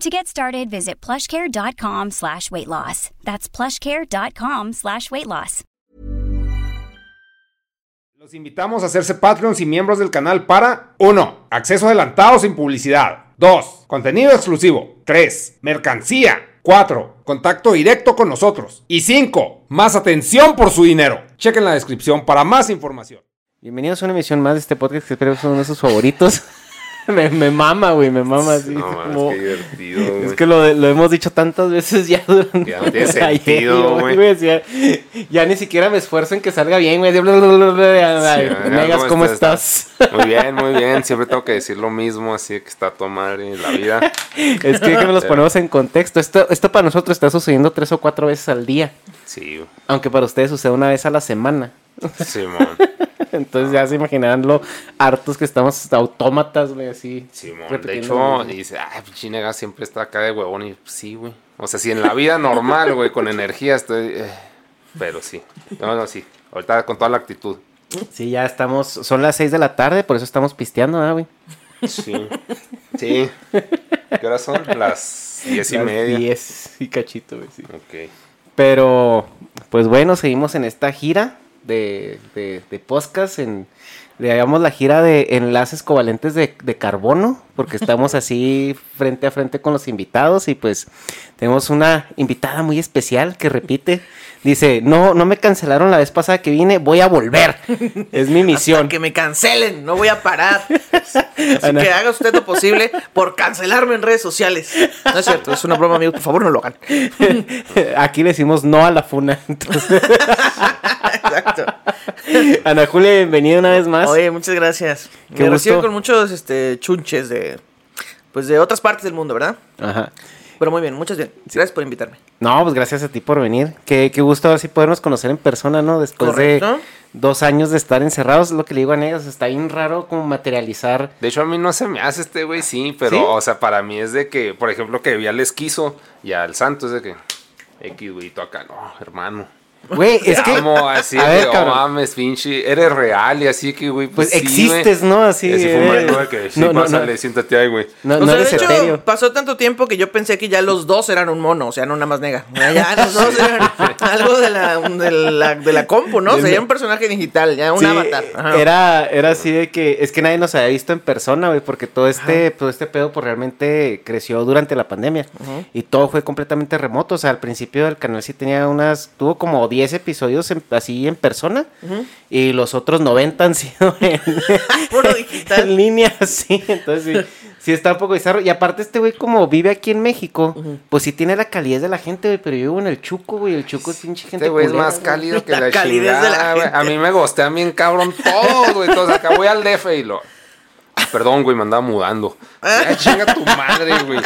To get started, visit plushcare.com slash weight loss. That's plushcare.com slash weight loss. Los invitamos a hacerse Patreons y miembros del canal para 1. Acceso adelantado sin publicidad. 2. Contenido exclusivo. 3. Mercancía. 4. Contacto directo con nosotros. Y 5. Más atención por su dinero. Chequen la descripción para más información. Bienvenidos a una emisión más de este podcast que espero que son uno de sus favoritos. me, me mama, güey, me mama así. No, man, como- qué divertido, güey. Es que lo, lo hemos dicho tantas veces ya durante Ya no tiene ayer, sentido, güey. Ya, ya ni siquiera me esfuerzo en que salga bien, güey. Sí, Megas, ¿cómo estás? Muy bien, muy bien. Siempre tengo que decir lo mismo, así que está a tomar en la vida. Es que, que nos ponemos en contexto. Esto, esto para nosotros está sucediendo tres o cuatro veces al día. Sí, güey. Aunque para ustedes sucede una vez a la semana. Simón. Entonces ya se imaginarán lo hartos que estamos autómatas, güey, así. Simón. De hecho, dice, ay, pinche nega siempre está acá de huevón. Y sí, güey. O sea, si en la vida normal, güey, con energía estoy. eh, pero sí. No, no, sí. Ahorita con toda la actitud. Sí, ya estamos. Son las 6 de la tarde, por eso estamos pisteando, ¿verdad, güey? Sí. Sí. ¿Qué horas son? Las diez y Las media. 10 y cachito, güey, sí. Ok. Pero, pues bueno, seguimos en esta gira de, de, de podcast. En, le llamamos la gira de enlaces covalentes de, de carbono, porque estamos así frente a frente con los invitados y pues tenemos una invitada muy especial que repite. Dice, no, no me cancelaron la vez pasada que vine, voy a volver. Es mi misión. Hasta que me cancelen, no voy a parar. Así Ana. que haga usted lo posible por cancelarme en redes sociales. No es cierto, es una broma, amigo. Por favor, no lo hagan. Aquí le decimos no a la funa. Entonces, Exacto. Ana Julia, bienvenida una vez más. Oye, muchas gracias. Qué me gusto. reciben con muchos este, chunches de, pues, de otras partes del mundo, ¿verdad? Ajá. Pero muy bien, muchas bien. Gracias por invitarme. No, pues gracias a ti por venir. Qué, qué gusto así podernos conocer en persona, ¿no? Después Correcto. de dos años de estar encerrados, lo que le digo a Negas, está bien raro como materializar. De hecho, a mí no se me hace este güey, sí, pero, ¿Sí? o sea, para mí es de que, por ejemplo, que vi al esquizo y al santo, es de que, X, güey, acá, no, hermano. Güey, es que. amo, así, a de ver, que, oh, mames, pinche, eres real y así que, güey, Pues pues, sí, existes, güey. ¿no? Así. Así fue un eh, de que, sí, no, no, pásale, no, siéntate ahí, güey. no, o no sea, eres de hecho, etéreo. pasó tanto tiempo que yo pensé que ya los dos eran un mono, o sea, no nada más nega. Ya los dos eran algo de la, de la, de la compu, ¿no? O sea, ya un personaje digital, ya un Sí, avatar. Ajá. Era, era así de que es que nadie nos había visto en persona, güey, porque todo este, todo este pedo pues realmente creció durante la pandemia y todo fue completamente remoto. O sea, al principio del canal sí tenía unas, tuvo como como 10 episodios en- así en persona. Y los otros 90 han sido en, Puro digital. en línea, sí. Entonces sí, sí está un poco bizarro. Y aparte este güey como vive aquí en México, pues sí tiene la calidez de la gente, güey. Pero yo vivo en el Chuco, güey. El Chuco es pinche gente Este güey es más cálido que La la, calidez de la chingada, güey. A gente. mí me gostean bien cabrón todos, güey. Entonces acá voy al DF y lo... Ah, Perdón, güey, me andaba mudando. Ya chinga tu madre, güey.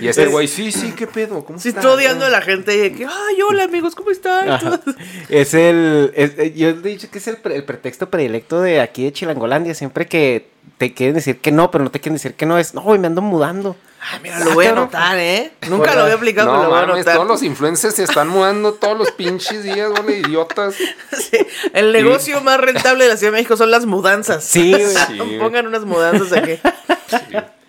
Y este güey, sí, sí, ¿qué pedo? ¿Cómo Sí, estoy odiando a la gente. Que, Ay, hola amigos, ¿cómo están? Ajá. Es el. es- eh, yo he dicho que es el, pre- el pretexto predilecto de aquí de Chilangolandia. Siempre que te quieren decir que no, pero no te quieren decir que no, es. No, güey, me ando mudando. Ah, mira, lo voy a anotar, ¿eh? Nunca lo había aplicado, pero No lo voy a mames, anotar. todos los influencers se están mudando todos los pinches días, güey, idiotas. Sí, El negocio más rentable de la Ciudad de México son las mudanzas. Sí. Sí. Pongan unas mudanzas aquí.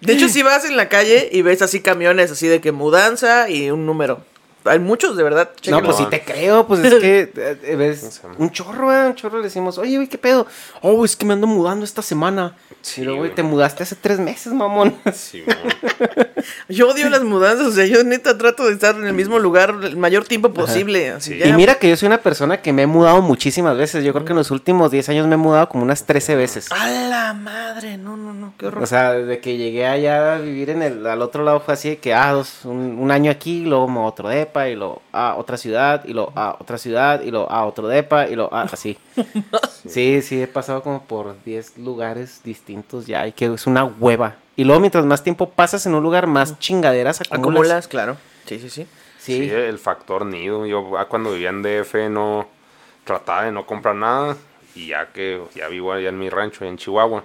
De hecho, si vas en la calle y ves así camiones así de que mudanza y un número. Hay muchos, de verdad. No, pues sí te creo, pues es que eh, ves un chorro, ¿eh? un chorro le decimos, oye, güey, ¿qué pedo? Oh, es que me ando mudando esta semana. Sí, Pero, güey, te mudaste hace tres meses, mamón. Sí, güey. Yo odio las mudanzas, o sea, yo neta trato de estar en el mismo lugar el mayor tiempo posible. Así Sí. ya- Y mira que yo soy una persona que me he mudado muchísimas veces. Yo creo que en los últimos 10 años me he mudado como unas 13 veces. A la madre, no, no, no, qué horror. O sea, desde que llegué allá a vivir en el, al otro lado fue así de que, ah, dos- un, un año aquí, luego otro depa, y luego a otra ciudad, y luego a otra ciudad, y luego a otro depa, y luego a así. Sí, sí, he pasado como por 10 lugares distintos ya, y que es una hueva. Y luego mientras más tiempo pasas en un lugar, más chingaderas acumulas. Acumulas, claro. Sí, sí, sí. Sí. Sí, el factor nido. Yo ah, cuando vivía en DF no trataba de no comprar nada y ya que ya vivo allá en mi rancho en Chihuahua.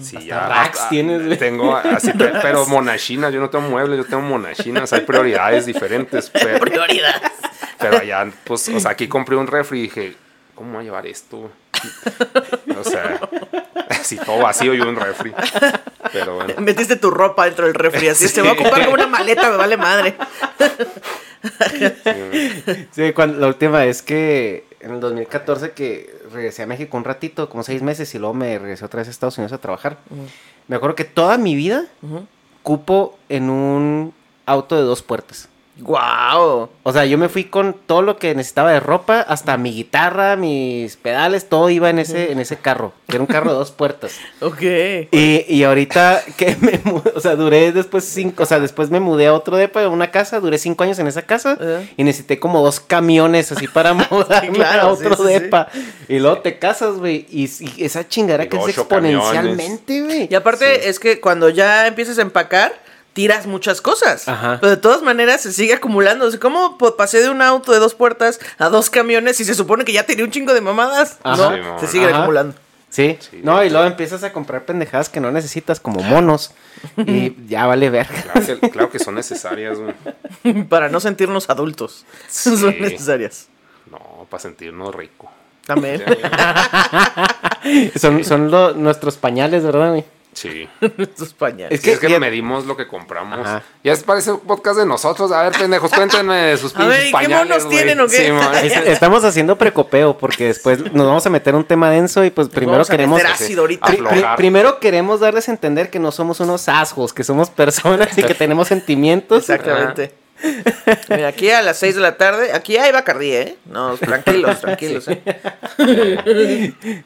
Sí, ya racks ah, tienes. Tengo así, pe- pero monachinas, yo no tengo muebles, yo tengo monachinas, hay prioridades diferentes, pero, Prioridad. pero allá pues, o sea, aquí compré un refri y dije, ¿cómo voy a llevar esto? O sea, así todo vacío y un refri. Pero bueno. Metiste tu ropa dentro del refri, así Sí. se va a ocupar como una maleta, me vale madre. Sí, cuando, la última vez que en el 2014 que regresé a México un ratito, como seis meses, y luego me regresé otra vez a Estados Unidos a trabajar. Me acuerdo que toda mi vida cupo en un auto de dos puertas. Guau. O sea, yo me fui con todo lo que necesitaba de ropa, hasta mi guitarra, mis pedales, todo iba en ese, en ese carro, que era un carro de dos puertas. Ok. Y, y ahorita que me mudé, o sea, duré después cinco, o sea, después me mudé a otro depa, a una casa, duré cinco años en esa casa Eh. y necesité como dos camiones así para mudarme claro, a sí, otro sí, sí. depa. Y luego te casas, güey, y, y esa crece ocho camiones. exponencialmente, güey. Y aparte es que cuando ya empiezas a empacar, tiras muchas cosas. Ajá. Pero de todas maneras se sigue acumulando. O sea, ¿Cómo pasé de un auto de dos puertas a dos camiones y se supone que ya tenía un chingo de mamadas? Ajá. No, Sí, se sigue Ajá. acumulando. Sí, Sí, no, y luego empiezas a comprar pendejadas que no necesitas como monos y ya vale verga. Claro que, claro que son necesarias, güey. Para no sentirnos adultos. Sí. Son necesarias. No, para sentirnos ricos. También. Son, son lo- nuestros pañales, ¿verdad, güey? Sí. Estos pañales. Es que- es que ya- medimos lo que compramos. Ajá. Ya es parece un podcast de nosotros. A ver, pendejos, cuéntenme de sus A ver, pinches ¿y qué pañales, monos güey. tienen o qué? Sí. Es- Estamos haciendo precopeo porque después nos vamos a meter un tema denso y pues primero vamos a queremos... meter ácido ahorita. Pri- pri- primero queremos darles a entender que no somos unos asgos, que somos personas y que tenemos sentimientos. Exactamente. Mira, aquí a las 6 de la tarde, aquí hay Bacardí, ¿eh? No, tranquilos, tranquilos, ¿eh?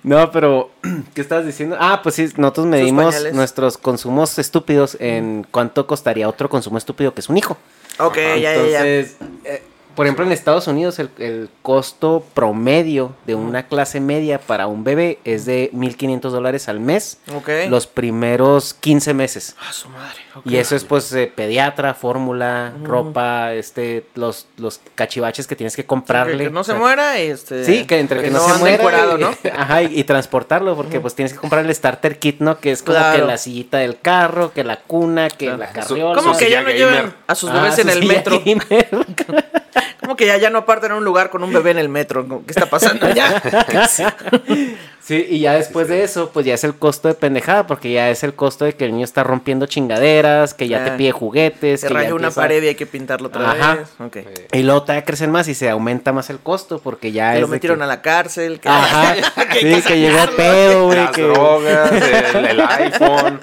No, pero ¿qué estabas diciendo? Ah, pues sí, nosotros medimos nuestros consumos estúpidos en cuánto costaría otro consumo estúpido que es un hijo. Ok, ya, ya, ya. Entonces, eh, por ejemplo, en Estados Unidos el, el costo promedio de una clase media para un bebé es de 1.500 dólares al mes Ok. los primeros 15 meses. Ah, su madre. Y eso es pues eh, pediatra, fórmula, ropa, este, los, los cachivaches que tienes que comprarle. Que, que no O se sea, muera este. Sí, que entre que, no, se ande muera y, ¿no? Ajá, y, y transportarlo, porque pues tienes que comprar el starter kit, ¿no? Que es como Claro. que la sillita del carro, que la cuna, que Claro. la carriola. ¿Cómo Su que ya no llevan a sus Ah, bebés su en el metro? ¿Cómo que ya, ya no parten a un lugar con un bebé en el metro? ¿Qué está pasando allá? Sí, y ya después de eso, pues ya es el costo de pendejada, porque ya es el costo de que el niño está rompiendo chingaderas, que ya te Ah. pide juguetes. Se que ya raya una empieza- pared y hay que pintarlo otra Ajá. vez. Ok. Y luego todavía crecen más y se aumenta más el costo, porque ya Que es. lo metieron que- a la cárcel. Que, Ajá. que sí, que llegó pedo, güey. Las que- drogas, el, el iPhone.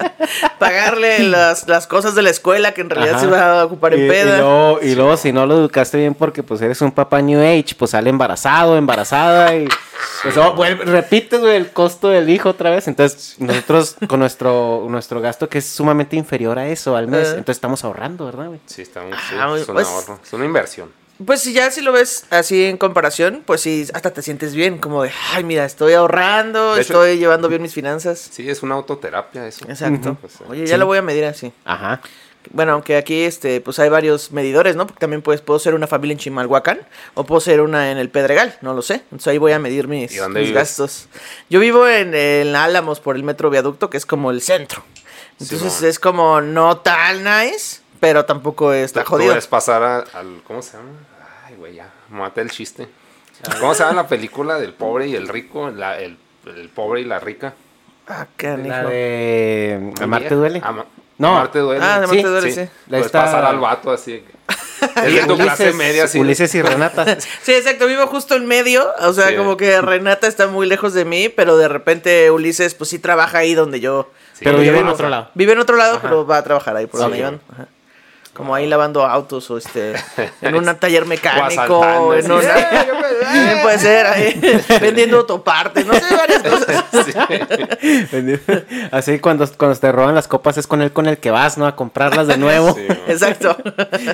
pagarle las, las cosas de la escuela que en realidad Ajá. se va a ocupar en Y, y peda. luego, y luego, si no lo educaste bien porque pues eres un papá New Age, pues sale embarazado, embarazada y pues oh, vuelve- repites güey, el costo del hijo otra vez. Entonces nosotros con nuestro, nuestro gasto que es sumamente inferior a eso al mes, entonces estamos ahorrando, ¿verdad? güey? Sí, está muy Ah, sí, es un pues- ahorro. Es una inversión. Pues si ya si lo ves así en comparación, pues sí, hasta te sientes bien, como de, ay, mira, estoy ahorrando, De hecho- estoy llevando bien mis finanzas. Sí, es una autoterapia eso. Exacto. Pues, eh, Oye, ya lo voy a medir así. Ajá. Bueno, aunque aquí este, pues hay varios medidores, ¿no? Porque también pues, puedo ser una familia en Chimalhuacán o puedo ser una en el Pedregal, no lo sé. Entonces ahí voy a medir mis, ¿Y dónde mis gastos. Yo vivo en, en Álamos por el metro viaducto, que es como el centro. Entonces es como no tan nice, pero tampoco está tú jodido. puedes pasar a- al. ¿Cómo se llama? Ay, güey, ya. Mate el chiste. ¿Cómo se llama la película del pobre y el rico? La- el, el pobre y la rica. Ah, canijo. La de Amarte duele. Ama- No. Amarte duele. Ah, de Amarte Sí, duele, sí. La Puedes esta- pasar al vato así. Es de tu clase Ulises- media, así. Ulises y Renata. Sí, exacto, vivo justo en medio, o sea, Sí. como que Renata está muy lejos de mí, pero de repente Ulises pues sí trabaja ahí donde yo... Sí, pero vive en otro lado. Vive en otro lado, pero va a trabajar ahí por Sí. donde iban. Ajá. Como ahí lavando autos o este en un taller mecánico, asaltando, en así. una, Eh, puede ser ahí vendiendo autopartes, no sé, varias cosas. Así cuando, cuando te roban las copas es con él con el que vas, ¿no? A comprarlas de nuevo. Sí, Exacto.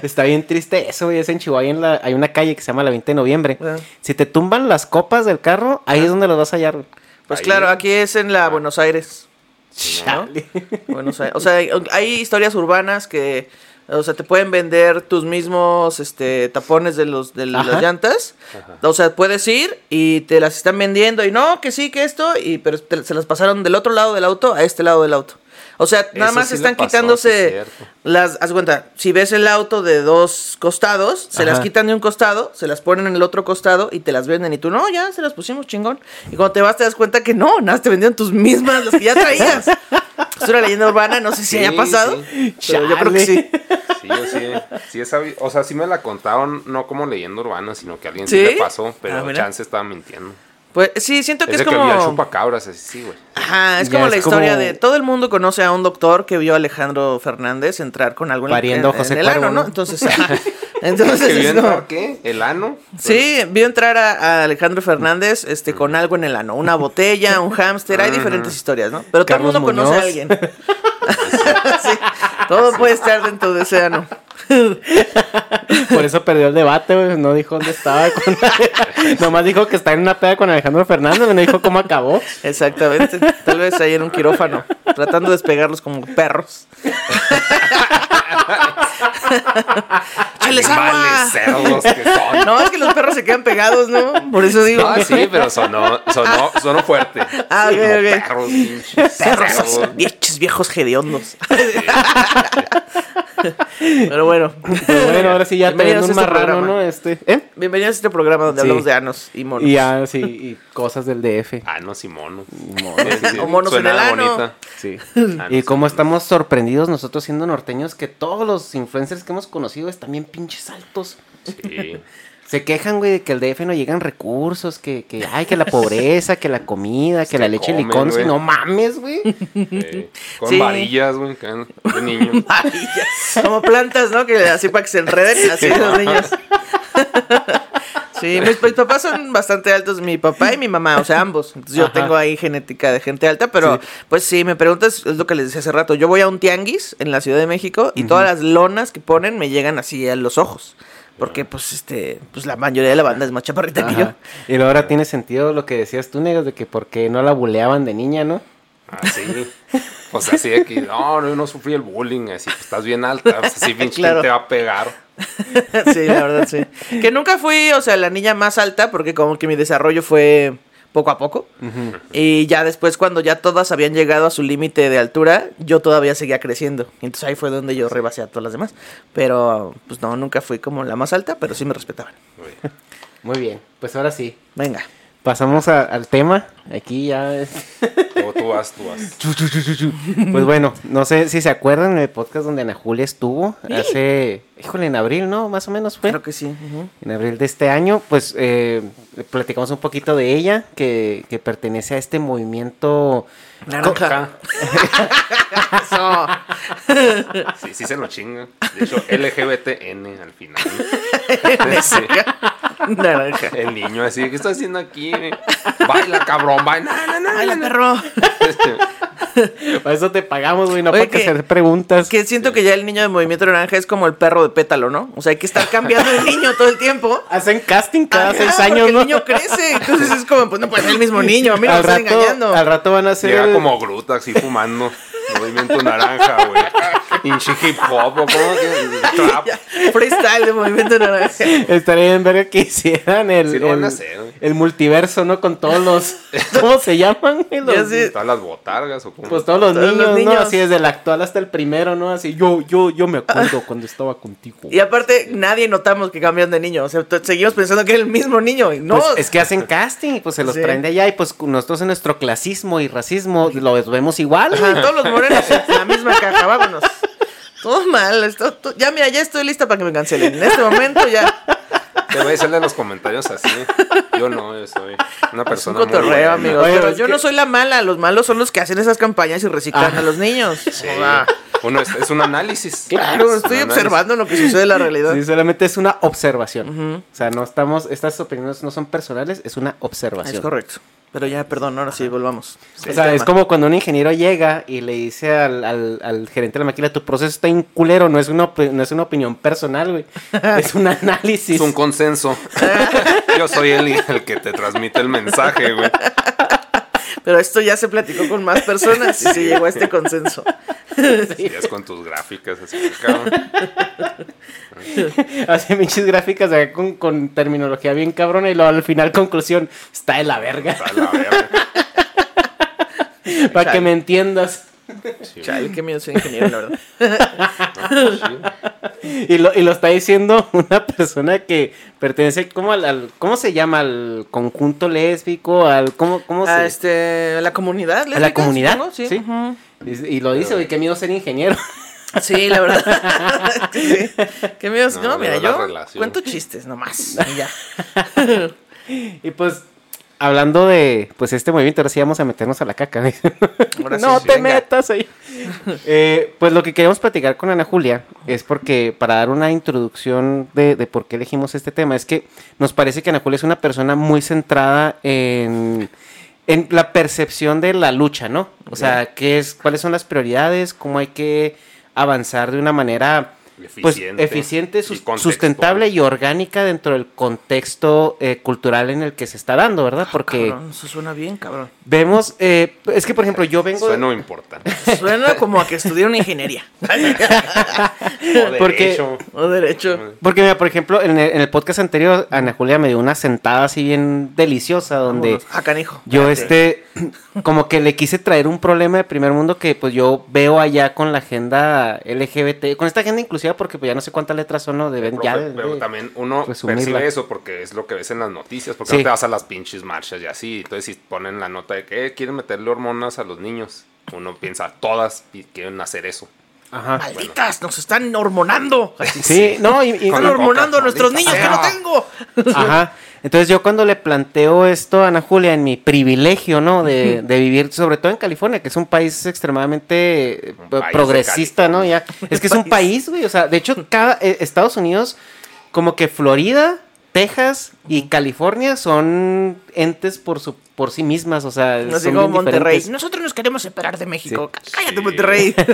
Está bien triste eso, güey. Es en Chihuahua. en la- hay una calle que se llama la 20 de noviembre. Ah. Si te tumban las copas del carro, ahí es donde las vas a hallar. Pues Ahí. claro, aquí es en la Buenos Aires. ¿no? Buenos Aires. O sea, hay, hay historias urbanas que, o sea, te pueden vender tus mismos este, tapones de, los, de Ajá. las llantas. O sea, puedes ir y te las están vendiendo y no, que sí, que esto, y pero te- se las pasaron del otro lado del auto a este lado del auto. O sea, nada Eso más sí están pasó, quitándose las, haz cuenta, si ves el auto de dos costados, se las quitan de un costado, se las ponen en el otro costado y te las venden y tú, no, ya se las pusimos chingón. Y cuando te vas te das cuenta que no, nada, te vendieron tus mismas, las que ya traías. es una leyenda urbana, no sé si Sí, haya pasado, sí. pero yo creo que sí. Sí, yo sí, sí he sabido- o sea, sí me la contaron, no como leyenda urbana, sino que a alguien sí, ¿Sí? le pasó, pero Ah, mira. chance estaba mintiendo. Pues sí, siento que Es es, de que había como... chupacabras, así, sí, güey. Ajá, es Ya como es la historia como- de... Todo el mundo conoce a un doctor que vio a Alejandro Fernández entrar con algo en, Pariendo en- en José el ano, Cuervo, ¿no? ¿no? Entonces, ajá. entonces ¿Que vio qué? ¿El ano? Sí, vio entrar a, a Alejandro Fernández este, con algo en el ano, una botella, un hámster, hay diferentes historias, ¿no? Pero todo el Carlos mundo conoce a Muñoz. alguien. Sí, todo puede estar dentro de ese ano. Por eso perdió el debate, güey. No dijo dónde estaba. con- Nomás dijo que está en una peda con Alejandro Fernández, no dijo cómo acabó. Exactamente. Tal vez ahí en un quirófano, tratando de despegarlos como perros. ¡Chales agua! Cerdos que son. No, es que los perros se quedan pegados, ¿no? Por eso digo. Ah, sí, pero sonó, sonó, sonó fuerte. Ah, ok, como ok. perros, pinches Perros, cerdos. viejos, viejos hediondos. Pero bueno. Pero bueno, ahora sí ya Bienvenidos teniendo un este marrano, programa. ¿no? Este, ¿eh? Bienvenidos a este programa donde Sí. hablamos de anos y monos. Y ya, sí, y cosas del DF. Anos y monos. Monos, Sí, O monos en suena el ano. bonita. Sí. Anos Y cómo monos. estamos sorprendidos nosotros siendo norteños que todos los influencers que hemos conocido están bien pinches altos. Sí. Se quejan, güey, de que al DF no llegan recursos, que, que, ay, que la pobreza, que la comida, que la leche comen, licón. güey. No mames, güey. Sí. Con Sí. varillas, güey, de niños. Maravilla. Como plantas, ¿no? Que así para que se enreden, así los niños. Sí, mis, mis papás son bastante altos, mi papá y mi mamá, o sea, ambos. Entonces yo Ajá. tengo ahí genética de gente alta, pero pues sí, me preguntas, es lo que les decía hace rato. Yo voy a un tianguis en la Ciudad de México y todas las lonas que ponen me llegan así a los ojos. Porque, pues, este, pues la mayoría de la banda es más chaparrita que yo. Y luego ahora tiene sentido lo que decías tú, negros, de que por qué no la buleaban de niña, ¿no? Así. Pues así de que, no, no, yo no sufrí el bullying. Así, pues estás bien alta. Pues así, pinche Claro. te va a pegar. Sí, la verdad, sí. Que nunca fui, o sea, la niña más alta, porque como que mi desarrollo fue poco a poco. Y ya después, cuando ya todas habían llegado a su límite de altura, yo todavía seguía creciendo. Y entonces ahí fue donde yo rebasé a todas las demás. Pero, pues no, nunca fui como la más alta, pero sí me respetaban. Güey. Muy bien, pues ahora sí. Venga. pasamos a- al tema. Aquí ya es... Tú, tú vas, tú vas. Pues bueno, no sé si se acuerdan del podcast donde Ana Julia estuvo hace, híjole, en abril, ¿no? Más o menos fue. Creo que sí. En abril de este año, pues eh, platicamos un poquito de ella, que, que pertenece a este movimiento... Naranja. Eso. Sí, sí se lo chingan. De hecho, LGBTN al final. Sí. Naranja. El niño así, ¿qué está haciendo aquí? Baila, cabrón, baila. No, no, no, Baila, perro. Para eso te pagamos, güey, no Oye, para que que- hacer preguntas. Que siento que ya el niño de Movimiento Naranja es como el perro de pétalo, ¿no? O sea, hay que estar cambiando de niño todo el tiempo. Hacen casting cada Ajá, seis años, ¿no? El niño crece. Entonces es como, pues no puede ser el mismo niño. A mí no me al, están rato, engañando. al rato van a hacer... Como Gruta así fumando. Movimiento naranja, güey. Pinche hip hop, ¿o ¿cómo que? Trap. Ya, Freestyle de Movimiento Naranja. Estaría bien ver que hicieran el, Sí lo van el, a hacer, güey. el multiverso, ¿no? Con todos los... ¿Cómo se llaman? güey? Los- Ya sé. Todas las botargas, ¿o cómo? Pues todos los, Todos los niños, ¿no? niños. Así desde el actual hasta el primero, ¿no? Así, yo, yo, yo me acuerdo cuando estaba contigo. Y aparte, nadie notamos que cambian de niño. O sea, t- seguimos pensando que era el mismo niño. Y no. Pues es que hacen casting, pues se los Sí. traen de allá y pues nosotros en nuestro clasismo y racismo lo vemos igual. Ajá, güey. todos los morenos en la misma caja, vámonos. Todo mal. Esto, to- ya, mira, ya estoy lista para que me cancelen. En este momento ya. Te voy a decirle en los comentarios así. Yo no, yo soy una Es un persona cotorreo. Oye, Pero yo que- no soy la mala. Los malos son los que hacen esas campañas y reciclan Ah. a los niños. Sí. Uno es, es un análisis. claro, Es estoy análisis. observando lo que sucede en la realidad. Sí, solamente es una observación. O sea, no estamos, estas opiniones no son personales, es una observación. Es correcto. Pero ya, perdón, ahora sí, volvamos. O sea, es como cuando un ingeniero llega y le dice al, al- al gerente de la máquina, tu proceso está en culero, no es una, no es una opinión personal, güey. Es un análisis. Es un consenso. Yo soy el, el que te transmite el mensaje, güey. Pero esto ya se platicó con más personas y se llegó a este consenso. Y es con tus gráficas, así, cabrón. Hace pinches gráficas acá con, con terminología bien cabrona y luego al final conclusión, está de la verga. Está la verga. Para que me entiendas. Sí, Chale, qué miedo ser ingeniero, la verdad. Y lo, y lo está diciendo una persona que pertenece como al, al- ¿cómo se llama? Al conjunto lésbico, al ¿cómo, cómo A se este, la comunidad. a la lésbica, comunidad? supongo, Sí. Sí. Ujú. Y, y lo dice, güey, qué miedo ser ingeniero. Sí, la verdad. Sí. Qué miedo. No, No, mira, yo relación. cuento chistes nomás. Y ya. Y pues hablando de pues este movimiento, ahora sí vamos a meternos a la caca. Sí, no sí, te venga. metas ahí. Eh, pues lo que queremos platicar con Ana Julia es porque para dar una introducción de, de por qué elegimos este tema, es que nos parece que Ana Julia es una persona muy centrada en, en la percepción de la lucha, ¿no? O sea, qué es, cuáles son las prioridades, cómo hay que avanzar de una manera pues, Eficiente eficiente, y sus- contextual. sustentable y orgánica dentro del contexto eh, cultural en el que se está dando, ¿verdad? Porque Cabrón, eso suena bien, cabrón. vemos, eh, es que por ejemplo yo vengo... Suena importante. Suena como a que estudié una ingeniería. O Porque- derecho. O derecho. Porque mira, por ejemplo, en el, en el podcast anterior, Ana Julia me dio una sentada así bien deliciosa donde... Ah, canijo. Yo este, como que le quise traer un problema de primer mundo que pues yo veo allá con la agenda LGBT, con esta agenda porque pues ya no sé cuántas letras son, ¿no? Deben ya... De- pero también uno resumirla. percibe eso porque es lo que ves en las noticias, porque Sí. no te vas a las pinches marchas y así. Entonces, si ponen la nota de que eh, quieren meterle hormonas a los niños, uno piensa, todas quieren hacer eso. Ajá. Malditas, nos están hormonando. Sí, no, y, Están hormonando a nuestros niños que no tengo. Ajá. Entonces yo cuando le planteo esto a Ana Julia en mi privilegio, ¿no? De, de vivir, sobre todo en California, que es un país extremadamente eh, Un país de progresista, ¿no? Ya, es que es un país, güey. O sea, de hecho, cada eh, Estados Unidos, como que Florida, Texas y California son entes por su por sí mismas, o sea, Nos son digo bien Monterrey. diferentes. Nosotros nos queremos separar de México. Sí. Cállate, Sí. Monterrey.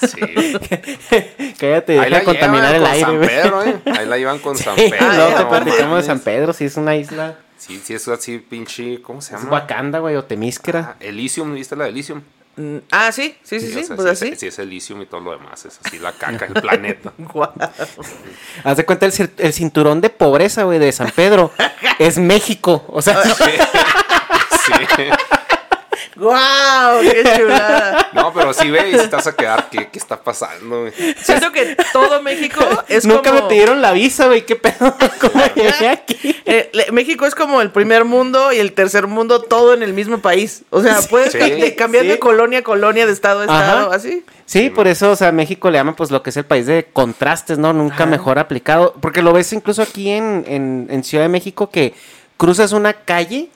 Sí. Cállate, Ahí deja la contaminar el con aire, San. Pedro, ¿eh? Ahí la llevan con San Pedro. luego te no platicamos de San Pedro, si es una isla. Sí, sí, es así, pinche, ¿cómo se Es llama? Wakanda, güey, o Temísquera. Ah, Elysium, ¿viste la de Elysium? Mm, ah, sí, sí, sí, sí. o sea, pues sí, así. Sí, es Elysium y todo lo demás, es así la caca, el planeta. Haz de cuenta el cinturón de pobreza, güey, de San Pedro. es México. O sea, Sí. ¡Guau! ¡Qué chulada! No, pero sí ve y si te vas a quedar, ¿qué, qué está pasando, güey? Siento que todo México es Nunca como... me pidieron la visa, güey. ¿Qué pedo? ¿Cómo llegué aquí? Eh, le- México es como el primer mundo y el tercer mundo todo en el mismo país. O sea, puedes Sí, cambiar de sí. colonia a colonia, de estado a estado, Ajá. así. Sí, por eso, o sea, México le llama pues lo que es el país de contrastes, ¿no? Nunca mejor aplicado. Porque lo ves incluso aquí en, en, en Ciudad de México que cruzas una calle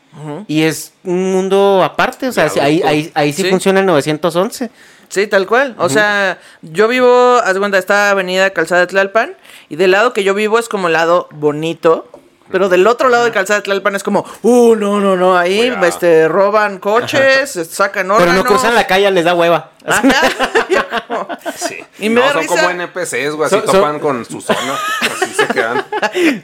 y es un mundo aparte. O sea, sí, ahí, ahí, ahí sí, Sí. funciona el 911. Sí, tal cual. O sea, yo vivo, haz cuenta, esta avenida Calzada de Tlalpan, y del lado que yo vivo es como el lado bonito. Pero del otro lado de Calzada de Tlalpan es como, uh, no, no, no, ahí Cuidado. este, roban coches, sacan Pero órganos. no cruzan la calle, les da hueva. Sí. Y me no, son risa. como NPCs, güey, así son- topan con su zona. Así se quedan.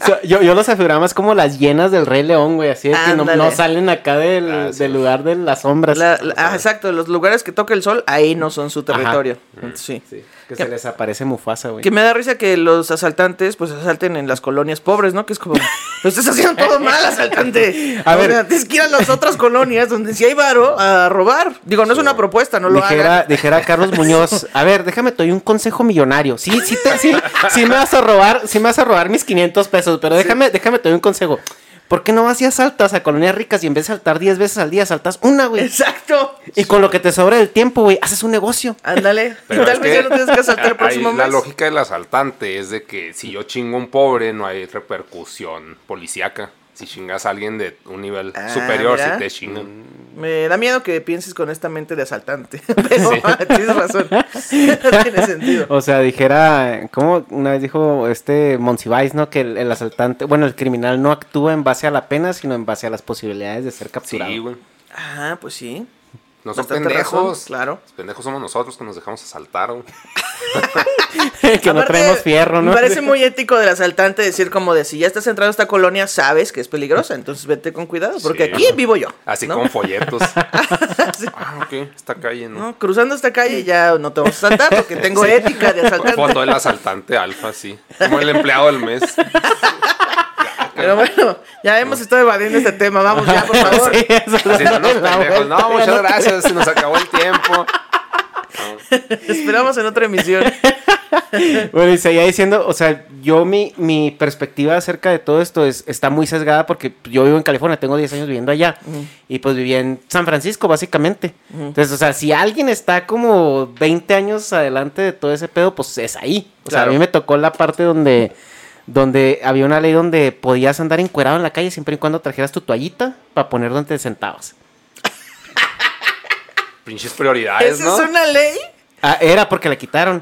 O yo, yo los afiguraba más como las llenas del Rey León, güey. Así de que no, no salen acá del, Ah, sí. del lugar de las sombras. La- la- ah, exacto, los lugares que toca el sol, ahí no son su territorio. Sí. Sí, que se les aparece Mufasa, güey. Que me da risa que los asaltantes, pues asalten en las colonias pobres, ¿no? Que es como, lo estás haciendo todo mal, asaltante. A o ver. sea, tienes que ir a las otras colonias donde si hay varo a robar. Digo, no es una propuesta, no lo dijera, hagan. Dijera Carlos Muñoz, a ver, déjame, te doy un consejo millonario. Sí, sí, te, sí, sí me vas a robar, sí me vas a robar mis 500 pesos, pero déjame, déjame, te doy un consejo. ¿Por qué no vas y asaltas a colonias ricas y en vez de saltar 10 veces al día, saltas una, güey? Exacto. Y con lo que te sobra del tiempo, güey, haces un negocio. Ándale. Y Pero tal vez ya no tienes que asaltar el ahí próximo La mes. lógica del asaltante es de que si yo chingo a un pobre, no hay repercusión policíaca. Si chingas a alguien de un nivel Ah, superior, mira. si te chingan. Me da miedo que pienses con esta mente de asaltante. Pero tienes razón. Tiene sentido. O sea, dijera, como una vez dijo este Monsiváis, ¿no? Que el, el asaltante, bueno, el criminal no actúa en base a la pena, sino en base a las posibilidades de ser capturado. Sí, güey. Ah, pues sí. No son pendejos. razón, claro. Los pendejos somos nosotros que nos dejamos asaltar, que no traemos fierro, ¿no? Me parece muy ético del asaltante decir como de si ya estás entrando a esta colonia, sabes que es peligrosa, entonces vete con cuidado, porque Sí. aquí vivo yo. Así ¿no? con folletos. Ah, ok. Esta calle, ¿no? No, cruzando esta calle ya no te vamos a asaltar porque tengo ética de asaltante. Foto del asaltante alfa, sí. Como el empleado del mes. Pero bueno, ya hemos estado evadiendo este tema, vamos ya, por favor. Sí, pendejos. No, muchas gracias. Se nos acabó el tiempo. Esperamos en otra emisión. Bueno, y seguía diciendo, o sea, yo mi, mi perspectiva acerca de todo esto es, está muy sesgada porque yo vivo en California, tengo 10 años viviendo allá y pues viví en San Francisco básicamente. Entonces, o sea, si alguien está como 20 años adelante de todo ese pedo, pues es ahí. O sea, a mí me tocó la parte donde, donde había una ley donde podías andar encuerado en la calle siempre y cuando trajeras tu toallita para poner donde te sentabas. Pinches prioridades, ¿Esa ¿no? es una ley? Ah, era porque la quitaron.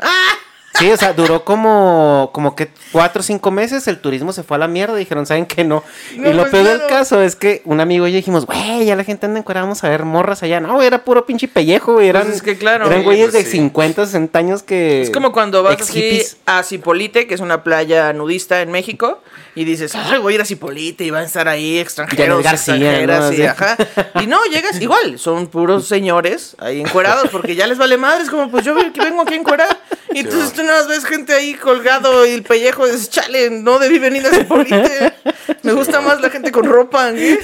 Sí, o sea, duró como, como que cuatro o cinco meses, el turismo se fue a la mierda, dijeron, ¿saben qué no? No, y lo pues, peor del caso es que un amigo y yo dijimos, güey, ya la gente anda encuerada, vamos a ver morras allá. No, era puro pinche pellejo, güey, eran, Pues es que claro. eran Sí, güeyes pues de sí. 50, 60 años que... Es como cuando vas así a Cipolite, que es una playa nudista en México, y dices, ay, voy a ir a Cipolite y van a estar ahí extranjeros, García, extranjeras, ¿no? y, ajá. Y no, llegas igual, son puros señores ahí encuerados, porque ya les vale madres, como pues yo ve- que vengo aquí a encuerar. Y entonces tú nada más ves gente ahí colgado y el pellejo, dices, chale, no debí venir a Cipolite. Me gusta más la gente con ropa. ¿eh?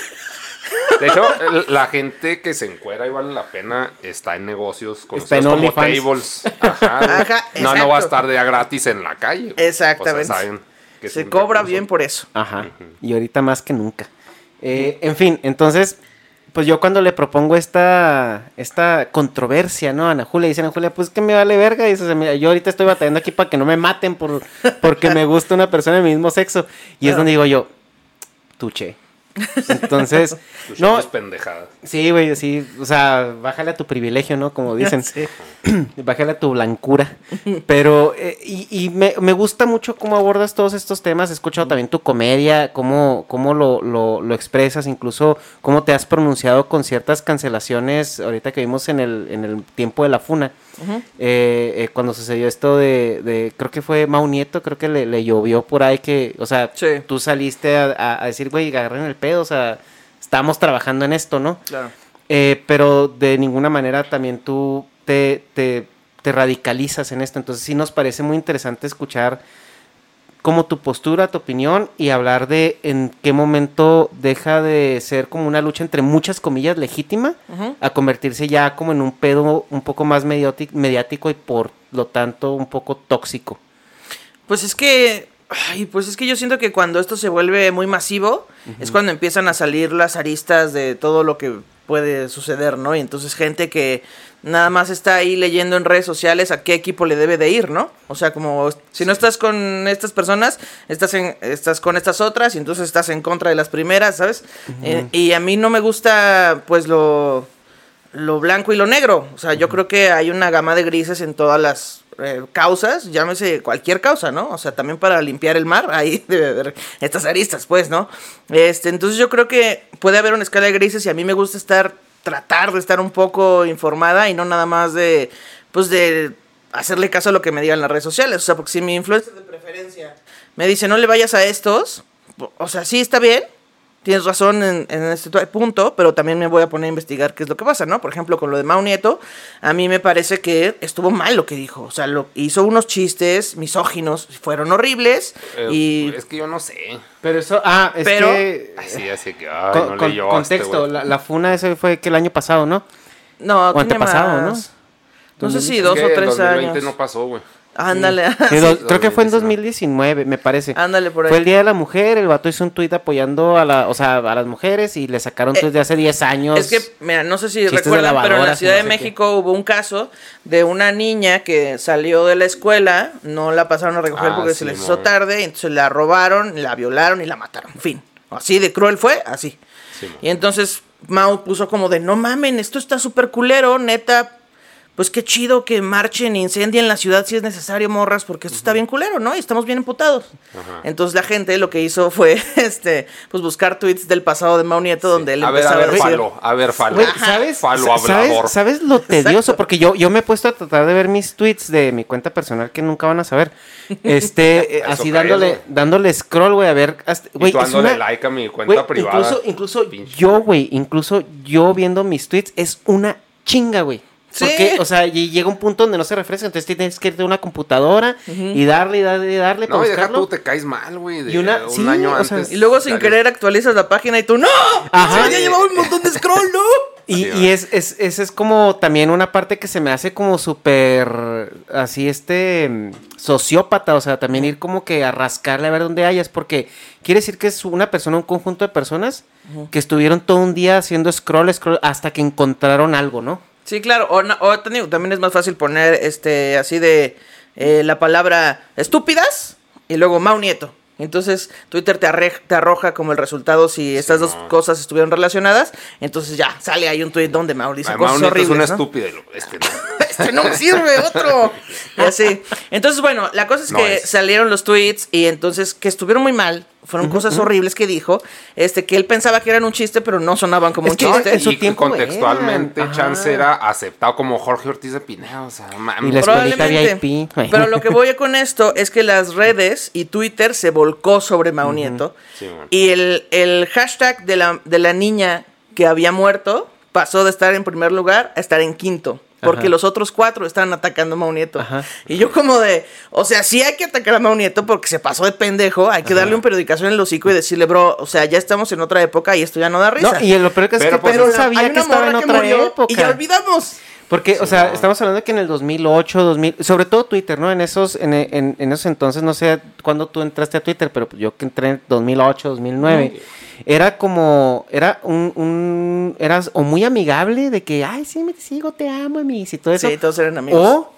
De hecho, la gente que se encuera y vale la pena está en negocios conocidos como OnlyFans. tables. Ajá. Ajá, no, no va a estar de a gratis en la calle. Exactamente. O sea, saben que es Se cobra recurso. bien por eso. Ajá. Y ahorita más que nunca. Eh, en fin, entonces, pues yo cuando le propongo esta, esta controversia, ¿no? A Ana Julia, dice Ana Julia, pues que me vale verga. Dice, o sea, mira, yo ahorita estoy batallando aquí para que no me maten por, porque me gusta una persona del mismo sexo. Y es donde digo yo, tuche. Entonces, Tus no, pendejadas. sí, güey, sí, o sea, bájale a tu privilegio, ¿no? Como dicen. Sí. Bájale a tu blancura. Pero, eh, y, y me, me gusta mucho cómo abordas todos estos temas. He escuchado también tu comedia, cómo, cómo lo, lo, lo expresas, incluso cómo te has pronunciado con ciertas cancelaciones, ahorita que vimos en el, en el tiempo de la funa. Eh, eh, cuando sucedió esto de, de- creo que fue Mau Nieto, creo que le, le llovió por ahí que, o sea, Sí. tú saliste a, a- a decir, güey, agarren el pedo, o sea, estamos trabajando en esto, ¿no? Claro. Eh, pero de ninguna manera también tú te, te, te radicalizas en esto. Entonces sí nos parece muy interesante escuchar como tu postura, tu opinión y hablar de en qué momento deja de ser como una lucha entre muchas comillas legítima a convertirse ya como en un pedo un poco más mediáti- mediático y por lo tanto un poco tóxico. Pues es que. Ay, pues es que yo siento que cuando esto se vuelve muy masivo, es cuando empiezan a salir las aristas de todo lo que puede suceder, ¿no? Y entonces gente que nada más está ahí leyendo en redes sociales a qué equipo le debe de ir, ¿no? O sea, como si no estás con estas personas, estás en, estás con estas otras y entonces estás en contra de las primeras, ¿sabes? Eh, y a mí no me gusta, pues lo lo blanco y lo negro. O sea, yo creo que hay una gama de grises en todas las eh, causas, llámese cualquier causa, ¿no? O sea, también para limpiar el mar, ahí debe haber estas aristas, pues, ¿no? Este, entonces yo creo que puede haber una escala de grises y a mí me gusta estar, tratar de estar un poco informada y no nada más de, pues, de hacerle caso a lo que me digan las redes sociales. O sea, porque si mi influencer de preferencia me dice no le vayas a estos, o sea, sí está bien, tienes razón en, en este to- punto, pero también me voy a poner a investigar qué es lo que pasa, ¿no? Por ejemplo, con lo de Mau Nieto, a mí me parece que estuvo mal lo que dijo. O sea, lo, hizo unos chistes misóginos, fueron horribles. Eh, y Es que yo no sé. Pero eso, ah, es Pero- que... Así, así que, ay, con- no con- leyó contexto, este, güey. la, la funa ese fue que el año pasado, ¿no? no, o antepasado, ¿no? más. No sé si dos o tres 2020 años. no pasó, güey. Ándale, Sí, creo que fue en 2019. 2019, me parece. ándale por ahí. Fue el Día de la Mujer, el vato hizo un tuit apoyando a la, o sea, a las mujeres y le sacaron Eh, tuits de hace 10 años. Es que, mira, no sé si recuerdan, pero en la Ciudad no de México hubo un caso de una niña que salió de la escuela, no la pasaron a recoger Ah, porque sí, se les hizo tarde, y entonces la robaron, la violaron y la mataron. En fin, así de cruel fue, así. Y entonces Mao puso como de, no mamen, esto está súper culero, neta. Pues qué chido que marchen e incendien la ciudad si es necesario, morras, porque esto está bien culero, ¿no? Y estamos bien emputados. Entonces la gente lo que hizo fue, este, pues buscar tweets del pasado de Mao Nieto donde él A ver, a empezaba a, ver, decir... falo. A ver, falo. ¿sabes? Falo hablador. ¿Sabes, ¿Sabes lo tedioso? Exacto. Porque yo, yo me he puesto a tratar de ver mis tweets de mi cuenta personal que nunca van a saber. Este, eh, así dándole, dándole scroll, güey, a ver. hasta- Y Güey, dándole una- like a mi cuenta privada. Incluso, incluso Pinche. yo, güey, incluso yo viendo mis tweets es una chinga, güey. Sí. Porque, o sea, y llega un punto donde no se refresca, entonces tienes que irte a una computadora y darle y darle y darle para No, y deja buscarlo. tú, te caes mal, güey. de Y una- un sí, año o sea, antes. Y luego sin querer actualizas la página y tú, ¡No! Ajá. Se ya llevaba un montón de scroll, ¿no? Y, Sí, y es, es, esa es como también una parte que se me hace como súper así este sociópata, o sea, también ir como que a rascarle a ver dónde hayas, porque quiere decir que es una persona, un conjunto de personas que estuvieron todo un día haciendo scroll, scroll, hasta que encontraron algo, ¿no? Sí, claro. O, na- o también es más fácil poner este así de eh, la palabra estúpidas y luego Mau Nieto. Entonces Twitter te, arre- te arroja como el resultado si estas dos no. cosas estuvieron relacionadas. Entonces ya sale ahí un tweet donde Mau dice Ay, cosas Mau Nieto es una ¿no? estúpida. Este no. este no me sirve, otro. Y así. Entonces, bueno, la cosa es No que es. salieron los tweets y entonces que estuvieron muy mal. Fueron cosas horribles que dijo. Este, que él pensaba que eran un chiste, pero no sonaban como Es un chiste. en su y tiempo contextualmente, eran, Chance ajá. era aceptado como Jorge Ortiz de Pineda. O sea, Y la escuelita Probablemente. VIP. Pero lo que voy con esto es que las redes y Twitter se volcó sobre Mau Nieto. Sí, y el, el hashtag de la, de la niña que había muerto pasó de estar en primer lugar a estar en quinto. Porque Ajá. los otros cuatro estaban atacando a Mau Nieto. Ajá. Y yo como de, o sea, sí hay que atacar a Mau Nieto porque se pasó de pendejo. Hay que darle un periodicación en el hocico y decirle, bro, o sea, ya estamos en otra época y esto ya no da risa. No, y lo peor que es Pero, que pues, pero sabía hay que estaba en otra murió época. y ya olvidamos. Porque, o Sí, sea, no. estamos hablando que en el 2008, 2000, sobre todo Twitter, ¿no? En esos, en, en, en esos entonces, no sé cuándo tú entraste a Twitter, pero yo que entré en 2008, 2009, era como, era un, un, eras o muy amigable de que, ay, sí, me sigo, te amo, mis y todo eso. Sí, todos eran amigos. O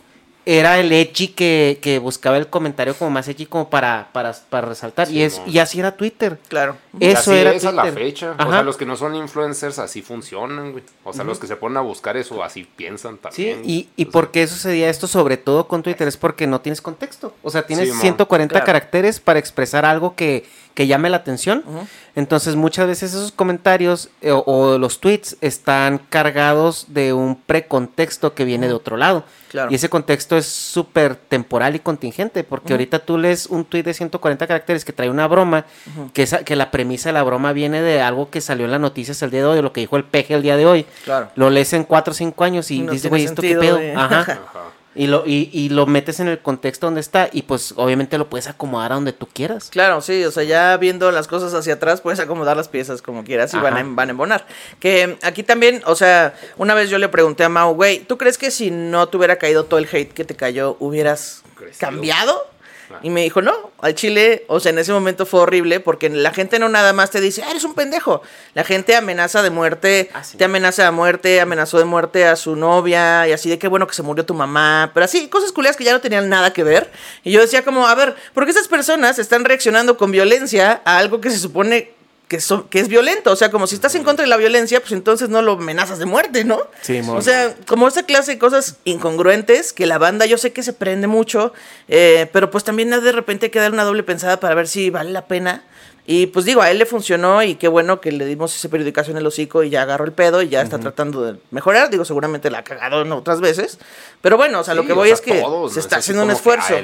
era el edgy que, que buscaba el comentario como más edgy como para, para, para resaltar. Sí, y, es, no. y así era Twitter. Claro. Y Eso así era es a la Twitter. fecha. O sea, los que no son influencers así funcionan, güey. O sea, los que se ponen a buscar eso así piensan Sí, también. y, y O sea, por qué sucedía esto sobre todo con Twitter es porque no tienes contexto. O sea, tienes Sí, mo. 140 Claro. caracteres para expresar algo que, que llame la atención. Entonces muchas veces esos comentarios eh, o, o los tweets están cargados de un precontexto que viene de otro lado. Claro. Y ese contexto es súper temporal y contingente, porque ahorita tú lees un tweet de 140 caracteres que trae una broma, que, esa, que la premisa de la broma viene de algo que salió en las noticias el día de hoy, o lo que dijo el peje el día de hoy. Claro. Lo lees en 4 o 5 años y No dices, güey, ¿esto qué pedo? Ajá. Y lo, y, y lo metes en el contexto donde está y pues obviamente lo puedes acomodar a donde tú quieras. Claro, sí, o sea, ya viendo las cosas hacia atrás, puedes acomodar las piezas como quieras y van a, Ajá. van a embonar. Que aquí también, o sea, una vez yo le pregunté a Mau, güey, ¿tú crees que si no te hubiera caído todo el hate que te cayó, hubieras Crecido. cambiado? Y me dijo, no, al chile, o sea, en ese momento fue horrible porque la gente no nada más te dice, ah, eres un pendejo. La gente amenaza de muerte, Ah, sí. te amenaza de muerte, amenazó de muerte a su novia y así de qué bueno que se murió tu mamá, pero así, cosas culiadas que ya no tenían nada que ver. Y yo decía como, a ver, ¿por qué estas personas están reaccionando con violencia a algo que se supone que, son- que es violento? O sea, como si estás en contra de la violencia, pues entonces no lo amenazas de muerte, ¿no? Sí. O sea, como esa clase de cosas incongruentes que la banda yo sé que se prende mucho, eh, pero pues también de repente hay que dar una doble pensada para ver si vale la pena. Y pues digo, a él le funcionó y qué bueno que le dimos ese periodicazo en el hocico y ya agarró el pedo y ya está tratando de mejorar. Digo, seguramente la ha cagado en otras veces. Pero bueno, o sea, lo que o voy sea, es que todos, se está haciendo un esfuerzo.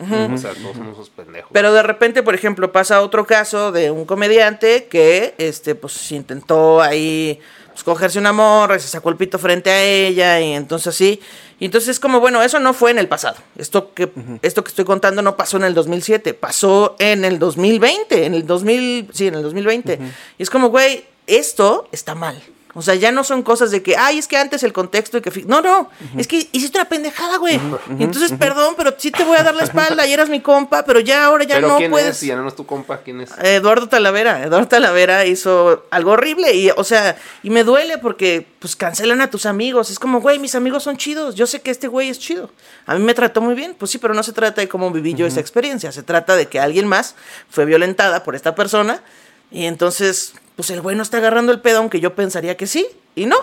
O sea, todos somos esos pendejos. Pero de repente, por ejemplo, pasa otro caso de un comediante que, este, pues intentó ahí pues, cogerse una morra y se sacó el pito frente a ella y entonces así. Y entonces es como, bueno, eso no fue en el pasado. Esto que, esto que estoy contando no pasó en el 2007, pasó en el 2020, en el 2000, sí, en el 2020. Y es como, güey, esto está mal. O sea, ya no son cosas de que, ay, es que antes el contexto y que... fi-". No, no, es que hiciste una pendejada, güey. Entonces, perdón, pero sí te voy a dar la espalda y eras mi compa, pero ya ahora ya ¿Pero no quién puedes... es? Ya no es tu compa, ¿quién es? Eduardo Talavera, Eduardo Talavera hizo algo horrible y, o sea, y me duele porque, pues, cancelan a tus amigos. Es como, güey, mis amigos son chidos. Yo sé que este güey es chido. A mí me trató muy bien. Pues sí, pero no se trata de cómo viví yo esa experiencia. Se trata de que alguien más fue violentada por esta persona y entonces, pues, el güey no está agarrando el pedo, aunque yo pensaría que sí, y no.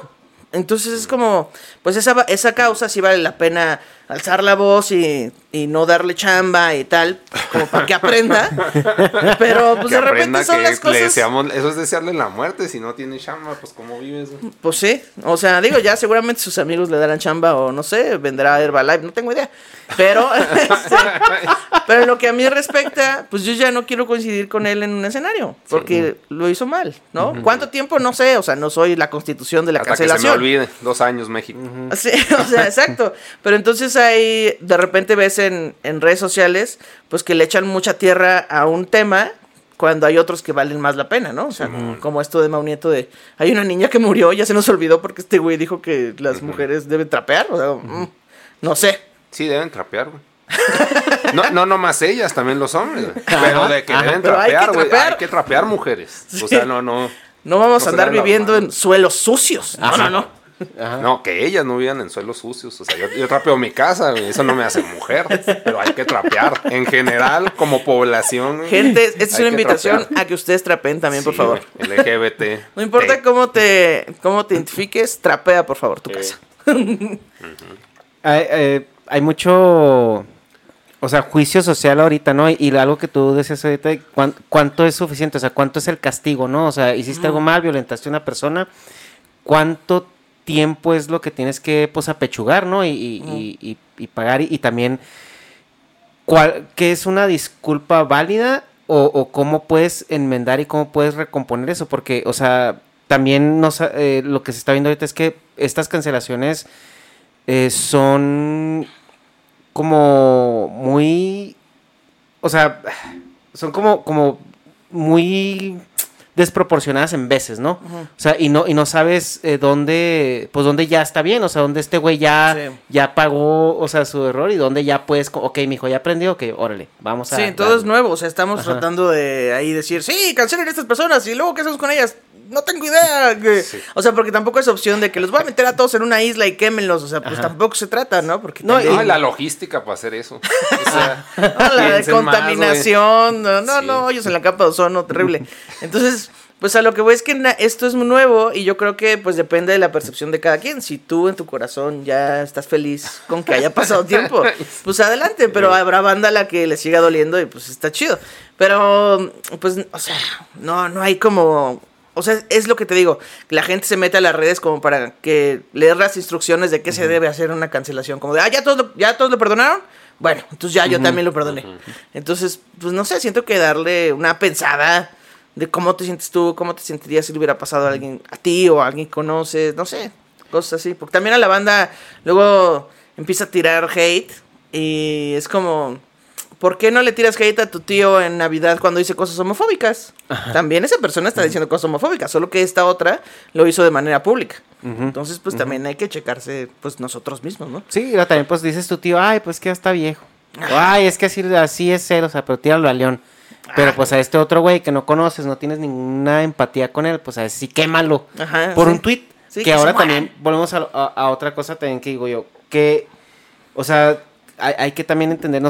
Entonces es como, pues esa, esa causa sí vale la pena alzar la voz y, y no darle chamba y tal, como para que aprenda. Pero pues que de repente son las cosas... deseamos, eso es desearle la muerte, si no tiene chamba, pues cómo vives. güey? Pues sí, o sea, digo, ya seguramente sus amigos le darán chamba o no sé, vendrá a Herbalife, no tengo idea. Pero, pero en lo que a mí respecta, pues yo ya no quiero coincidir con él en un escenario, porque lo hizo mal, ¿no? ¿Cuánto tiempo? No sé, o sea, no soy la constitución de la Hasta que se me cancelación. olvide, dos años México. Sí, o sea, exacto. Pero entonces ahí de repente ves en, en redes sociales, pues que le echan mucha tierra a un tema cuando hay otros que valen más la pena, ¿no? O sea, como esto de Maunieto de, hay una niña que murió, ya se nos olvidó porque este güey dijo que las mujeres deben trapear, o sea, mm, no sé. Sí, deben trapear, güey. No, no nomás ellas, también los hombres. güey. Pero de que ajá. deben hay trapear, güey. trapear. Hay que trapear mujeres. O sea, no, no. No vamos No a andar viviendo en suelos sucios. No, no, no. No, que ellas no vivan en suelos sucios. O sea, yo, yo trapeo mi casa, güey. Eso no me hace mujer. Pero hay que trapear. En general, como población. güey, Gente, esta es una invitación trapear. a que ustedes trapen también, por favor. güey, LGBT. No importa cómo te, cómo te identifiques, trapea, por favor, tu Eh, casa. Hay, eh, hay mucho, o sea, juicio social ahorita, ¿no? Y, algo que tú decías ahorita, ¿cuán- ¿cuánto es suficiente? O sea, ¿cuánto es el castigo, no? O sea, hiciste algo mal, violentaste a una persona, ¿cuánto tiempo es lo que tienes que, pues, apechugar, ¿no? Y, y- y- y- y pagar, y, también, ¿cuál, ¿qué es una disculpa válida? O, o cómo puedes enmendar y cómo puedes recomponer eso? Porque, o sea, también no, sa- eh, lo que se está viendo ahorita es que estas cancelaciones eh, son como muy, o sea, son como, como muy desproporcionadas en veces, ¿no? O sea, y no, y no sabes eh, dónde, pues dónde ya está bien, o sea, dónde este güey ya, Sí. ya pagó, o sea, su error y dónde ya puedes, ok, mijo, ya aprendió, ok, órale, vamos a... Sí, todo es nuevo. O sea, estamos Ajá. tratando de ahí decir, sí, cancelen a estas personas y luego, ¿qué hacemos con ellas? No tengo idea. que- O sea, porque tampoco es opción de que los voy a meter a todos en una isla y quémenlos. O sea, pues tampoco se trata, ¿no? Porque No, también- No, y la logística para hacer eso. O sea, No, la más, contaminación, no, no, Sí. no, hoyos en la capa de ozono, terrible. Entonces, pues a lo que voy es que esto es muy nuevo y yo creo que pues depende de la percepción de cada quien. Si tú en tu corazón ya estás feliz con que haya pasado tiempo, pues adelante, pero habrá banda a la que le siga doliendo y pues está chido. Pero, pues, o sea, no, no hay como... O sea, es lo que te digo, que la gente se mete a las redes como para que leer las instrucciones de qué se debe hacer una cancelación. Como de, ah, ya todos lo, ya todos lo perdonaron. Bueno, entonces ya yo también lo perdoné. Entonces, pues no sé, siento que darle una pensada de cómo te sientes tú, cómo te sentirías si le hubiera pasado a alguien, a ti o a alguien que conoces, no sé, cosas así. Porque también a la banda, luego empieza a tirar hate y es como, ¿por qué no le tiras hate a tu tío en Navidad cuando dice cosas homofóbicas? También esa persona está diciendo cosas homofóbicas, solo que esta otra lo hizo de manera pública. Entonces, pues también hay que checarse, pues nosotros mismos, ¿no? Sí, y también pues dices tu tío, ay, pues que ya está viejo. O, ay, es que así, así es él, o sea, pero tíralo al león. Pero pues a este otro güey que no conoces, no tienes ninguna empatía con él, pues a ese sí quémalo. Ajá, por sí. un tweet. Sí, que, ahora también volvemos a, a- a otra cosa también que digo yo, que, o sea, hay, que también entender, no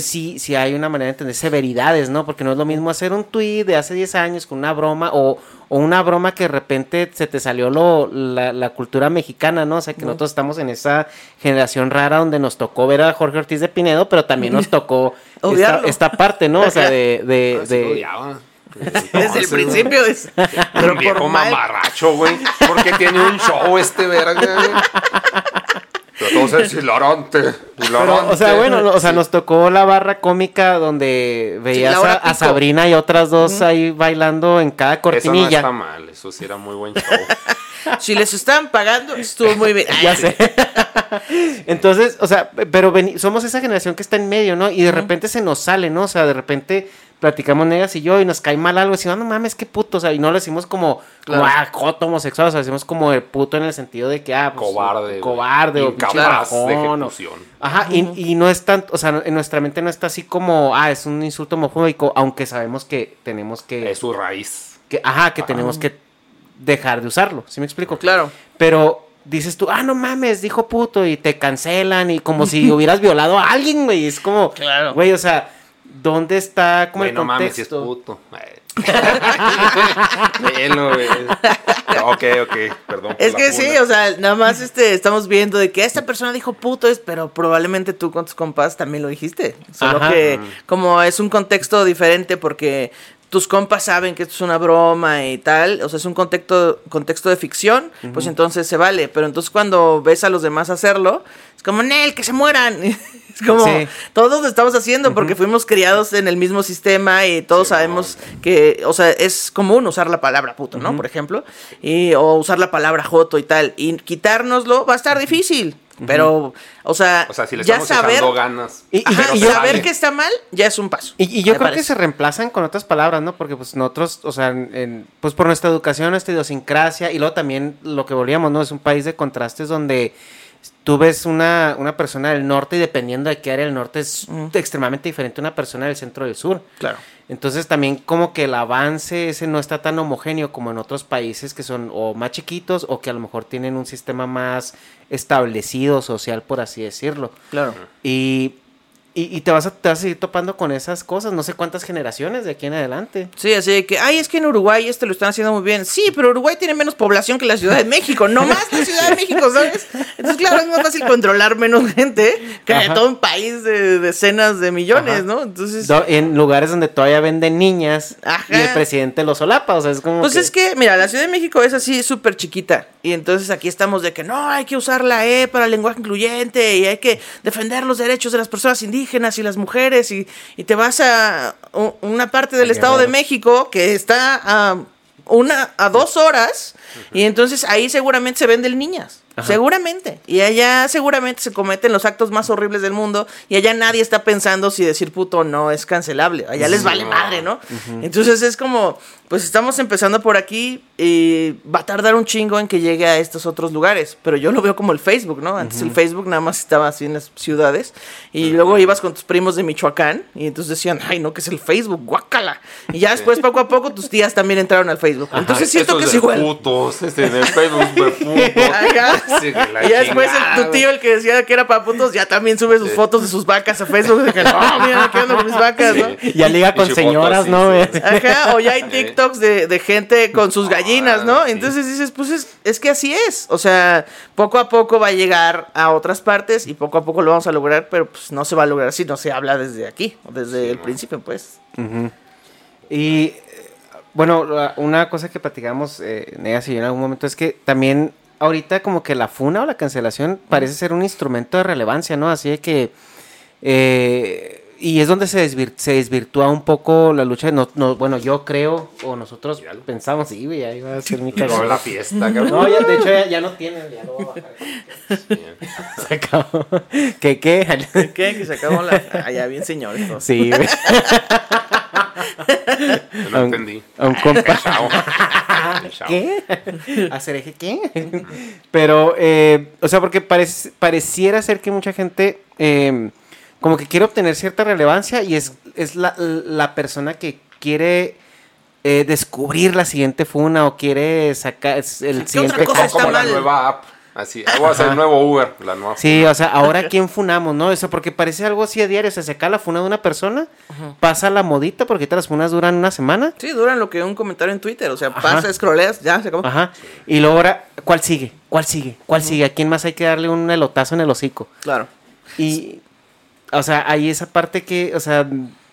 Sí, sí hay una manera de entender severidades, ¿no? Porque no es lo mismo hacer un tweet de hace 10 años con una broma o, o una broma que de repente se te salió lo, la, la cultura mexicana, ¿no? O sea, que nosotros estamos en esa generación rara donde nos tocó ver a Jorge Ortiz de Pinedo, pero también nos tocó esta, parte, ¿no? O sea, de... de, sí de-. Desde el principio es... Pero viejo mal- mamarracho, güey. Porque tiene un show este verga, Pero todo es hilarante. Pero, hilarante. o sea, bueno, no, o sea, nos tocó la barra cómica donde veías a. Sabrina y otras dos ahí bailando en cada Eso no cortinilla. está mal. Eso sí era muy buen show. Si les estaban pagando, estuvo muy bien. ya sé. Entonces, o sea, pero somos esa generación que está en medio, ¿no? Y de repente se nos sale, ¿no? O sea, de repente platicamos negas y yo y nos cae mal algo y decimos, "Ah, no mames, qué puto, o sea, y no lo decimos como, como ah, joto homosexual, o sea, decimos como el puto en el sentido de que, ah, pues, Cobarde, cobarde, o pinche bajón, o- ejecución. Ajá, y, y no es tanto, o sea, en nuestra mente no está así como, ah, es un insulto homofóbico, aunque sabemos que tenemos que, Es su raíz. que ajá, que tenemos que dejar de usarlo, ¿sí me explico? Claro. Pero dices tú, ah, no mames, dijo puto, y te cancelan, y como si hubieras violado a alguien, güey. Es como, Claro. güey, o sea, ¿dónde está como Güey, el no mames, si es contexto? puto. Ok, ok, perdón. Es que sí, o sea, nada más este, estamos viendo de que esta persona dijo puto, es, pero probablemente tú con tus compas también lo dijiste. Solo Ajá. que como es un contexto diferente porque tus compas saben que esto es una broma y tal, o sea, es un contexto, contexto de ficción, pues entonces se vale. Pero entonces cuando ves a los demás hacerlo, es como, Nel, que se mueran. Es como, Sí. todos lo estamos haciendo porque fuimos criados en el mismo sistema y todos sabemos que, o sea, es común usar la palabra puto, ¿no? Por ejemplo, y, o usar la palabra joto y tal. Y quitárnoslo va a estar difícil, pero, o sea, O sea, si le ya saber, ganas. Y- y- ajá, y y yo- saber que está mal ya es un paso. Y, y yo creo que se reemplazan con otras palabras, ¿no? Porque pues nosotros, o sea, en- en- pues por nuestra educación, nuestra idiosincrasia, y luego también lo que volvíamos, ¿no? Es un país de contrastes donde tú ves una, una persona del norte y dependiendo de qué área del norte es extremadamente diferente a una persona del centro del sur. Claro. Entonces también como que el avance ese no está tan homogéneo como en otros países que son o más chiquitos o que a lo mejor tienen un sistema más establecido social, por así decirlo. Claro. Y, y, y te, vas a, te vas a seguir topando con esas cosas, no sé cuántas generaciones de aquí en adelante. Sí, así de que, ay, es que en Uruguay este lo están haciendo muy bien. Sí, pero Uruguay tiene menos población que la Ciudad de México, no más la Ciudad de México, ¿sabes? Entonces, claro, es más fácil controlar menos gente que Ajá. todo un país de decenas de millones, Ajá. ¿no? Entonces, en lugares donde todavía venden niñas Ajá. y el presidente los solapa, o sea, es como Pues que- es que, mira, la Ciudad de México es así súper chiquita. Y entonces aquí estamos de que no, hay que usar la E para el lenguaje incluyente y hay que defender los derechos de las personas indígenas y las mujeres. Y, y te vas a una parte del Estado de. México que está a una a dos horas y entonces ahí seguramente se venden niñas. Seguramente. Y allá seguramente se cometen los actos más horribles del mundo. Y allá nadie está pensando si decir puto no es cancelable. Allá les vale madre, ¿no? Entonces es como, pues estamos empezando por aquí y va a tardar un chingo en que llegue a estos otros lugares. Pero yo lo veo como el Facebook, ¿no? Antes el Facebook nada más estaba así en las ciudades. Y luego ibas con tus primos de Michoacán y entonces decían, ay, no, que es el Facebook, guácala. Y ya después, poco a poco, tus tías también entraron al Facebook. Entonces siento que es igual. putos, este, Facebook de putos. Ajá. Sí, y ya después el- tu tío, el que decía que era para putos, ya también sube sus fotos de sus vacas a Facebook. De que, no, mira, aquí ando con mis vacas, ¿no? Ya liga con señoras, foto, ¿no? sí, sí. Ajá, o ya hay TikToks de, de gente con sus gallinas, ¿no? Ah. Entonces dices, pues es, es que así es. O sea, poco a poco va a llegar a otras partes y poco a poco lo vamos a lograr, pero pues no se va a lograr si no se habla desde aquí, o desde el principio, pues. Y eh, bueno, una cosa que platicamos, eh, Negas y yo en algún momento, es que también ahorita como que la funa o la cancelación parece ser un instrumento de relevancia, ¿no? Así de que... eh, y es donde se, se desvirtúa un poco la lucha de... No, no- bueno, yo creo, o nosotros pensamos, sí, güey, ya iba a ser mi cagada. la fiesta, cabrón. No, ya, de hecho ya, ya no tiene, ya lo voy a bajar. Se acabó. ¿Qué, qué? ¿Qué? Que se acabó la... Ya bien señor. esto. Sí, güey. No entendí. A un compa. ¿Qué? ¿Hacer eje qué? Pero, eh, o sea, porque parece, pareciera ser que mucha gente eh, como que quiere obtener cierta relevancia y es, es la, la persona que quiere eh, descubrir la siguiente funa o quiere sacar el siguiente otra cosa Como, está como la mal? nueva app. Así, ah, voy a hacer el nuevo Uber, la nueva. Sí, o sea, ahora quién funamos, ¿no? Eso porque parece algo así a diario. O sea, se cae la funa de una persona, pasa la modita, porque ahorita las funas duran una semana. Sí, duran lo que un comentario en Twitter. O sea, Ajá. pasa, scrolleas, ya se acabó. Ajá. Y luego ahora, ¿cuál sigue? ¿Cuál sigue? ¿Cuál sigue? ¿A quién más hay que darle un elotazo en el hocico? Claro. Y, o sea, hay esa parte que, o sea,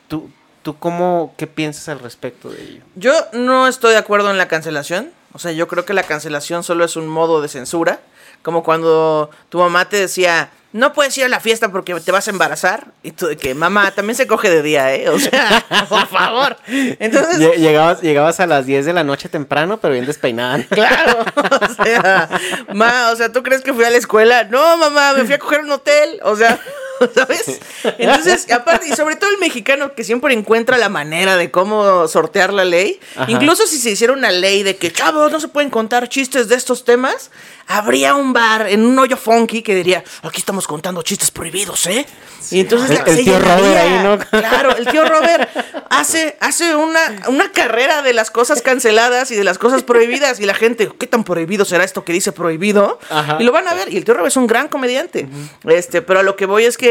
tú, tú cómo, ¿qué piensas al respecto de ello? Yo no estoy de acuerdo en la cancelación. O sea, yo creo que la cancelación solo es un modo de censura. Como cuando tu mamá te decía, no puedes ir a la fiesta porque te vas a embarazar. Y tú de que, mamá, también se coge de día, ¿eh? O sea, por favor. Entonces, Lle- Llegabas, llegabas a las 10 de la noche temprano, pero bien despeinada. claro. O sea, ma, o sea, ¿tú crees que fui a la escuela? No, mamá, me fui a coger un hotel. O sea, ¿sabes? Entonces, aparte, y sobre todo el mexicano que siempre encuentra la manera de cómo sortear la ley. Ajá. Incluso si se hiciera una ley de que, chavos, no se pueden contar chistes de estos temas, habría un bar en un hoyo funky que diría, aquí estamos contando chistes prohibidos, ¿eh? Y entonces El- la- el se tío Robert llenaría. ahí, ¿no? Claro, el tío Robert hace, hace una, una carrera de las cosas canceladas y de las cosas prohibidas. Y la gente, ¿qué tan prohibido será esto que dice prohibido? Ajá. Y lo van a ver. Y el tío Robert es un gran comediante. Este, pero a lo que voy es que,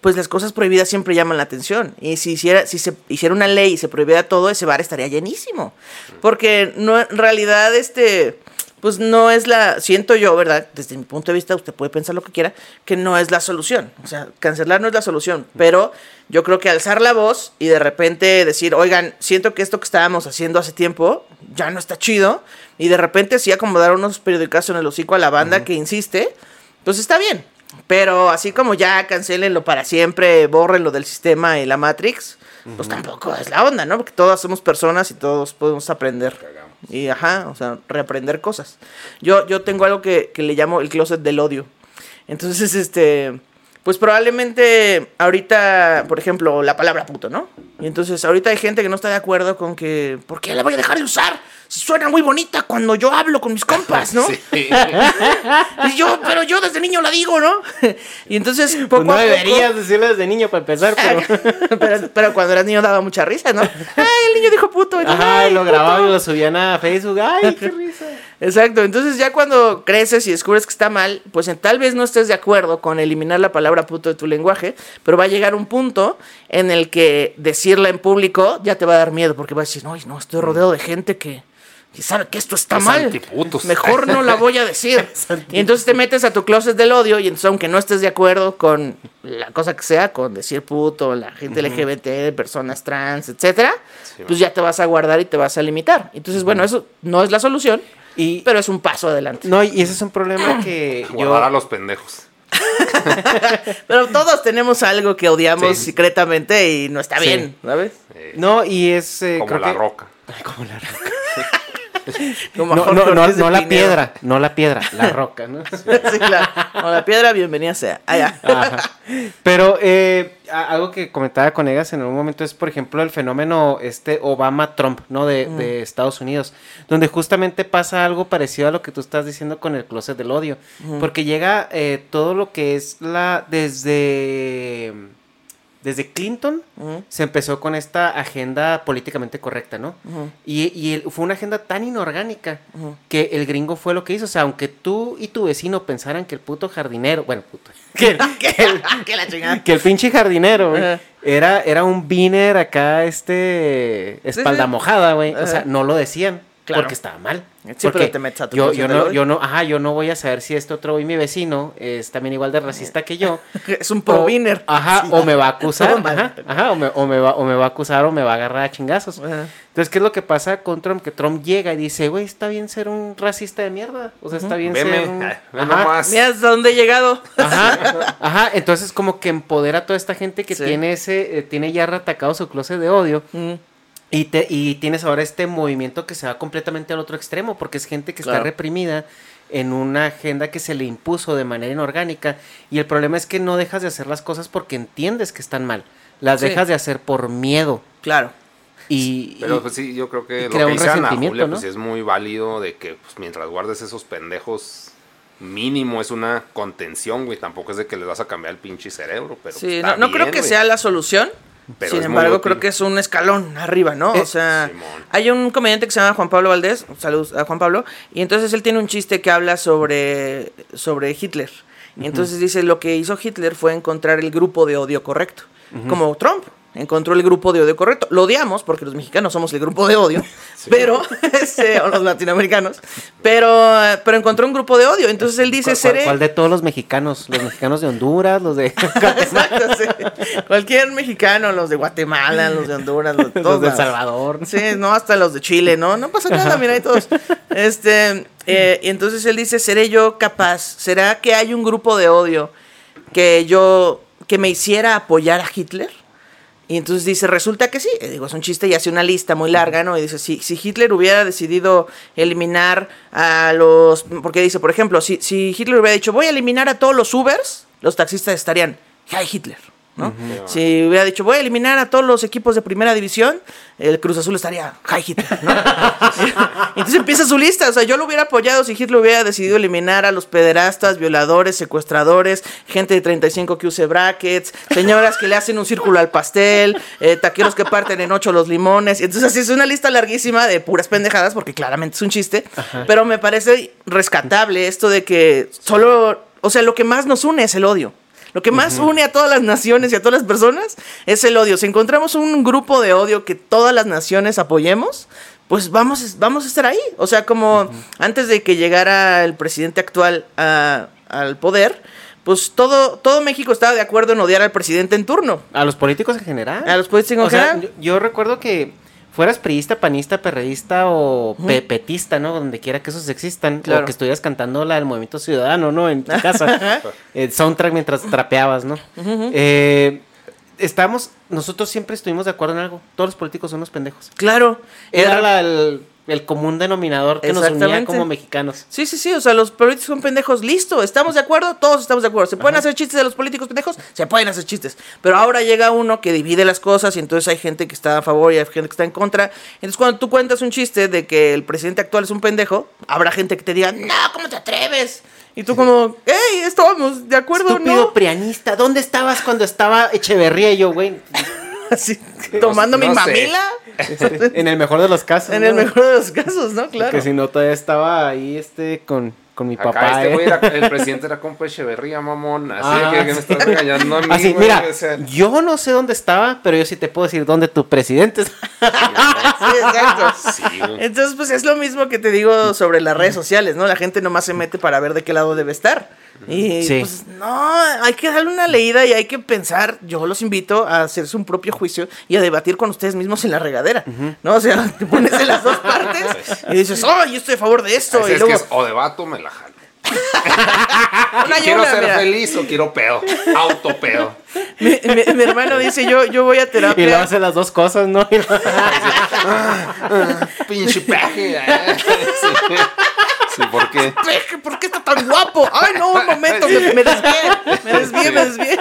pues las cosas prohibidas siempre llaman la atención. Y si hiciera, si se hiciera una ley y se prohibiera todo, ese bar estaría llenísimo. Porque no, en realidad, este. Pues no es la, siento yo, ¿verdad? Desde mi punto de vista, usted puede pensar lo que quiera, que no es la solución. O sea, cancelar no es la solución, pero yo creo que alzar la voz y de repente decir, oigan, siento que esto que estábamos haciendo hace tiempo ya no está chido, y de repente sí acomodar unos periodicazos en el hocico a la banda que insiste, pues está bien. Pero así como ya cancelenlo para siempre, borrenlo del sistema y la Matrix, pues tampoco es la onda, ¿no? Porque todos somos personas y todos podemos aprender. Y ajá, o sea, reaprender cosas. Yo, yo tengo algo que, que le llamo el closet del odio. Entonces, este, pues probablemente ahorita, por ejemplo, la palabra puto, ¿no? Y entonces ahorita hay gente que no está de acuerdo con que, ¿por qué la voy a dejar de usar? Suena muy bonita cuando yo hablo con mis compas, ¿no? Sí. Y yo, pero yo desde niño la digo, ¿no? Y entonces, poco Pues no a poco- deberías decirlo desde niño para empezar, pero... pero, pero cuando eras niño daba mucha risa, ¿no? Ay, el niño dijo puto. Ajá, "Ay, lo puto". grababan y lo subían a Facebook. ¡Ay, qué risa! Exacto, entonces ya cuando creces y descubres que está mal, pues tal vez no estés de acuerdo con eliminar la palabra puto de tu lenguaje, pero va a llegar un punto en el que decirla en público ya te va a dar miedo, porque vas a decir, no, no, estoy rodeado de gente que, que sabe que esto está Los mal. antiputos. Mejor no la voy a decir. y entonces te metes a tu closet del odio y entonces aunque no estés de acuerdo con la cosa que sea, con decir puto, la gente LGBT, personas trans, etcétera, pues ya te vas a guardar y te vas a limitar. Entonces, bueno, eso no es la solución. Y, Pero es un paso adelante. no, y ese es un problema que Guardar a los pendejos. Pero todos tenemos algo que odiamos Sí. secretamente y no está Sí. bien, ¿sabes? Eh, No, y es... eh, como creo la que- roca. Como la roca. Como No, no, no, no la piedra, no la piedra, la roca, ¿no? Sí, claro. O la piedra, bienvenida sea. Ah. Pero eh, algo que comentaba con Egas en algún momento es, por ejemplo, el fenómeno este Obama-Trump, ¿no? De, Mm. de Estados Unidos, donde justamente pasa algo parecido a lo que tú estás diciendo con el closet del odio, porque llega eh, todo lo que es la desde desde Clinton se empezó con esta agenda políticamente correcta, ¿no? Y, fue una agenda tan inorgánica que el gringo fue lo que hizo. O sea, aunque tú y tu vecino pensaran que el puto jardinero, bueno, puto, que, el- que el, que la chingada. que el pinche jardinero, güey, era, era un biner acá, este, espalda mojada, güey. O sea, no lo decían. Claro. Porque estaba mal. Sí, Porque pero te metes a tu yo, yo no, yo no, ajá, yo no voy a saber si este otro güey, mi vecino, es también igual de racista que yo. Es un pro O- winner. Ajá, Sí. o me va a acusar, ajá, ajá, o me, o me va, o me va a acusar o me va a agarrar a chingazos. Ajá. Entonces, ¿qué es lo que pasa con Trump? Que Trump llega y dice, güey, está bien ser un racista de mierda. O sea, está bien Veme, ser un... ve Ajá, nomás. Mira hasta dónde he llegado. Ajá, ajá, entonces como que empodera a toda esta gente que Sí. tiene ese, eh, tiene ya atacado su closet de odio. Mm. Y, te, y tienes ahora este movimiento que se va completamente al otro extremo, porque es gente que Claro. está reprimida en una agenda que se le impuso de manera inorgánica. Y el problema es que no dejas de hacer las cosas porque entiendes que están mal. Las Sí. dejas de hacer por miedo. Claro. Y, Pero y- pues sí, yo creo que lo que un dice Ana resentimiento, Julia, ¿no? pues es muy válido de que pues, mientras guardes esos pendejos, mínimo es una contención, güey. Tampoco es de que les vas a cambiar el pinche cerebro, pero Sí, pues, no, no creo bien, que güey. sea la solución. Pero Sin embargo, creo que es un escalón arriba, ¿no? Eh, o sea, Simón. hay un comediante que se llama Juan Pablo Valdés, saludos a Juan Pablo, y entonces él tiene un chiste que habla sobre, sobre Hitler. Y entonces dice, lo que hizo Hitler fue encontrar el grupo de odio correcto, como Trump. Encontró el grupo de odio correcto. Lo odiamos porque los mexicanos somos el grupo de odio, pero, este, o los latinoamericanos, pero, pero encontró un grupo de odio. Entonces él dice, ¿Cuál, seré... cuál de todos los mexicanos? ¿Los mexicanos de Honduras? ¿Los de Exacto, sí. Cualquier mexicano, los de Guatemala, los de Honduras, los, todos los de El. Salvador? Sí, no, hasta los de Chile, ¿no? No pasa nada, mira, ahí todos. Este, eh, y entonces él dice, ¿seré yo capaz? ¿Será que hay un grupo de odio que yo, que me hiciera apoyar a Hitler? Y entonces dice, resulta que sí. Digo, es un chiste y hace una lista muy larga, ¿no? Y dice, si, si Hitler hubiera decidido eliminar a los... Porque dice, por ejemplo, si, si Hitler hubiera dicho, voy a eliminar a todos los Ubers, los taxistas estarían, ¡Hey Hitler! ¿No? Si hubiera dicho, voy a eliminar a todos los equipos de primera división, el Cruz Azul estaría, ¡Hi Hitler! ¿no? Entonces empieza su lista. O sea, yo lo hubiera apoyado si Hitler hubiera decidido eliminar a los pederastas, violadores, secuestradores, gente de 35 que use brackets, señoras que le hacen un círculo al pastel, eh, taqueros que parten en ocho los limones. Entonces, así es una lista larguísima de puras pendejadas, porque claramente es un chiste. Pero me parece rescatable esto de que solo. O sea, lo que más nos une es el odio. Lo que más une a todas las naciones y a todas las personas es el odio. Si encontramos un grupo de odio que todas las naciones apoyemos, pues vamos, vamos a estar ahí. O sea, como antes de que llegara el presidente actual a- al poder, pues todo, todo México estaba de acuerdo en odiar al presidente en turno. A los políticos en general. A los políticos en O sea, general. yo, yo recuerdo que fueras priista, panista, perredista o pe- petista, ¿no? Donde quiera que esos existan. Claro. O que estuvieras cantando la del movimiento ciudadano, ¿no? En tu casa. el soundtrack mientras trapeabas, ¿no? Eh, estamos, nosotros siempre estuvimos de acuerdo en algo. Todos los políticos son unos pendejos. Claro. Era la- el, el común denominador que nos unía como mexicanos. Sí, sí, sí, o sea, los políticos son pendejos, listo, estamos de acuerdo, todos estamos de acuerdo. ¿Se pueden hacer chistes de los políticos pendejos? Se pueden hacer chistes. Pero ahora llega uno que divide las cosas y entonces hay gente que está a favor y hay gente que está en contra. Entonces cuando tú cuentas un chiste de que el presidente actual es un pendejo, habrá gente que te diga, no, ¿cómo te atreves? Y tú como, hey, estábamos de acuerdo, Estúpido ¿no? prianista, ¿dónde estabas cuando estaba Echeverría y yo, güey? Así, tomando mi no sé. mamila. en el mejor de los casos. En el mejor de los casos, ¿no? Claro. Que si no, todavía estaba ahí este con, con mi Acá papá. este ¿eh? güey era- el presidente era compa Echeverría, mamón. Así Ah, que, que me estás regañando a mí, Así, güey, mira, o sea. yo no sé dónde estaba, pero yo sí te puedo decir dónde tu presidente está. Sí, exacto. Sí, güey. Entonces, pues es lo mismo que te digo sobre las redes sociales, ¿no? La gente nomás se mete para ver de qué lado debe estar. Y Sí. pues no, hay que darle una leída y hay que pensar. Yo los invito a hacerse un propio juicio y a debatir con ustedes mismos en la regadera, ¿no? O sea, te pones en las dos partes y dices, oh, yo estoy a favor de esto. Así y es luego, que es o de vato me la jalo. Una y quiero una, ser mira. feliz o quiero pedo. Autopedo. Mi, mi- mi hermano dice, yo, yo voy a Y lo terapia. hace las dos cosas, ¿no? Y lo- Pinche peje. eh. Sí. Sí, ¿por qué? Peje, ¿Por qué está tan guapo? Ay, no, un momento, me, me desvié, me desvié, me desvié.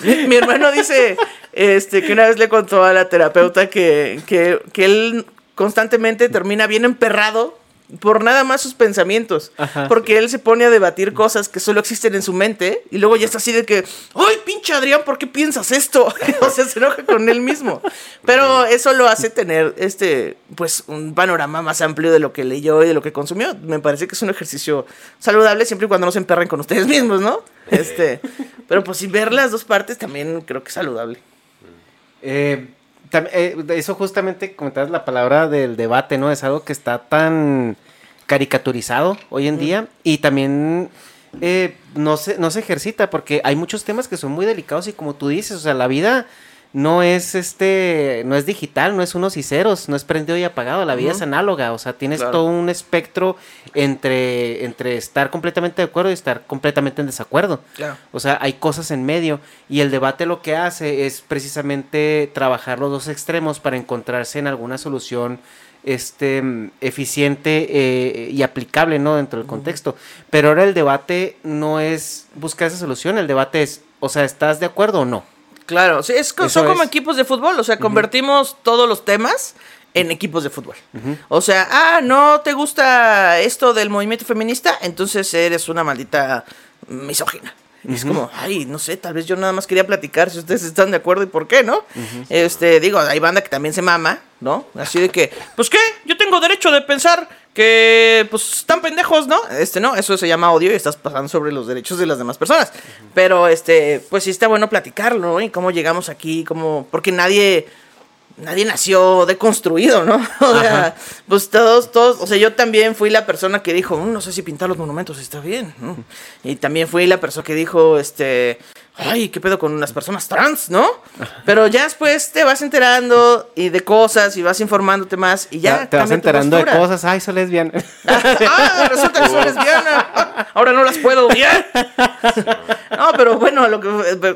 Mi, mi hermano dice este, que una vez le contó a la terapeuta que, que, que él constantemente termina bien emperrado por nada más sus pensamientos. Porque él se pone a debatir cosas que solo existen en su mente y luego ya está así de que, ¡ay, pinche Adrián, ¿por qué piensas esto? o sea, se enoja con él mismo. Pero eso lo hace tener este, pues, un panorama más amplio de lo que leyó y de lo que consumió. Me parece que es un ejercicio saludable siempre y cuando no se emperren con ustedes mismos, ¿no? Este, pero pues si ver las dos partes también creo que es saludable. Eh, eso justamente comentabas la palabra del debate, ¿no? Es algo que está tan caricaturizado hoy en día y también eh, no, se, no se ejercita porque hay muchos temas que son muy delicados y como tú dices, o sea, la vida no es este, no es digital, no es unos y ceros, no es prendido y apagado, la vida es análoga, o sea, tienes Claro. todo un espectro entre, entre estar completamente de acuerdo y estar completamente en desacuerdo. O sea, hay cosas en medio y el debate lo que hace es precisamente trabajar los dos extremos para encontrarse en alguna solución este eficiente eh, y aplicable, ¿no? Dentro del contexto. Pero ahora el debate no es buscar esa solución, el debate es, o sea, ¿estás de acuerdo o no? Claro, sí, es, Eso son como es. equipos de fútbol, o sea, convertimos todos los temas en equipos de fútbol. O sea, ah, ¿no te gusta esto del movimiento feminista? Entonces eres una maldita misógina. Y Es como, ay, no sé, tal vez yo nada más quería platicar si ustedes están de acuerdo y por qué, ¿no? Este, digo, hay banda que también se mama, ¿no? Así de que, pues qué, yo tengo derecho de pensar que, pues, están pendejos, ¿no? Este, no, eso se llama odio y estás pasando sobre los derechos de las demás personas. Pero, este, pues sí está bueno platicarlo, ¿no? Y cómo llegamos aquí, cómo, porque nadie nadie nació deconstruido, ¿no? O sea, pues todos, todos, o sea, yo también fui la persona que dijo, "Mm, no sé si pintar los monumentos está bien, ¿no? Y también fui la persona que dijo, este, ay, ¿qué pedo con las personas trans, no? Pero ya después te vas enterando y de cosas y vas informándote más y ya te vas enterando de cosas, ay, soy lesbiana. ah, resulta que soy lesbiana. Ah, Ahora no las puedo odiar. No, pero bueno, lo que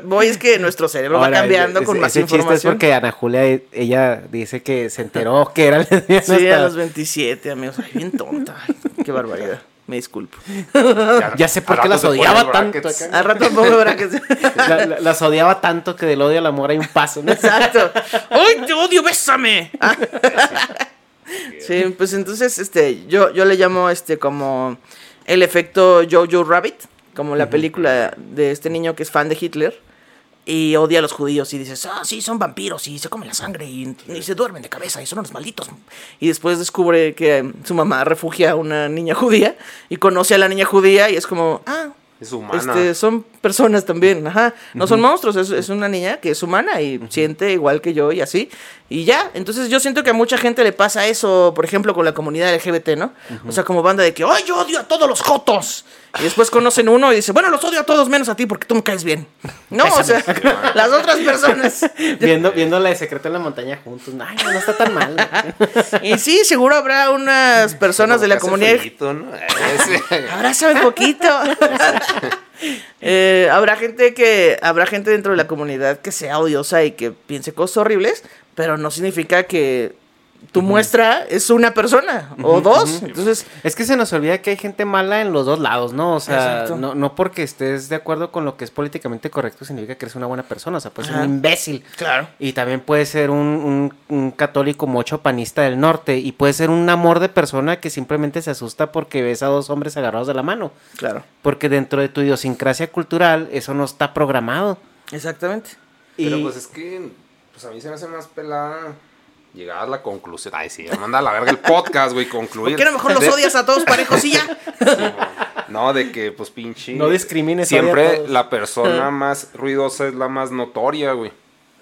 voy es que nuestro cerebro va cambiando ese- con más ese chiste es información. porque Ana Julia, ella dice que se enteró que era lesbiana. Sí, a los 27, amigos. Ay, bien tonta. Ay, qué barbaridad. Me disculpo. Ya sé por qué las odiaba tanto. Al rato pongo brackets. La- la- las odiaba tanto que del odio al amor hay un paso, ¿no? Exacto. ¡Ay, te odio! ¡Bésame! Ah. Sí, pues entonces, este, yo, yo le llamo este como el efecto Jojo Rabbit, como la película de este niño que es fan de Hitler y odia a los judíos y dices, ah, sí, son vampiros y se comen la sangre y, y se duermen de cabeza y son unos malditos. Y después descubre que eh, su mamá refugia a una niña judía y conoce a la niña judía y es como, ah, Es humana. este, son personas también, ajá. No son monstruos, es, es una niña que es humana y siente igual que yo y así. Y ya, entonces yo siento que a mucha gente le pasa eso, por ejemplo, con la comunidad LGBT, ¿no? O sea, como banda de que, ¡ay, yo odio a todos los jotos! Y después conocen uno y dicen, bueno, los odio a todos menos a ti porque tú me caes bien. No, o sea, las otras personas. Viendo, viendo la de Secreto en la Montaña juntos. Ay, no está tan mal. Y sí, seguro habrá unas personas de la Hace comunidad frillito, ¿no? Poquito. Eh, habrá gente que habrá gente dentro de la comunidad que sea odiosa y que piense cosas horribles, pero no significa que tu muestra es una persona o dos. Entonces, Es que se nos olvida que hay gente mala en los dos lados, ¿no? O sea, no, no porque estés de acuerdo con lo que es políticamente correcto significa que eres una buena persona. O sea, puedes ser un imbécil. claro. Y también puede ser un, un- un católico mocho panista del norte. Y puede ser un amor de persona que simplemente se asusta porque ves a dos hombres agarrados de la mano. Claro. Porque dentro de tu idiosincrasia cultural eso no está programado. Exactamente. Pero Y- pues es que, pues a mí se me hace más pelada llegar a la conclusión. Ay, sí, manda a la verga el podcast, güey, concluir. ¿Por qué no mejor los odias a todos parejos y ya? No, de que, pues, pinche. No discrimines, a Siempre la persona más ruidosa es la más notoria, güey.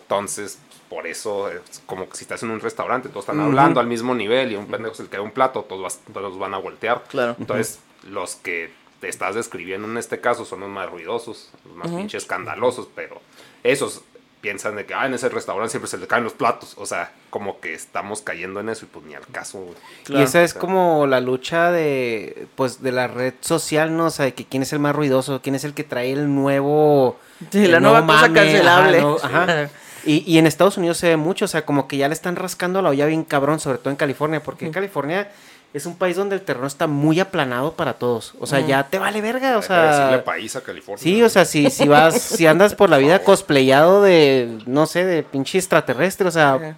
Entonces, por eso, es como que si estás en un restaurante, todos están hablando al mismo nivel y un pendejo se le cae un plato, todos, vas- todos van a voltear. Claro. Entonces, los que te estás describiendo en este caso son los más ruidosos, los más pinche escandalosos, pero esos piensan de que, ah, en ese restaurante siempre se le caen los platos. O sea, como que estamos cayendo en eso y pues ni al caso. Y esa es O sea, como la lucha de, pues, de la red social, ¿no? O sea, de que quién es el más ruidoso, quién es el que trae el nuevo... Sí, el la nueva nuevo cosa mame, cancelable. Ajá, no, ajá. Y, y en Estados Unidos se ve mucho, o sea, como que ya le están rascando la olla bien cabrón, sobre todo en California, porque California es un país donde el terreno está muy aplanado para todos. O sea, ya te vale verga, o hay que decirle sea... país a California. Sí, o sea, si, si vas, si andas por la vida cosplayado de, no sé, de pinche extraterrestre, o sea,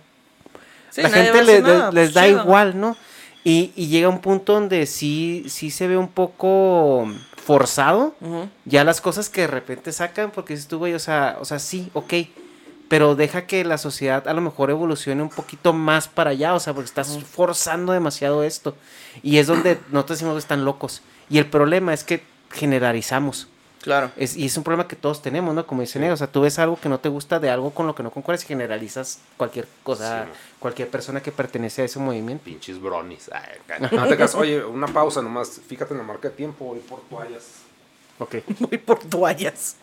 Sí, la gente le- nada, les pues, da chido. igual, ¿no? Y, y llega un punto donde sí, sí se ve un poco forzado ya las cosas que de repente sacan, porque dices tú, güey, o sea, o sea, sí, ok, pero deja que la sociedad a lo mejor evolucione un poquito más para allá, o sea, porque estás forzando demasiado esto. Y es donde nosotros decimos que están locos. Y el problema es que generalizamos. Claro. Es, y es un problema que todos tenemos, ¿no? Como dicen ellos, o sea, tú ves algo que no te gusta de algo con lo que no concuerdas y generalizas cualquier cosa, Sí. cualquier persona que pertenece a ese movimiento. Pinches bronies. Ay, acá. no te creas, Oye, una pausa nomás. Fíjate en la marca de tiempo, voy por toallas. Ok. Voy por toallas.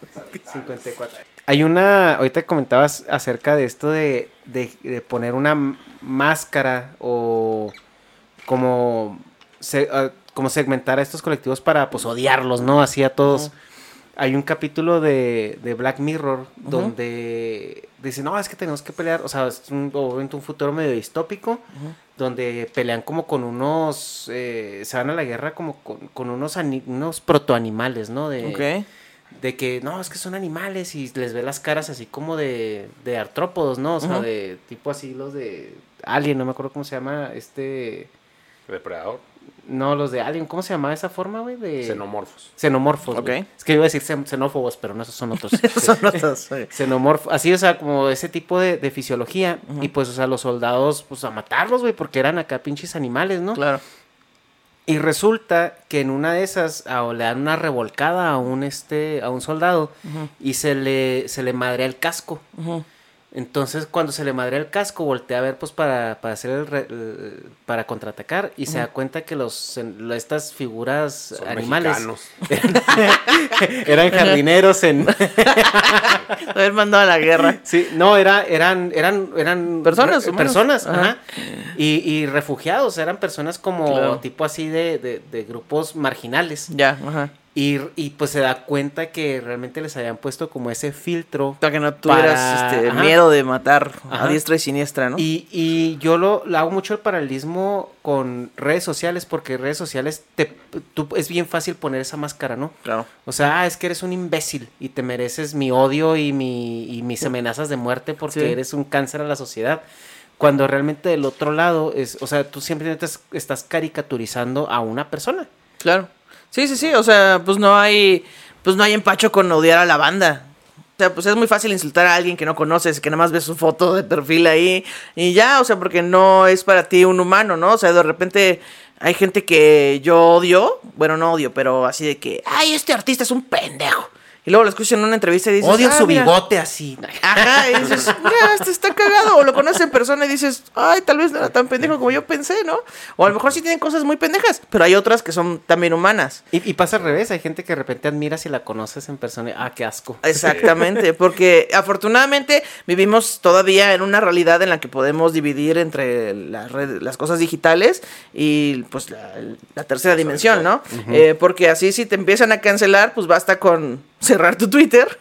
54. Hay una, ahorita comentabas acerca de esto de, de- de poner una máscara o como, se- ah, como segmentar a estos colectivos para pues odiarlos, ¿no? Así a todos. Hay un capítulo de, de Black Mirror donde dice, no, es que tenemos que pelear, o sea, es un, obviamente un futuro medio distópico, donde pelean como con unos, eh, se van a la guerra como con, con unos, unos protoanimales, ¿no? De. De que no, es que son animales y les ve las caras así como de, de artrópodos, ¿no? O sea, de tipo así los de Alien, no me acuerdo cómo se llama este. Depredador. No, los de Alien, ¿cómo se llama esa forma, güey? De... Xenomorfos. Xenomorfos. Ok. Es que iba a decir xen- xenófobos, pero no, esos son otros. Son otros, sí. Xenomorfo, así, o sea, como ese tipo de, de fisiología. Y pues, o sea, los soldados, pues a matarlos, güey, porque eran acá pinches animales, ¿no? Claro. Y resulta que en una de esas a- le dan una revolcada a un este a un soldado y se le se le madrea el casco. Entonces cuando se le madrea el casco voltea a ver pues para, para hacer el, re- el- para contraatacar y se da cuenta que los en- estas figuras Son animales mexicanos. eran jardineros en Haber mandado a la guerra. Sí, no, era, eran, eran, eran Personas, personas, Ajá. ajá. Y, y refugiados, eran personas como Claro. tipo así de, de, de grupos marginales. Ya, ajá. Y, y pues se da cuenta que realmente les habían puesto como ese filtro. Para que no tuvieras Para- este, miedo de matar a Ajá. diestra y siniestra, ¿no? Y, y yo lo, lo hago mucho el paralelismo con redes sociales, porque redes sociales te, tú, es bien fácil poner esa máscara, ¿no? Claro. O sea, ah, es que eres un imbécil y te mereces mi odio y, mi, y mis amenazas de muerte porque Sí. eres un cáncer a la sociedad. Cuando realmente del otro lado es, o sea, tú simplemente estás, estás caricaturizando a una persona. Claro. Sí, sí, sí. O sea, pues no hay. Pues no hay empacho con odiar a la banda. O sea, pues es muy fácil insultar a alguien que no conoces, que nada más ves su foto de perfil ahí. Y ya, o sea, porque no es para ti un humano, ¿no? O sea, de repente hay gente que yo odio. Bueno, no odio, pero así de que. Ay, este artista es un pendejo. Y luego lo escuchas en una entrevista y dices. Odio "Ah, su mira". bigote así. Ajá, y dices, mira, este está cagado. O lo conoces en persona y dices, ay, tal vez no era tan pendejo como yo pensé, ¿no? O a lo mejor sí tienen cosas muy pendejas, pero hay otras que son también humanas. Y, y pasa al revés, hay gente que de repente admiras y la conoces en persona y, ah, qué asco. Exactamente, porque afortunadamente vivimos todavía en una realidad en la que podemos dividir entre las cosas digitales y pues la, la tercera dimensión, ¿no? Eh, porque así si te empiezan a cancelar, pues basta con cerrar tu Twitter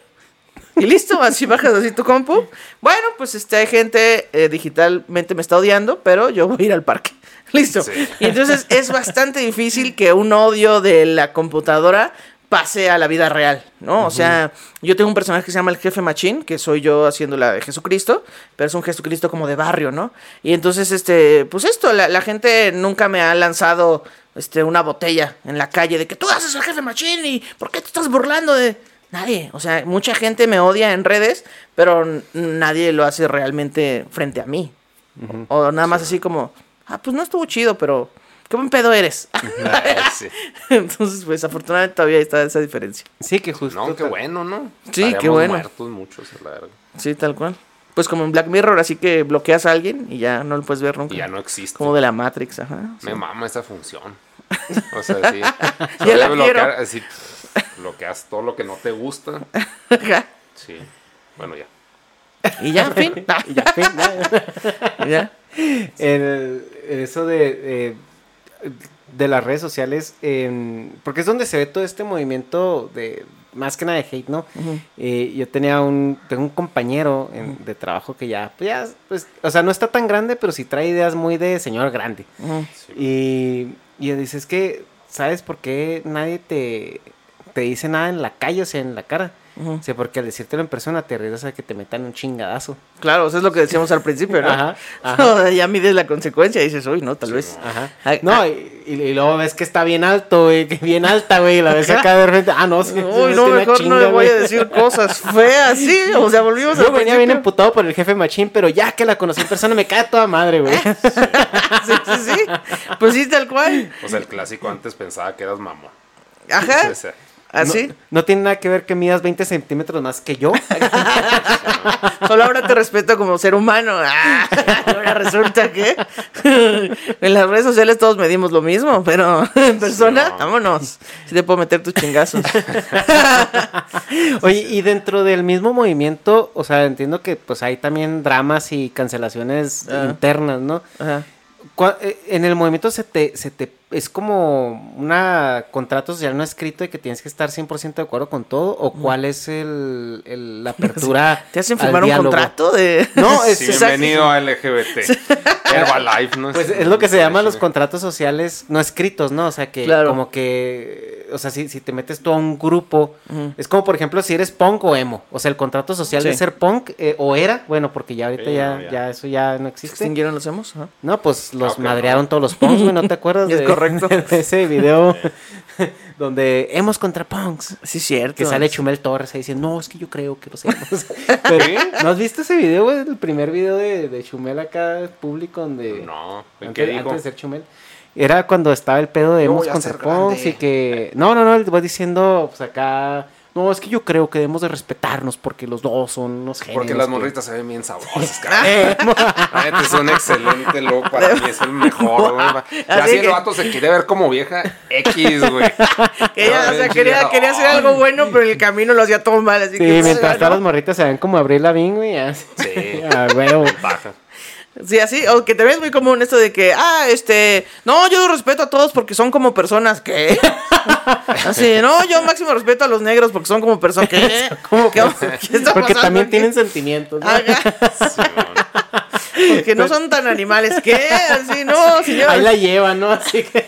y listo, así bajas así tu compu. Bueno, pues este hay gente eh, digitalmente me está odiando, pero yo voy a ir al parque. Listo. Sí. Y entonces es bastante difícil que un odio de la computadora pase a la vida real, ¿no? O sea, yo tengo un personaje que se llama el jefe machín, que soy yo haciendo la de Jesucristo, pero es un Jesucristo como de barrio, ¿no? Y entonces, este, pues esto, la, la gente nunca me ha lanzado, este, una botella en la calle de que tú haces el jefe machín y ¿por qué te estás burlando de...? Nadie, o sea, mucha gente me odia en redes, pero nadie lo hace realmente frente a mí. O nada más así como, ah, pues no estuvo chido, pero qué buen pedo eres. Sí. Entonces, pues afortunadamente todavía está esa diferencia. Sí, que justo. No, qué bueno, ¿no? Sí, qué Estaríamos bueno. muertos muchos, a la verga. Sí, tal cual. Pues como en Black Mirror, así que bloqueas a alguien y ya no lo puedes ver nunca. Y ya no existe. Como de la Matrix, ajá. Me mama esa función. O sea, sí. Ya la quiero. bloquear, así, bloqueas todo lo que no te gusta. Sí. Bueno, ya. Y ya, fin. Y ya, fin, ya. Y ya. El- eso de, de, de las redes sociales, en- porque es donde se ve todo este movimiento de más que nada de hate, ¿no? Eh, yo tenía un, tengo un compañero en- de trabajo que ya, pues ya, pues, o sea, no está tan grande, pero sí trae ideas muy de señor grande. Y, y dice, es que, ¿sabes por qué nadie te, te dice nada en la calle, o sea, en la cara? O sea, porque al decírtelo en persona te arriesgas a que te metan un chingadazo. Claro, eso es lo que decíamos al principio, ¿no? Ajá, ajá. No, ya mides la consecuencia y dices, uy, no, tal vez. Ajá. Ay, No, ah, y, y- luego ves que está bien alto, güey, que bien alta, güey, y la ves acá de repente, ah, no, sí, sí, Uy, no, mejor no le voy a decir cosas feas, sí, o sea, volvimos Yo al venía bien emputado por el jefe machín, pero ya que la conocí en persona me cae toda madre, güey. Sí, sí, sí. Pues sí, tal cual. O sea, el clásico antes pensaba que eras mamón. Ajá. O sea, Así. No, no tiene nada que ver que midas 20 centímetros más que yo. Solo ahora te respeto como ser humano. Ah, ahora resulta que en las redes sociales todos medimos lo mismo, pero en persona, no. vámonos. Si te puedo meter tus chingazos. Oye, y dentro del mismo movimiento, o sea, entiendo que pues hay también dramas y cancelaciones Ah. internas, ¿no? Ajá. Eh, En el movimiento se te, se te es como una contrato social no escrito de que tienes que estar 100% de acuerdo con todo o cuál es el, el- la apertura ¿Te hacen firmar un contrato de.? No, es, sí, bienvenido a LGBT. Herbalife, ¿no? Pues es lo que se llama los contratos sociales no escritos, ¿no? O sea, que Claro. como que, o sea, si, si te metes tú a un grupo, es como por ejemplo si eres punk o emo, o sea, el contrato social de ser punk eh, o era, bueno, porque ya ahorita Sí, ya, no, ya. ya eso ya no ¿Se existe. extinguieron los hemos? Ajá. No, pues los madrearon todos los punks, güey, ¿no te acuerdas? Es de, correcto. de ese video donde hemos contra punks. Sí, cierto. Que sale Chumel Torres ahí diciendo, no, es que yo creo que los hemos. Pero, ¿No has visto ese video, güey? El primer video de, de Chumel acá público donde... No, ¿en antes, qué digo? antes de ser Chumel. Era cuando estaba el pedo de hemos voy a punks grande. y que... No, no, no, él va diciendo, pues acá... No, es que yo creo que debemos de respetarnos porque los dos son unos genios. Porque las que- morritas se ven bien sabrosas, es un excelente look para mí, es el mejor, güey. Ya Así si el vato se quiere ver como vieja, X, güey. Ella, o sea, quería, quería hacer algo bueno, pero en el camino lo hacía todo mal. Así Sí, que, mientras ¿no? todas las morritas se ven como Abril Lavigne, güey. ya. Sí. Ah, huevo. Baja. Sí, así, o que te ves muy común esto de que, ah, este, no, yo respeto a todos porque son como personas que. Así, no, yo máximo respeto a los negros porque son como personas que. ¿Cómo ¿Qué, qué está Porque pasando también aquí? tienen sentimientos. ¿no? Ajá, porque no son tan animales que. Así, no, señor. Ahí la llevan, ¿no? Así que.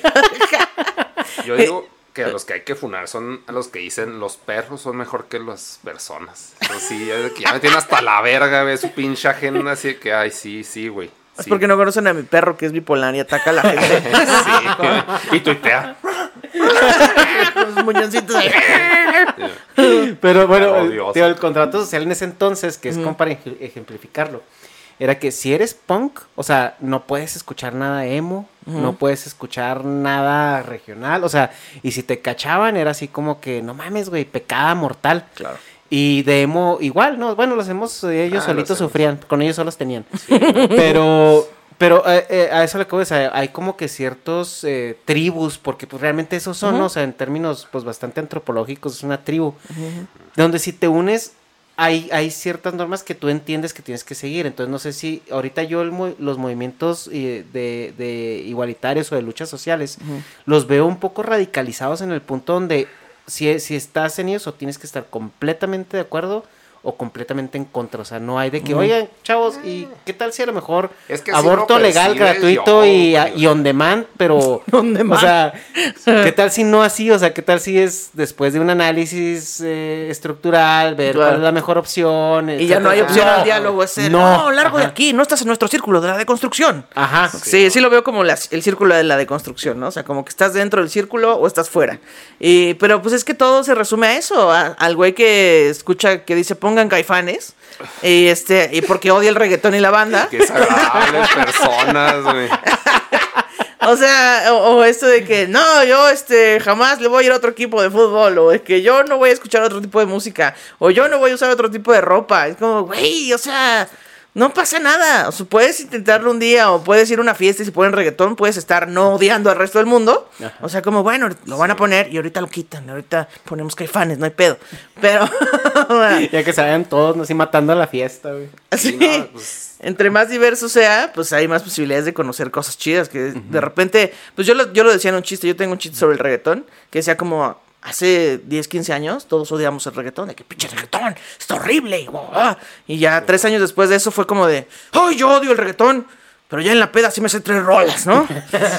Yo digo que a los que hay que funar son a los que dicen los perros son mejor que las personas. Eso sí, es de que ya me tiene hasta la verga, ve su pinche agenda, así que, ay, sí, sí, güey. Es Sí. porque no conocen a mi perro que es bipolar y ataca a la gente. Sí. Y tuitea. Con sus muñoncitos ahí. Pero bueno, el, odioso. tío, el contrato social en ese entonces, que es como para ej- ejemplificarlo, era que si eres punk, o sea, no puedes escuchar nada emo, no puedes escuchar nada regional, o sea, y si te cachaban era así como que, no mames, güey, pecada mortal. Claro. Y de emo, igual, ¿no? Bueno, los emos eh, ellos Ah, solitos sufrían, con ellos solos tenían. Pero, pero eh, eh, a eso le acabo de decir, hay como que ciertos eh, tribus, porque pues realmente esos son, ¿no? o sea, en términos pues bastante antropológicos, es una tribu, donde si te unes, hay, hay ciertas normas que tú entiendes que tienes que seguir. Entonces, no sé si ahorita yo el los movimientos eh, de, de igualitarios o de luchas sociales los veo un poco radicalizados en el punto donde si, si estás en ellos o tienes que estar completamente de acuerdo o completamente en contra. O sea, no hay de que, oigan, chavos, ¿y qué tal si a lo mejor Es que así aborto legal, gratuito yo, y, y on demand, pero... On demand. O sea, ¿qué tal si no así? O sea, ¿qué tal si es después de un análisis eh, estructural, ver Claro. cuál es la mejor opción? Y ya no hay opción al diálogo, es ser, no, no, largo de aquí, no estás en nuestro círculo de la deconstrucción. Ajá. Sí, sí, lo veo como las- el círculo de la deconstrucción, ¿no? O sea, como que estás dentro del círculo o estás fuera. Y, pero pues es que todo se resume a eso, a- al güey que escucha que dice pongan caifanes y este y porque odia el reggaetón y la banda. Qué desagradables personas, güey. O sea, o, o esto de que no, yo este jamás le voy a ir a otro equipo de fútbol o es que yo no voy a escuchar otro tipo de música o yo no voy a usar otro tipo de ropa. Es como, güey, o sea, no pasa nada. O sea, puedes intentarlo un día o puedes ir a una fiesta y si ponen reggaetón, puedes estar no odiando al resto del mundo. O sea, como, bueno, lo van a poner y ahorita lo quitan. y ahorita ponemos caifanes, no hay pedo. Pero, Ya que se vayan todos, así matando a la fiesta, güey. Sí, no, pues- entre más diverso sea, pues hay más posibilidades de conocer cosas chidas. Que de repente, pues yo lo, yo lo decía en un chiste, yo tengo un chiste sobre el reggaetón, que decía como hace 10, 15 años, todos odiamos el reggaetón, de que pinche reggaetón, está horrible. Y, ah. Y ya tres años después de eso fue como de, ¡ay, yo odio el reggaetón! Pero ya en la peda sí me sé tres rolas, ¿no?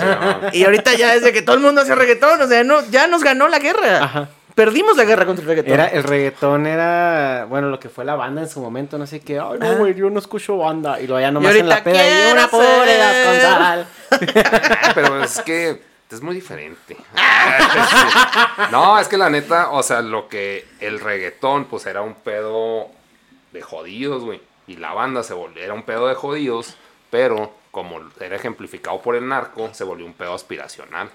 y ahorita ya desde que todo el mundo hace reggaetón, o sea, no, ya nos ganó la guerra. Ajá. Perdimos la guerra contra el reggaetón. Era, el reggaetón era, bueno, lo que fue la banda en su momento, no sé qué, ay, no, güey, yo no escucho banda. Y luego ya nomás en la peda y una. Ah, pero es que es muy diferente. no, es que la neta, o sea, lo que el reggaetón, pues era un pedo de jodidos, güey. Y la banda se volvió, era un pedo de jodidos, pero como era ejemplificado por el narco, se volvió un pedo aspiracional.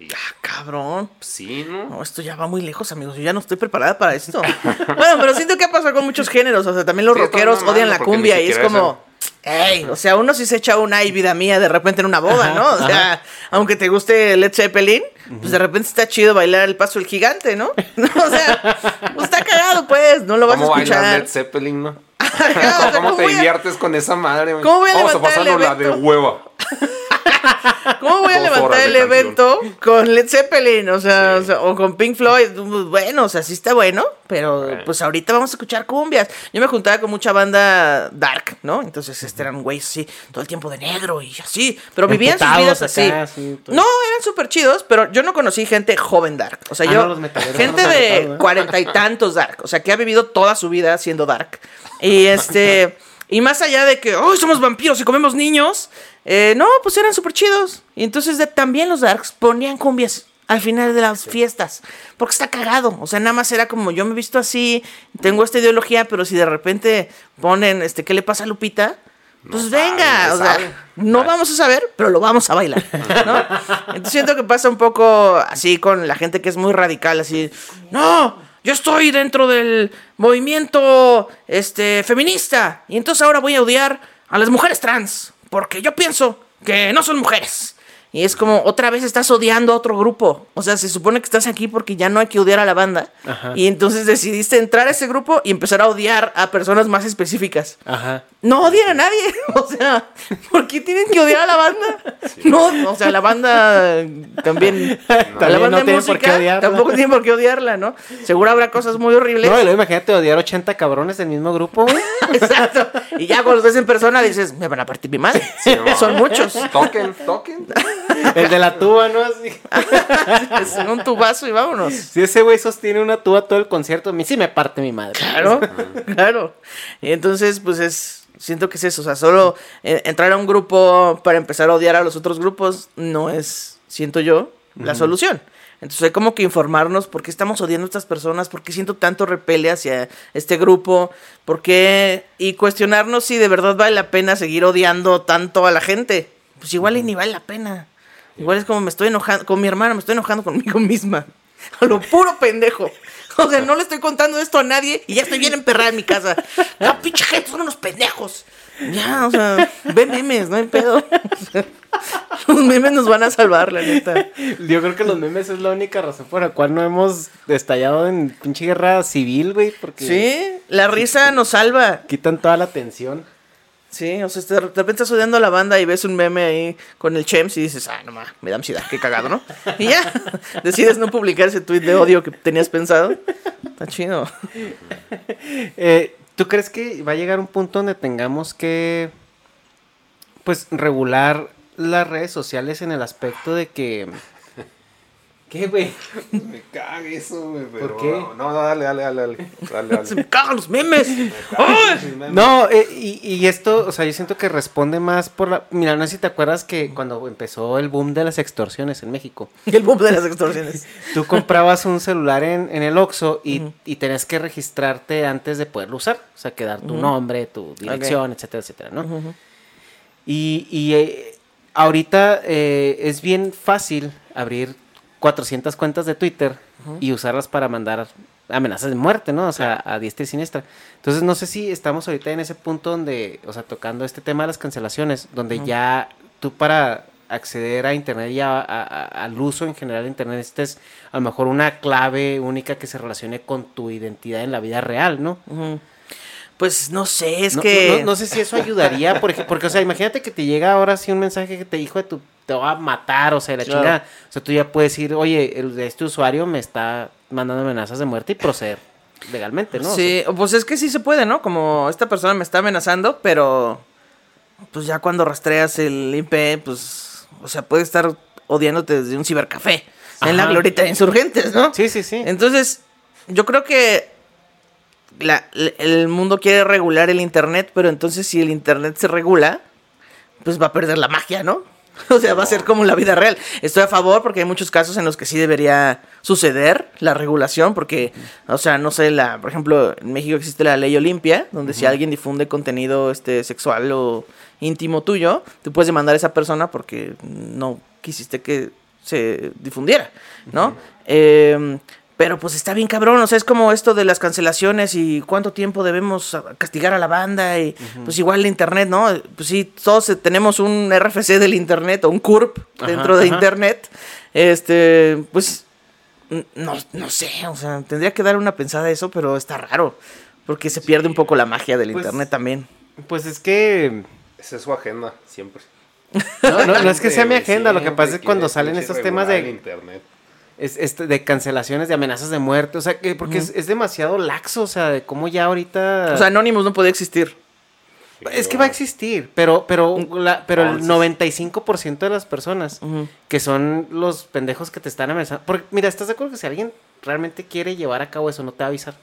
Y ya, Cabrón. sí, ¿no? No, esto ya va muy lejos, amigos. Yo ya no estoy preparada para esto. bueno, pero siento que ha pasado con muchos géneros. O sea, también los Sí, rockeros odian la cumbia y es como. Ey, o sea, uno sí se echa una y vida mía de repente en una boda, ¿no? O sea, aunque te guste Led Zeppelin, pues de repente está chido bailar el paso del gigante, ¿no? o sea, pues está cagado, pues, no lo vas a ¿Cómo escuchar. Led Zeppelin, no? ¿Cómo, cómo te a- diviertes con esa madre, güey? ¿Cómo voy a Vamos a pasarnos la de hueva. ¿Cómo voy a Dos levantar el canción. evento con Led Zeppelin? O sea, Sí. o, sea, o con Pink Floyd. Bueno, o sea, sí está bueno, pero Bueno. pues ahorita vamos a escuchar cumbias. Yo me juntaba con mucha banda dark, ¿no? Entonces, este eran güeyes así, todo el tiempo de negro y así. Pero vivían sus vidas así. acá, así, todo. No, eran súper chidos, pero yo no conocí gente joven dark. O sea, Ah, yo. no, gente de ¿eh? cuarenta y tantos dark. O sea, que ha vivido toda su vida siendo dark. Y este. Y más allá de que, oh, somos vampiros y comemos niños, eh, no, pues eran súper chidos. Y entonces de- también los darks ponían cumbias al final de las fiestas. Porque está cagado. O sea, nada más era como, yo me he visto así, tengo esta ideología, pero si de repente ponen, este, ¿qué le pasa a Lupita? Pues No venga, o sea, no vamos a saber, pero lo vamos a bailar, ¿no? Entonces siento que pasa un poco así con la gente que es muy radical, así, no, yo estoy dentro del movimiento este feminista y entonces ahora voy a odiar a las mujeres trans porque yo pienso que no son mujeres. Y es como otra vez estás odiando a otro grupo. O sea, se supone que estás aquí porque ya no hay que odiar a la banda. Ajá. Y entonces decidiste entrar a ese grupo y empezar a odiar a personas más específicas. Ajá. No odian a nadie. O sea, ¿por qué tienen que odiar a la banda? No, o sea, la banda también. a la banda no de tienen por qué música odiarla. tampoco tienen por qué odiarla, ¿no? Seguro habrá cosas muy horribles. No, imagínate odiar 80 cabrones del mismo grupo. Exacto. Y ya cuando los ves en persona dices, me van a partir mi madre. Son muchos. Toquen, toquen. El de la tuba, ¿no? Así. Son un tubazo y vámonos. Si ese güey sostiene una tuba todo el concierto, a mí sí me parte mi madre. Claro, claro. Y entonces, pues es. Siento que es eso. O sea, solo eh, entrar a un grupo para empezar a odiar a los otros grupos no es, siento yo, la solución. Entonces hay como que informarnos por qué estamos odiando a estas personas, por qué siento tanto repele hacia este grupo, por qué. Y cuestionarnos si de verdad vale la pena seguir odiando tanto a la gente. Pues igual y ni vale la pena. Igual es como me estoy enojando con mi hermana, me estoy enojando conmigo misma. A lo puro pendejo. O sea, no le estoy contando esto a nadie y ya estoy bien emperrada en mi casa. La pinche gente son unos pendejos. Ya, o sea, ve memes, no hay pedo. O sea, los memes nos van a salvar, la neta. Yo creo que los memes es la única razón por la cual no hemos estallado en pinche guerra civil, güey, porque Sí, la risa nos salva. quitan toda la atención. Sí, o sea, de repente estás odiando a la banda y ves un meme ahí con el Chems y dices, ah, no ma, me da ansiedad, qué cagado, ¿no? Y ya, decides no publicar ese tweet de odio que tenías pensado. Está chido. Eh, ¿Tú crees que va a llegar un punto donde tengamos que, pues, regular las redes sociales en el aspecto de que... ¿Qué, güey? Me caga eso, güey. pero- qué? No, no, dale, dale, dale. Dale, dale, Se me cagan los memes. No, eh, y, y esto, o sea, yo siento que responde más por la... Mira, no sé si te acuerdas que cuando empezó el boom de las extorsiones en México, Y el boom de las extorsiones. tú comprabas un celular en, en el Oxxo y, y tenías que registrarte antes de poderlo usar. O sea, que dar tu nombre, tu dirección, etcétera, etcétera, ¿no? Y, y, eh, ahorita eh, es bien fácil abrir 400 cuentas de Twitter y usarlas para mandar amenazas de muerte, ¿no? O sea, a diestra y siniestra. Entonces, no sé si estamos ahorita en ese punto donde, o sea, tocando este tema de las cancelaciones, donde ya tú para acceder a internet y a- a- a- al uso en general de internet necesitas a lo mejor una clave única que se relacione con tu identidad en la vida real, ¿no? Ujú. Pues no sé, es no, que... no- no sé si eso ayudaría, por ej- porque, o sea, imagínate que te llega ahora sí un mensaje que te dijo de tu, te va a matar, o sea, la Claro. chingada. O sea, tú ya puedes decir, oye, el este usuario me está mandando amenazas de muerte y proceder legalmente, ¿no? O Sí, pues es que sí se puede, ¿no? Como esta persona me está amenazando, pero pues ya cuando rastreas el IP, pues, o sea, puede estar odiándote desde un cibercafé en la glorita de insurgentes, ¿no? Sí, sí, sí. Entonces, yo creo que la- el mundo quiere regular el Internet, pero entonces si el Internet se regula, pues va a perder la magia, ¿no? O sea, va a ser como la vida real. Estoy a favor porque hay muchos casos en los que sí debería suceder la regulación, porque, o sea, no sé, la, por ejemplo, en México existe la ley Olimpia, donde si alguien difunde contenido este sexual o íntimo tuyo, tú puedes demandar a esa persona porque no quisiste que se difundiera, ¿no? Eh, pero pues está bien cabrón, o sea, es como esto de las cancelaciones y cuánto tiempo debemos castigar a la banda y pues igual el internet, ¿no? Pues sí, todos eh, tenemos un RFC del internet o un CURP dentro de ajá. internet. Este, pues no, no sé, o sea, tendría que dar una pensada a eso, pero está raro, porque se pierde un poco la magia del Pues- internet también. Pues es que... Esa es su agenda, siempre. No, no, no es que sea mi agenda, lo que pasa es que cuando salen estos temas de... internet. Es, este, de cancelaciones, de amenazas de muerte, o sea, que porque es, es demasiado laxo, o sea, de cómo ya ahorita... O sea, Anonymous no podía existir. Es que va a existir, pero, pero, la- pero el Entonces- 95% de las personas que son los pendejos que te están amenazando. Porque, mira, ¿estás de acuerdo que si alguien realmente quiere llevar a cabo eso, no te va a avisar?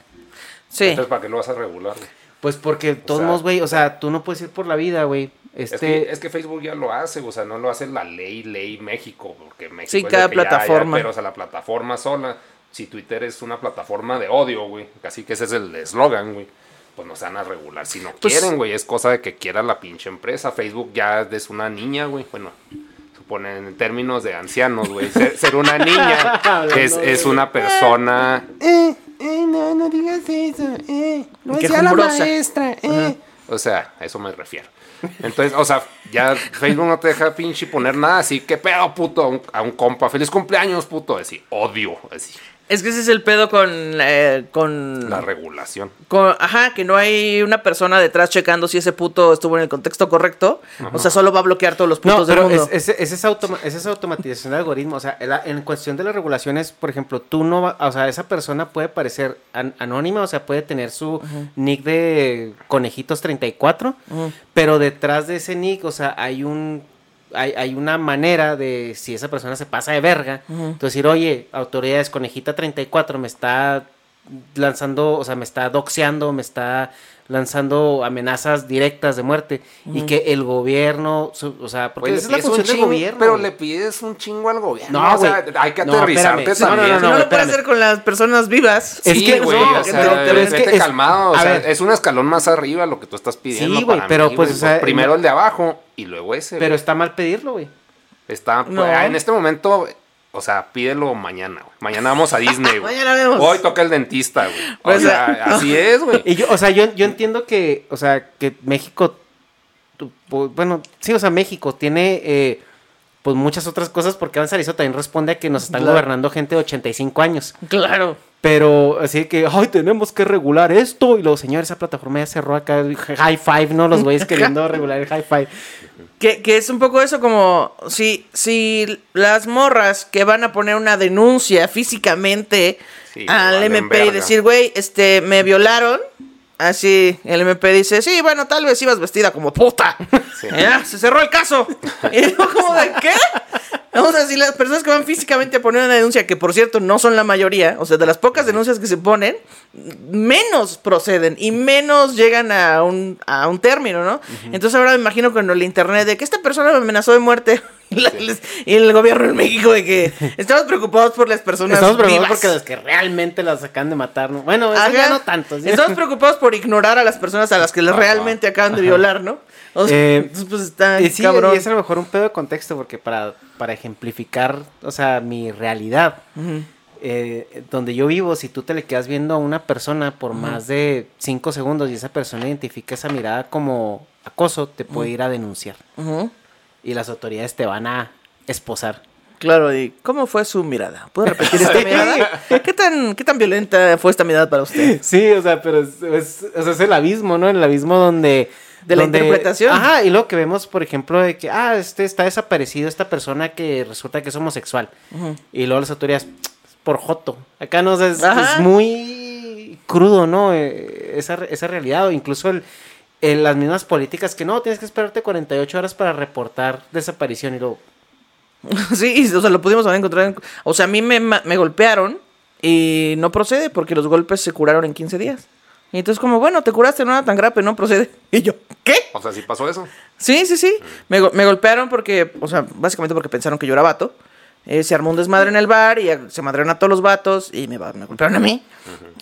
Sí. Entonces, ¿para qué lo vas a regular? Pues porque, de todos modos, güey, o sea, tú no puedes ir por la vida, güey. Este, Es, que, es que Facebook ya lo hace, o sea, no lo hace la ley, ley México, porque México Sí, es cada que ya- ya, plataforma. pero, o sea, la plataforma sola, si Twitter es una plataforma de odio, güey, casi que ese es el eslogan, güey, pues no se van a regular si no Pues- quieren, güey, es cosa de que quiera la pinche empresa. Facebook ya es una niña, güey, bueno, supone en términos de ancianos, güey, ser, ser una niña es, es una persona... Eh, eh, no, no digas eso, eh, lo Qué decía la maestra, eh. O sea, a eso me refiero. Entonces, o sea, ya Facebook no te deja pinche poner nada así, que pedo, puto, a un, a un compa, feliz cumpleaños, puto, así, odio, así, Es que ese es el pedo con, eh, con la regulación. Con- ajá, que no hay una persona detrás checando si ese puto estuvo en el contexto correcto. O sea, solo va a bloquear todos los No, putos del pero mundo. es, es, es esa automa- es esa automatización de algoritmo. O sea, en, la- en cuestión de las regulaciones, por ejemplo, tú no va- o sea, esa persona puede parecer an- anónima, o sea, puede tener su nick de conejitos34, pero detrás de ese nick, o sea, hay un hay, hay una manera de si esa persona se pasa de verga, entonces decir, oye, autoridades conejita 34 me está lanzando, o sea, me está doxeando, me está lanzando amenazas directas de muerte y que el gobierno, o sea, porque es la función del gobierno. Pero güey. le pides un chingo al gobierno. No, o sea, güey. hay que No, aterrizarte. No, no, también. Si no, lo puede espérame. hacer con las personas vivas. Es sí, que- güey, no, o sea, es vete que es- calmado, o a sea, ver. es un escalón más arriba lo que tú estás pidiendo Sí, güey, pero mí, pues, güey. o sea, primero no- el de abajo y luego ese. Pero está mal pedirlo, güey. está, pues, No. en este momento, o sea, pídelo mañana, güey. Mañana vamos a Disney, güey. Mañana vemos. Hoy toca el dentista, güey. O Pues, sea, eh, así es, güey. Y yo, o sea, yo, yo entiendo que, o sea, que México, bueno, sí, o sea, México tiene, eh, pues muchas otras cosas porque Avanzar eso también responde a que nos están Claro. gobernando gente de 85 años. Claro. Pero así que, ay, tenemos que regular esto. Y luego, señor, esa plataforma ya cerró acá el high five, ¿no? Los güeyes queriendo regular el high five. Que, que es un poco eso como si, si las morras que van a poner una denuncia físicamente Sí, al MP y decir, güey, este, me violaron. Así el MP dice, sí, bueno, tal vez ibas vestida como puta. Sí. Ya, se cerró el caso. y yo como de qué? O sea, si las personas que van físicamente a poner una denuncia, que por cierto no son la mayoría, o sea, de las pocas denuncias que se ponen, menos proceden y menos llegan a un, a un término, ¿no? Entonces ahora me imagino con el internet de que esta persona me amenazó de muerte la- les- y el gobierno en México de que estamos preocupados por las personas Estamos preocupados vivas. porque los que realmente las acaban de matar, ¿no? Bueno, eso ya no tanto. ¿sí? Estamos preocupados por ignorar a las personas a las que Ajá. realmente acaban de violar, ¿no? O sea, Eh, entonces, pues está Y sí, cabrón. y es a lo mejor un pedo de contexto, porque para, para ejemplificar, o sea, mi realidad, eh, donde yo vivo, si tú te le quedas viendo a una persona por más de cinco segundos y esa persona identifica esa mirada como acoso, te puede ir a denunciar. Y las autoridades te van a esposar. Claro, ¿y cómo fue su mirada? ¿Puede repetir esta mirada? ¿Qué tan, ¿Qué tan violenta fue esta mirada para usted? Sí, o sea, pero es, es, o sea, es el abismo, ¿no? El abismo donde... De la donde- interpretación. Ajá, y luego que vemos, por ejemplo, de que, ah, este está desaparecido esta persona que resulta que es homosexual. Y luego las autoridades, por joto. Acá no sé, es, es muy crudo, ¿no? Eh, esa, esa realidad, o incluso el, el- las mismas políticas que no, tienes que esperarte 48 horas para reportar desaparición y luego... Sí, o sea, lo pudimos haber encontrado. en- O sea, a mí me, me golpearon y no procede porque los golpes se curaron en 15 días. Y entonces, como, bueno, te curaste, no era tan grave, no procede. Y yo, ¿qué? O sea, sí pasó eso. Sí, sí, sí. Me, go- me golpearon porque, o sea, básicamente porque pensaron que yo era vato. Eh, se armó un desmadre en el bar y se madrearon a todos los vatos y me, me golpearon a mí.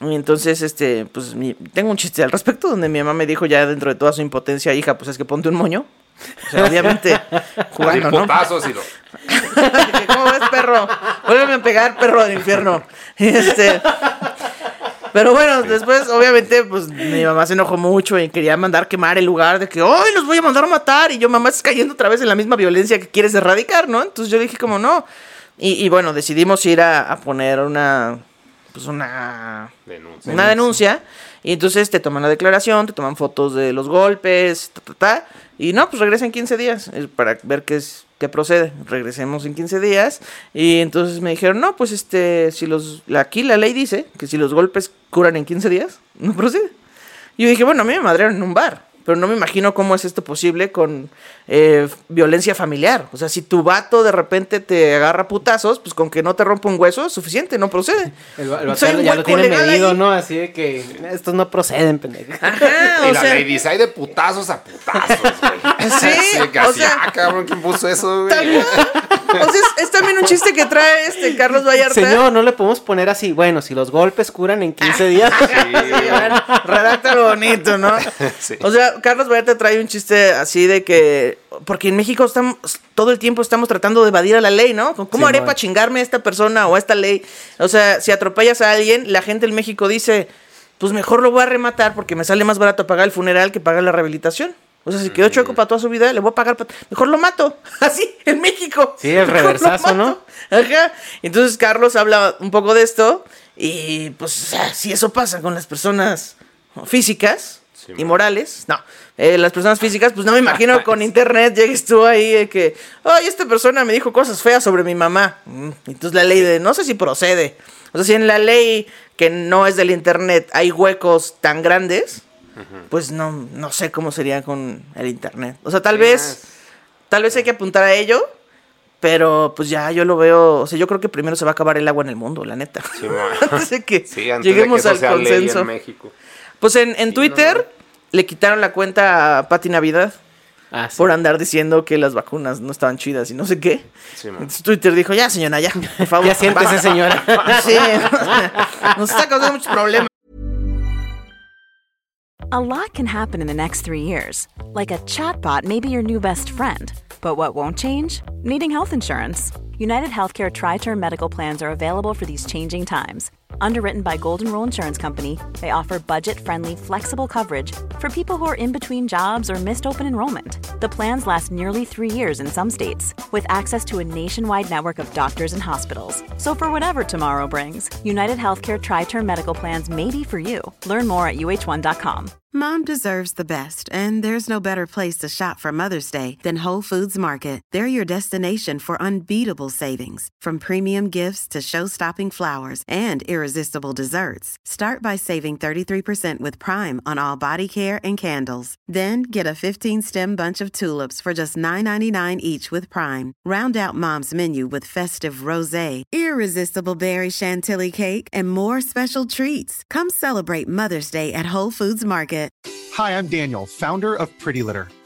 Y entonces, este, pues, mi- tengo un chiste al respecto donde mi mamá me dijo ya dentro de toda su impotencia, hija, pues es que ponte un moño. O sea, obviamente, jugando, ¿no? putazos y lo. ¿Cómo ves, perro? Vuélveme a pegar, perro del infierno. Este. Pero bueno, después, obviamente, pues mi mamá se enojó mucho y quería mandar quemar el lugar de que, ¡ay, los voy a mandar a matar! Y yo, mamá, estás cayendo otra vez en la misma violencia que quieres erradicar, ¿no? Entonces yo dije, como no. Y, y bueno, decidimos ir a, a poner una. Pues una. Denuncia. Una denuncia. Y entonces te toman la declaración, te toman fotos de los golpes, ta, ta, ta, y no, pues regresa en 15 días eh, para ver qué es qué procede. Regresemos en 15 días y entonces me dijeron, "No, pues este si los aquí la ley dice que si los golpes curan en 15 días, no procede." Y yo dije, "Bueno, a mí me madrearon en un bar." Pero no me imagino cómo es esto posible con eh, violencia familiar. O sea, si tu vato de repente te agarra putazos, pues con que no te rompa un hueso es suficiente, no procede. El, va- el vato ya lo tiene medido, ahí. ¿no? Así de que estos no proceden, pendejo. Ajá, Y o la sea, hay de putazos a putazos, güey. Sí, que o así, sea- ah, cabrón, ¿quién puso eso, güey? O sea, es, es también un chiste que trae este Carlos Vallarta. Señor, no le podemos poner así. Bueno, si los golpes curan en 15 días. Sí, bueno, redáctalo bonito, ¿no? Sí. O sea, Carlos Vallarta trae un chiste así de que. Porque en México estamos. Todo el tiempo estamos tratando de evadir a la ley, ¿no? ¿Cómo Sí, haré para chingarme a esta persona o a esta ley? O sea, si atropellas a alguien, la gente en México dice. Pues mejor lo voy a rematar porque me sale más barato pagar el funeral que pagar la rehabilitación. O sea, si quedó chueco para toda su vida, le voy a pagar. pa- Mejor lo mato. Así, en México. Sí, el Mejor reversazo, ¿no? Ajá. Entonces Carlos habla un poco de esto y pues si eso pasa con las personas físicas Sí, y man. morales, no. Eh, las personas físicas, pues no me imagino con internet llegues tú ahí de que, ay, esta persona me dijo cosas feas sobre mi mamá. Mm, Entonces la ley de, no sé si procede. O sea, si en la ley que no es del internet hay huecos tan grandes, pues no, no sé cómo sería con el internet. O sea, tal vez, tal vez hay que apuntar a ello, pero pues ya yo lo veo, o sea, yo creo que primero se va a acabar el agua en el mundo, la neta. Sí, antes de que Sí, antes lleguemos de que al ley consenso. en México. Pues en, en Twitter le quitaron la cuenta a Pati Navidad Ah, sí. por andar diciendo que las vacunas no estaban chidas y no sé qué. Sí. Entonces Twitter dijo, ya señora, ya, por favor. Ya siéntese, basta". señora. Sí, nos está causando muchos problemas. A lot can happen in the next three years. Like a chatbot may be your new best friend. But what won't change? Needing health insurance. United Healthcare Tri Term Medical Plans are available for these changing times. Underwritten by Golden Rule Insurance Company, they offer budget friendly, flexible coverage for people who are in between jobs or missed open enrollment. The plans last nearly three years in some states, with access to a nationwide network of doctors and hospitals. So, for whatever tomorrow brings, United Healthcare Tri Term Medical Plans may be for you. Learn more at uh1.com. Mom deserves the best, and there's no better place to shop for Mother's Day than Whole Foods Market. They're your destination for unbeatable savings, from premium gifts to show-stopping flowers and irresistible desserts. Start by saving 33% with Prime on all body care and candles. Then get a 15-stem bunch of tulips for just $9.99 each with Prime. Round out Mom's menu with festive rosé, irresistible berry chantilly cake, and more special treats. Come celebrate Mother's Day at Whole Foods Market. Hi, I'm Daniel, founder of Pretty Litter.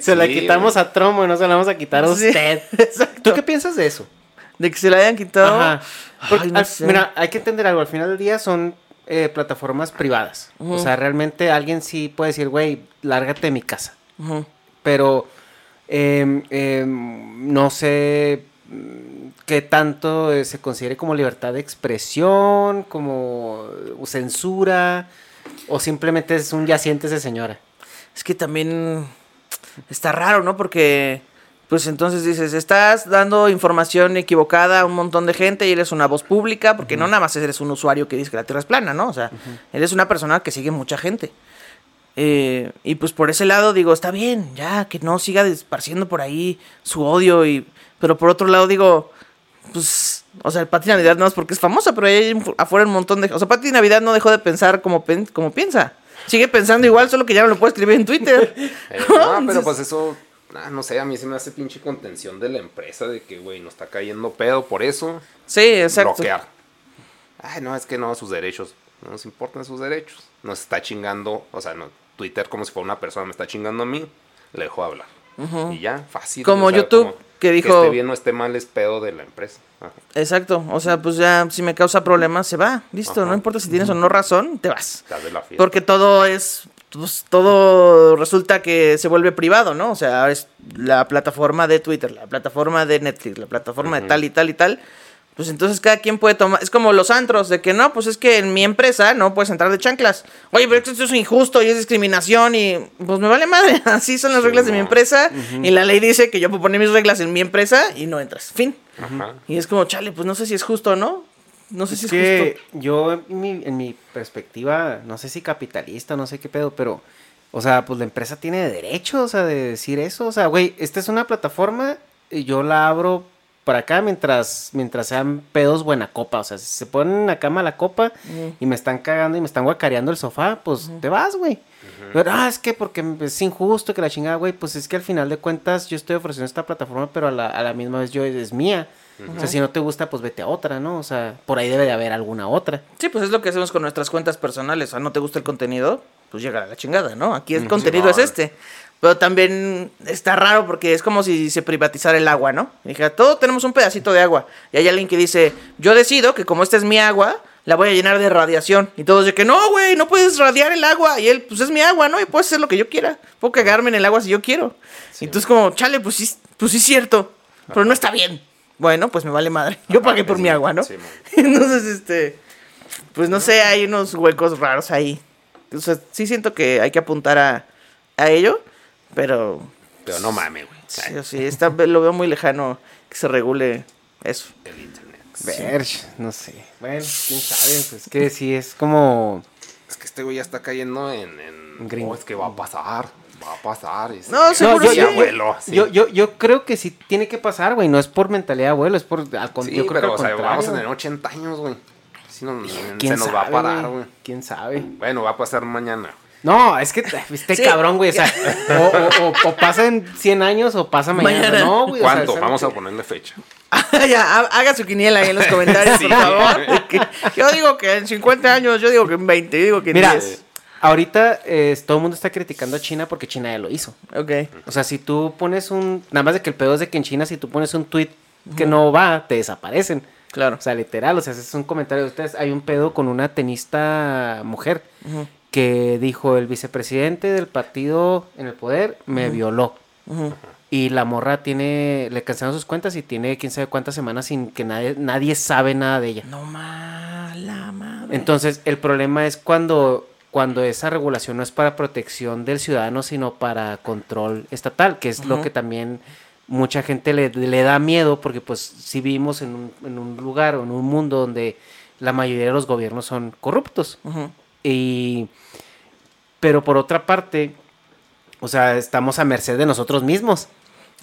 Se la Sí, quitamos a Tromo y no se la vamos a quitar a Sí, usted. ¿Tú qué piensas de eso? De que se la hayan quitado. Ajá. Porque Ay, no al- sé. Mira, hay que entender algo. Al final del día son eh, plataformas privadas. O sea, realmente alguien sí puede decir, güey, lárgate de mi casa. Pero em, em, no sé mm, qué tanto eh, se considere como libertad de expresión, como censura, o simplemente es un ya siéntese señora. Es que también está raro, ¿no? Porque, pues entonces dices, estás dando información equivocada a un montón de gente y eres una voz pública, porque no nada más eres un usuario que dice que la Tierra es plana, ¿no? O sea, eres una persona que sigue mucha gente. Eh, y pues por ese lado digo, está bien, ya, que no siga esparciendo por ahí su odio y... Pero por otro lado digo, pues, o sea, Pati Navidad no es porque es famosa, pero hay un- afuera un montón de... O sea, Pati Navidad no dejó de pensar como, pen- como piensa. Sigue pensando igual, solo que ya no lo puede escribir en Twitter. Eh, no, pero pues eso, ah, no sé, a mí se me hace pinche contención de la empresa de que, güey, nos está cayendo pedo por eso. Sí, exacto. Bloquear. Ay, no, es que no, sus derechos. No nos importan sus derechos. Nos está chingando, o sea, no, Twitter como si fuera una persona me está chingando a mí, le dejo hablar. Y ya, fácil. Como YouTube, que dijo- esté bien o esté mal es pedo de la empresa. Ajá. Exacto, o sea, pues ya si me causa problemas, se va, listo, no importa si tienes o no razón, te vas. Haces la. Porque todo es, pues, todo resulta que se vuelve privado, ¿no? O sea, es la plataforma de Twitter, la plataforma de Netflix, la plataforma de tal y tal y tal. Pues entonces cada quien puede tomar, es como los antros, de que no, pues es que en mi empresa no puedes entrar de chanclas. Oye, pero esto es injusto y es discriminación y pues me vale madre, así son las reglas de mi empresa y la ley dice que yo puedo poner mis reglas en mi empresa y no entras, fin. Y es como, chale, pues no sé si es justo o no. No sé si es, Es que justo. yo, en mi, en mi perspectiva, no sé si capitalista, no sé qué pedo, pero, o sea, pues la empresa tiene derecho, o sea, de decir eso. O sea, güey, esta es una plataforma y yo la abro para acá mientras, mientras sean pedos buena copa. O sea, si se ponen en la cama la copa y me están cagando y me están guacareando el sofá, pues te vas, güey. Pero, ah, es que porque es injusto que la chingada, güey, pues es que al final de cuentas yo estoy ofreciendo esta plataforma, pero a la, a la misma vez yo es mía. O sea, si no te gusta, pues vete a otra, ¿no? O sea, por ahí debe de haber alguna otra. Sí, pues es lo que hacemos con nuestras cuentas personales. O sea, no te gusta el contenido, pues llega a la chingada, ¿no? Aquí el contenido sí, es este. Pero también está raro porque es como si se privatizara el agua, ¿no? Y Dije, todos tenemos un pedacito de agua. Y hay alguien que dice, yo decido que como esta es mi agua, la voy a llenar de radiación. Y todos de que, no, güey, no puedes radiar el agua. Y él, pues es mi agua, ¿no? Y puedo hacer lo que yo quiera. Puedo cagarme en el agua si yo quiero. Y entonces como, chale, pues sí, pues sí es cierto. Pero no está bien. Bueno, pues me vale madre. Yo pagué por mi agua, ¿no? Sí. Entonces, este, pues no sé, hay unos huecos raros ahí. O sea, sí siento que hay que apuntar a, a ello, pero... Pero no mames, güey. Sí, o sí, está, lo veo muy lejano que se regule eso. El internet. Ver, no sé. Bueno, quién sabe, pues que sí es como... Es que este güey ya está cayendo en. en Gringo. "Oh, es que va a pasar. Va a pasar. y No, sí, seguro sí, sí. abuelo. sí. Yo, yo, yo creo que sí tiene que pasar, güey. No es por mentalidad de abuelo, es por... Al, con- Sí, yo creo pero, que o sea, vamos a tener 80 años, güey. Sí, no, ¿Quién se nos va a sabe, parar, güey? güey. ¿Quién sabe? Bueno, va a pasar mañana. No, es que este Sí. cabrón, güey, o sea, o, o- o- o pasa en 100 años o pasa mañana. Mañana. No, güey. o sea, ¿Cuánto? es algo Vamos a ponerle fecha. ya, haga su quiniela ahí en los comentarios, Sí. por favor. Yo digo que en 50 años, yo digo que en 20, yo digo que en Mira, 10. ahorita eh, todo el mundo está criticando a China porque China ya lo hizo. Ok. O sea, si tú pones un... Nada más de que el pedo es de que en China si tú pones un tweet que no va, te desaparecen. Claro. O sea, literal, o sea, es un comentario de ustedes. Hay un pedo con una tenista mujer Ujú. Que dijo el vicepresidente del partido en el poder me violó. Y la morra tiene, le cancelaron sus cuentas y tiene quién sabe cuántas semanas sin que nadie, nadie sabe nada de ella. No mala madre. Entonces, el problema es cuando, cuando esa regulación no es para protección del ciudadano, sino para control estatal, que es lo que también mucha gente le, le da miedo, porque pues si vivimos en un, en un lugar o en un mundo donde la mayoría de los gobiernos son corruptos. Y, pero por otra parte, o sea, estamos a merced de nosotros mismos.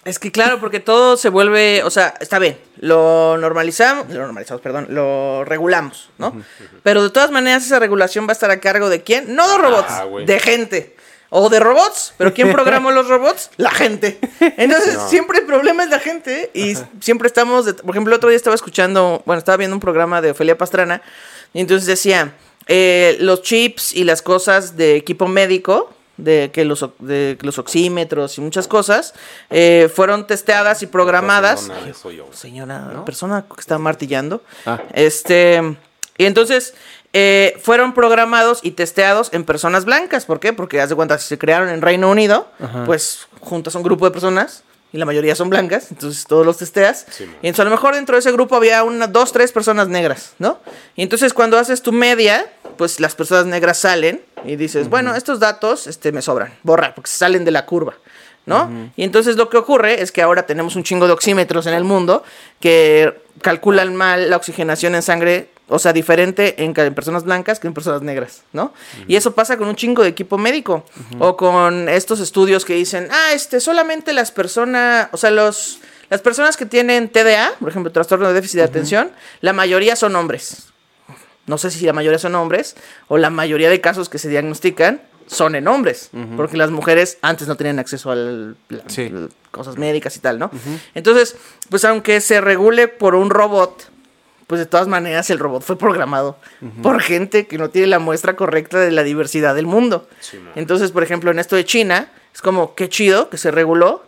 Es que claro, porque todo se vuelve, o sea, está bien, lo normalizamos, lo normalizamos, perdón, lo regulamos, ¿no? Pero de todas maneras esa regulación va a estar a cargo de quién? No de robots, Ah, güey. de gente. O de robots, pero ¿quién programó los robots? La gente. Entonces, No. siempre el problema es la gente y siempre estamos, de- por ejemplo, el otro día estaba escuchando, bueno, estaba viendo un programa de Ofelia Pastrana y entonces decía, eh, los chips y las cosas de equipo médico, de que los, de los oxímetros y muchas cosas, eh, fueron testeadas y programadas. No, no, soy yo. Señora, la persona que está martillando. Ah. Este, y entonces eh, fueron programados y testeados en personas blancas. ¿Por qué? Porque, haz de cuenta, si se crearon en Reino Unido, Ajá. pues juntas a un grupo de personas y la mayoría son blancas, entonces todos los testeas. Sí, y entonces a lo mejor dentro de ese grupo había una, dos, tres personas negras, ¿no? Y entonces cuando haces tu media, pues las personas negras salen y dices, bueno, estos datos este, me sobran, borra, porque salen de la curva. ¿no? Y entonces lo que ocurre es que ahora tenemos un chingo de oxímetros en el mundo que calculan mal la oxigenación en sangre, o sea, diferente en, personas blancas que en personas negras, ¿no? Y eso pasa con un chingo de equipo médico o con estos estudios que dicen, ah, este, solamente las personas, o sea, los, las personas que tienen TDA, por ejemplo, trastorno de déficit de atención, la mayoría son hombres. No sé si la mayoría son hombres o la mayoría de casos que se diagnostican son en hombres, porque las mujeres antes no tenían acceso a Sí. cosas médicas y tal, ¿no? Entonces, pues aunque se regule por un robot, pues de todas maneras el robot fue programado por gente que no tiene la muestra correcta de la diversidad del mundo. Sí. Entonces, por ejemplo, en esto de China, es como, qué chido que se reguló,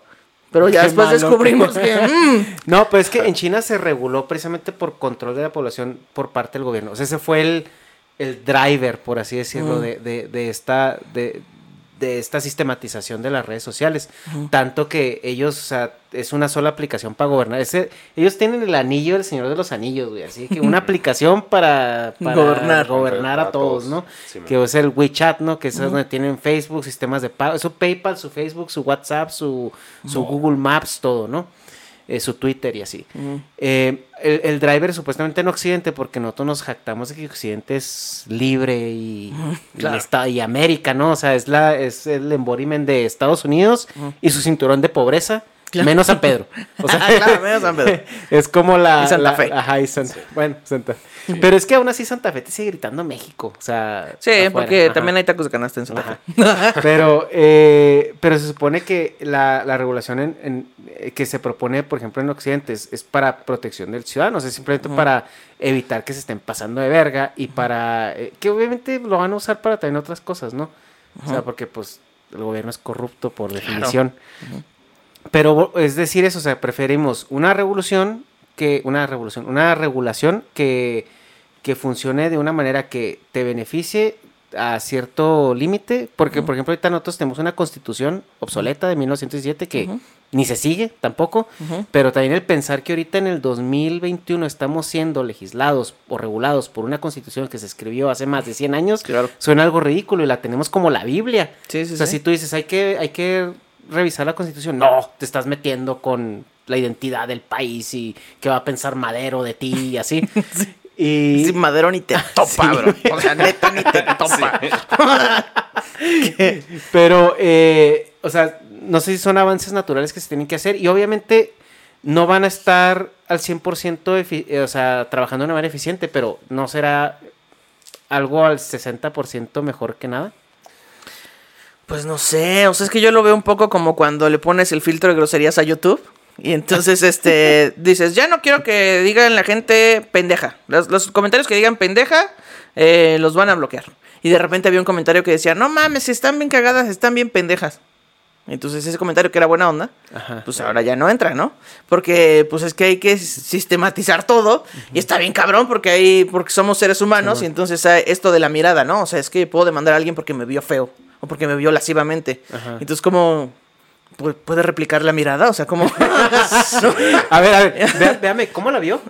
pero ya Qué después malo. descubrimos que... mm, No, pues es que en China se reguló precisamente por control de la población por parte del gobierno. O sea, ese fue el, el driver, por así decirlo, de, de- de esta, de, de esta sistematización de las redes sociales. Tanto que ellos, o sea, es una sola aplicación para gobernar. Ese, ellos tienen el anillo del Señor de los Anillos, güey. Así que una aplicación para, para Gobernar. gobernar a todos, todos. ¿no? Sí, que es el WeChat, ¿no? Que es donde tienen Facebook, sistemas de pago, su PayPal, su Facebook, su WhatsApp, su, su Google Maps, todo, ¿no? Eh, su Twitter y así. Eh, el, el driver supuestamente en Occidente, porque nosotros nos jactamos de que Occidente es libre y, y claro. está- y América, ¿no? O sea, es, la, es el embodiment de Estados Unidos y su cinturón de pobreza. Menos San Pedro. O sea, Ah, claro, menos San Pedro. es como la. Y Santa la- Fe. Ajá, y Santa Bueno, Santa Pero es que aún así Santa Fe te sigue gritando México. O sea. Sí, afuera, porque ajá. también hay tacos de canasta en Santa Ajá. Fe. Pero, eh, pero se supone que la, la regulación en, en- eh, que se propone, por ejemplo, en Occidente es, es para protección del ciudadano, o sea, simplemente para evitar que se estén pasando de verga y para eh, que obviamente lo van a usar para también otras cosas, ¿no? O sea, porque pues el gobierno es corrupto por definición. Pero es decir eso, o sea, preferimos una revolución que una revolución, una regulación que, que funcione de una manera que te beneficie a cierto límite, porque por ejemplo ahorita nosotros tenemos una constitución obsoleta de 1917 que ni se sigue tampoco, pero también el pensar que ahorita en el 2021 estamos siendo legislados o regulados por una constitución que se escribió hace más de 100 años, Claro. suena algo ridículo y la tenemos como la Biblia. Sí, sí, o sea, sí. si tú dices, hay que, hay que revisar la constitución, no, te estás metiendo con la identidad del país y qué va a pensar Madero de ti y así. Y Sí, Madero ni te topa, Sí. bro. O sea, neta ni te topa. Pero, eh, o sea, no sé si son avances naturales que se tienen que hacer y obviamente no van a estar al 100% efi- eh, o sea, trabajando de una manera eficiente, pero no será algo al 60% mejor que nada. Pues no sé, o sea, es que yo lo veo un poco como cuando le pones el filtro de groserías a YouTube. Y entonces, este, dices, ya no quiero que digan la gente pendeja. Los, los comentarios que digan pendeja, eh, los van a bloquear. Y de repente había un comentario que decía, no mames, están bien cagadas, están bien pendejas. Entonces ese comentario que era buena onda, Ajá. pues ahora ya no entra, ¿no? Porque pues es que hay que sistematizar todo y está bien cabrón porque hay porque somos seres humanos y entonces hay esto de la mirada, ¿no? O sea, es que puedo demandar a alguien porque me vio feo o porque me vio lascivamente. Ajá. Entonces como pu- puede replicar la mirada, o sea, como A ver, a ver, vea- véame, ¿cómo la vio?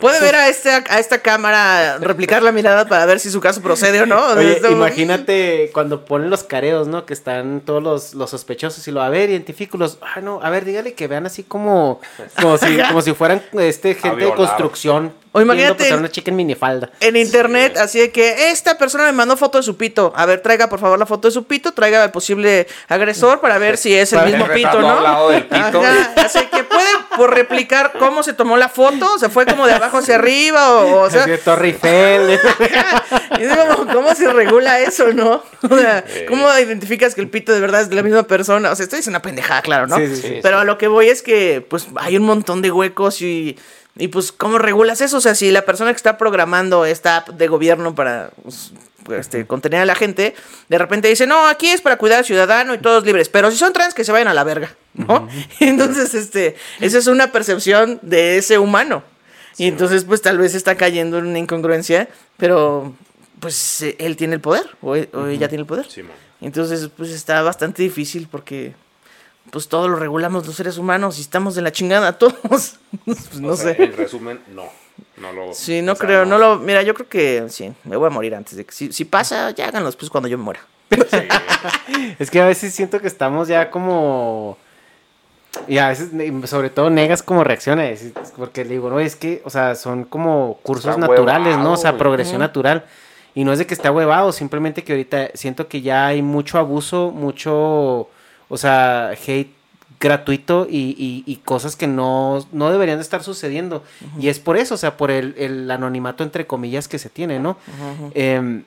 Puede ver a esta a esta cámara replicar la mirada para ver si su caso procede o no. Oye, imagínate cuando ponen los careos, ¿no? Que están todos los, los sospechosos y lo, a ver, identifículos. Ah, no, a ver, dígale que vean así como, como, si, como si fueran este, gente de construcción. O imagínate- pasar una chica en minifalda. En internet, así de que esta persona me mandó foto de su pito. A ver, traiga por favor la foto de su pito, traiga al posible agresor para ver si es el mismo el pito, ¿no? al lado del pito. Ajá, así que puede, por replicar cómo se tomó la foto, se fue como de abajo hacia arriba, o, o sea, de Torre Eiffel. y es como, ¿cómo se regula eso, no? O sea, ¿cómo identificas que el pito de verdad es de la misma persona? O sea, esto es una pendejada, claro, ¿no? Sí, sí, sí. Pero a lo que voy es que, pues, hay un montón de huecos y, y pues, ¿cómo regulas eso? O sea, si la persona que está programando esta app de gobierno para pues, este, contener a la gente, de repente dice, no, aquí es para cuidar al ciudadano y todos libres, pero si son trans, que se vayan a la verga, ¿no? Entonces, este, esa es una percepción de ese humano. Y entonces, pues tal vez está cayendo en una incongruencia, pero pues él tiene el poder, o, e- o ella tiene el poder. Sí. Entonces, pues está bastante difícil porque pues todo lo regulamos los seres humanos y estamos de la chingada todos. pues no O sea, sé. En resumen, no. No lo. Sí, no o sea, creo, no. lo... Mira, yo creo que sí, me voy a morir antes de que... Si, si pasa, ya háganlos pues cuando yo me muera. Es que a veces siento que estamos ya como. Y a veces, sobre todo, negas como reacciones. Porque le digo, no, es que, o sea, son como cursos Está naturales, ¿no? O sea, progresión natural. Y no es de que esté huevado, simplemente que ahorita siento que ya hay mucho abuso, mucho, o sea, hate gratuito y, y- y cosas que no, no deberían de estar sucediendo. Y es por eso, o sea, por el, el anonimato entre comillas que se tiene, ¿no? Em,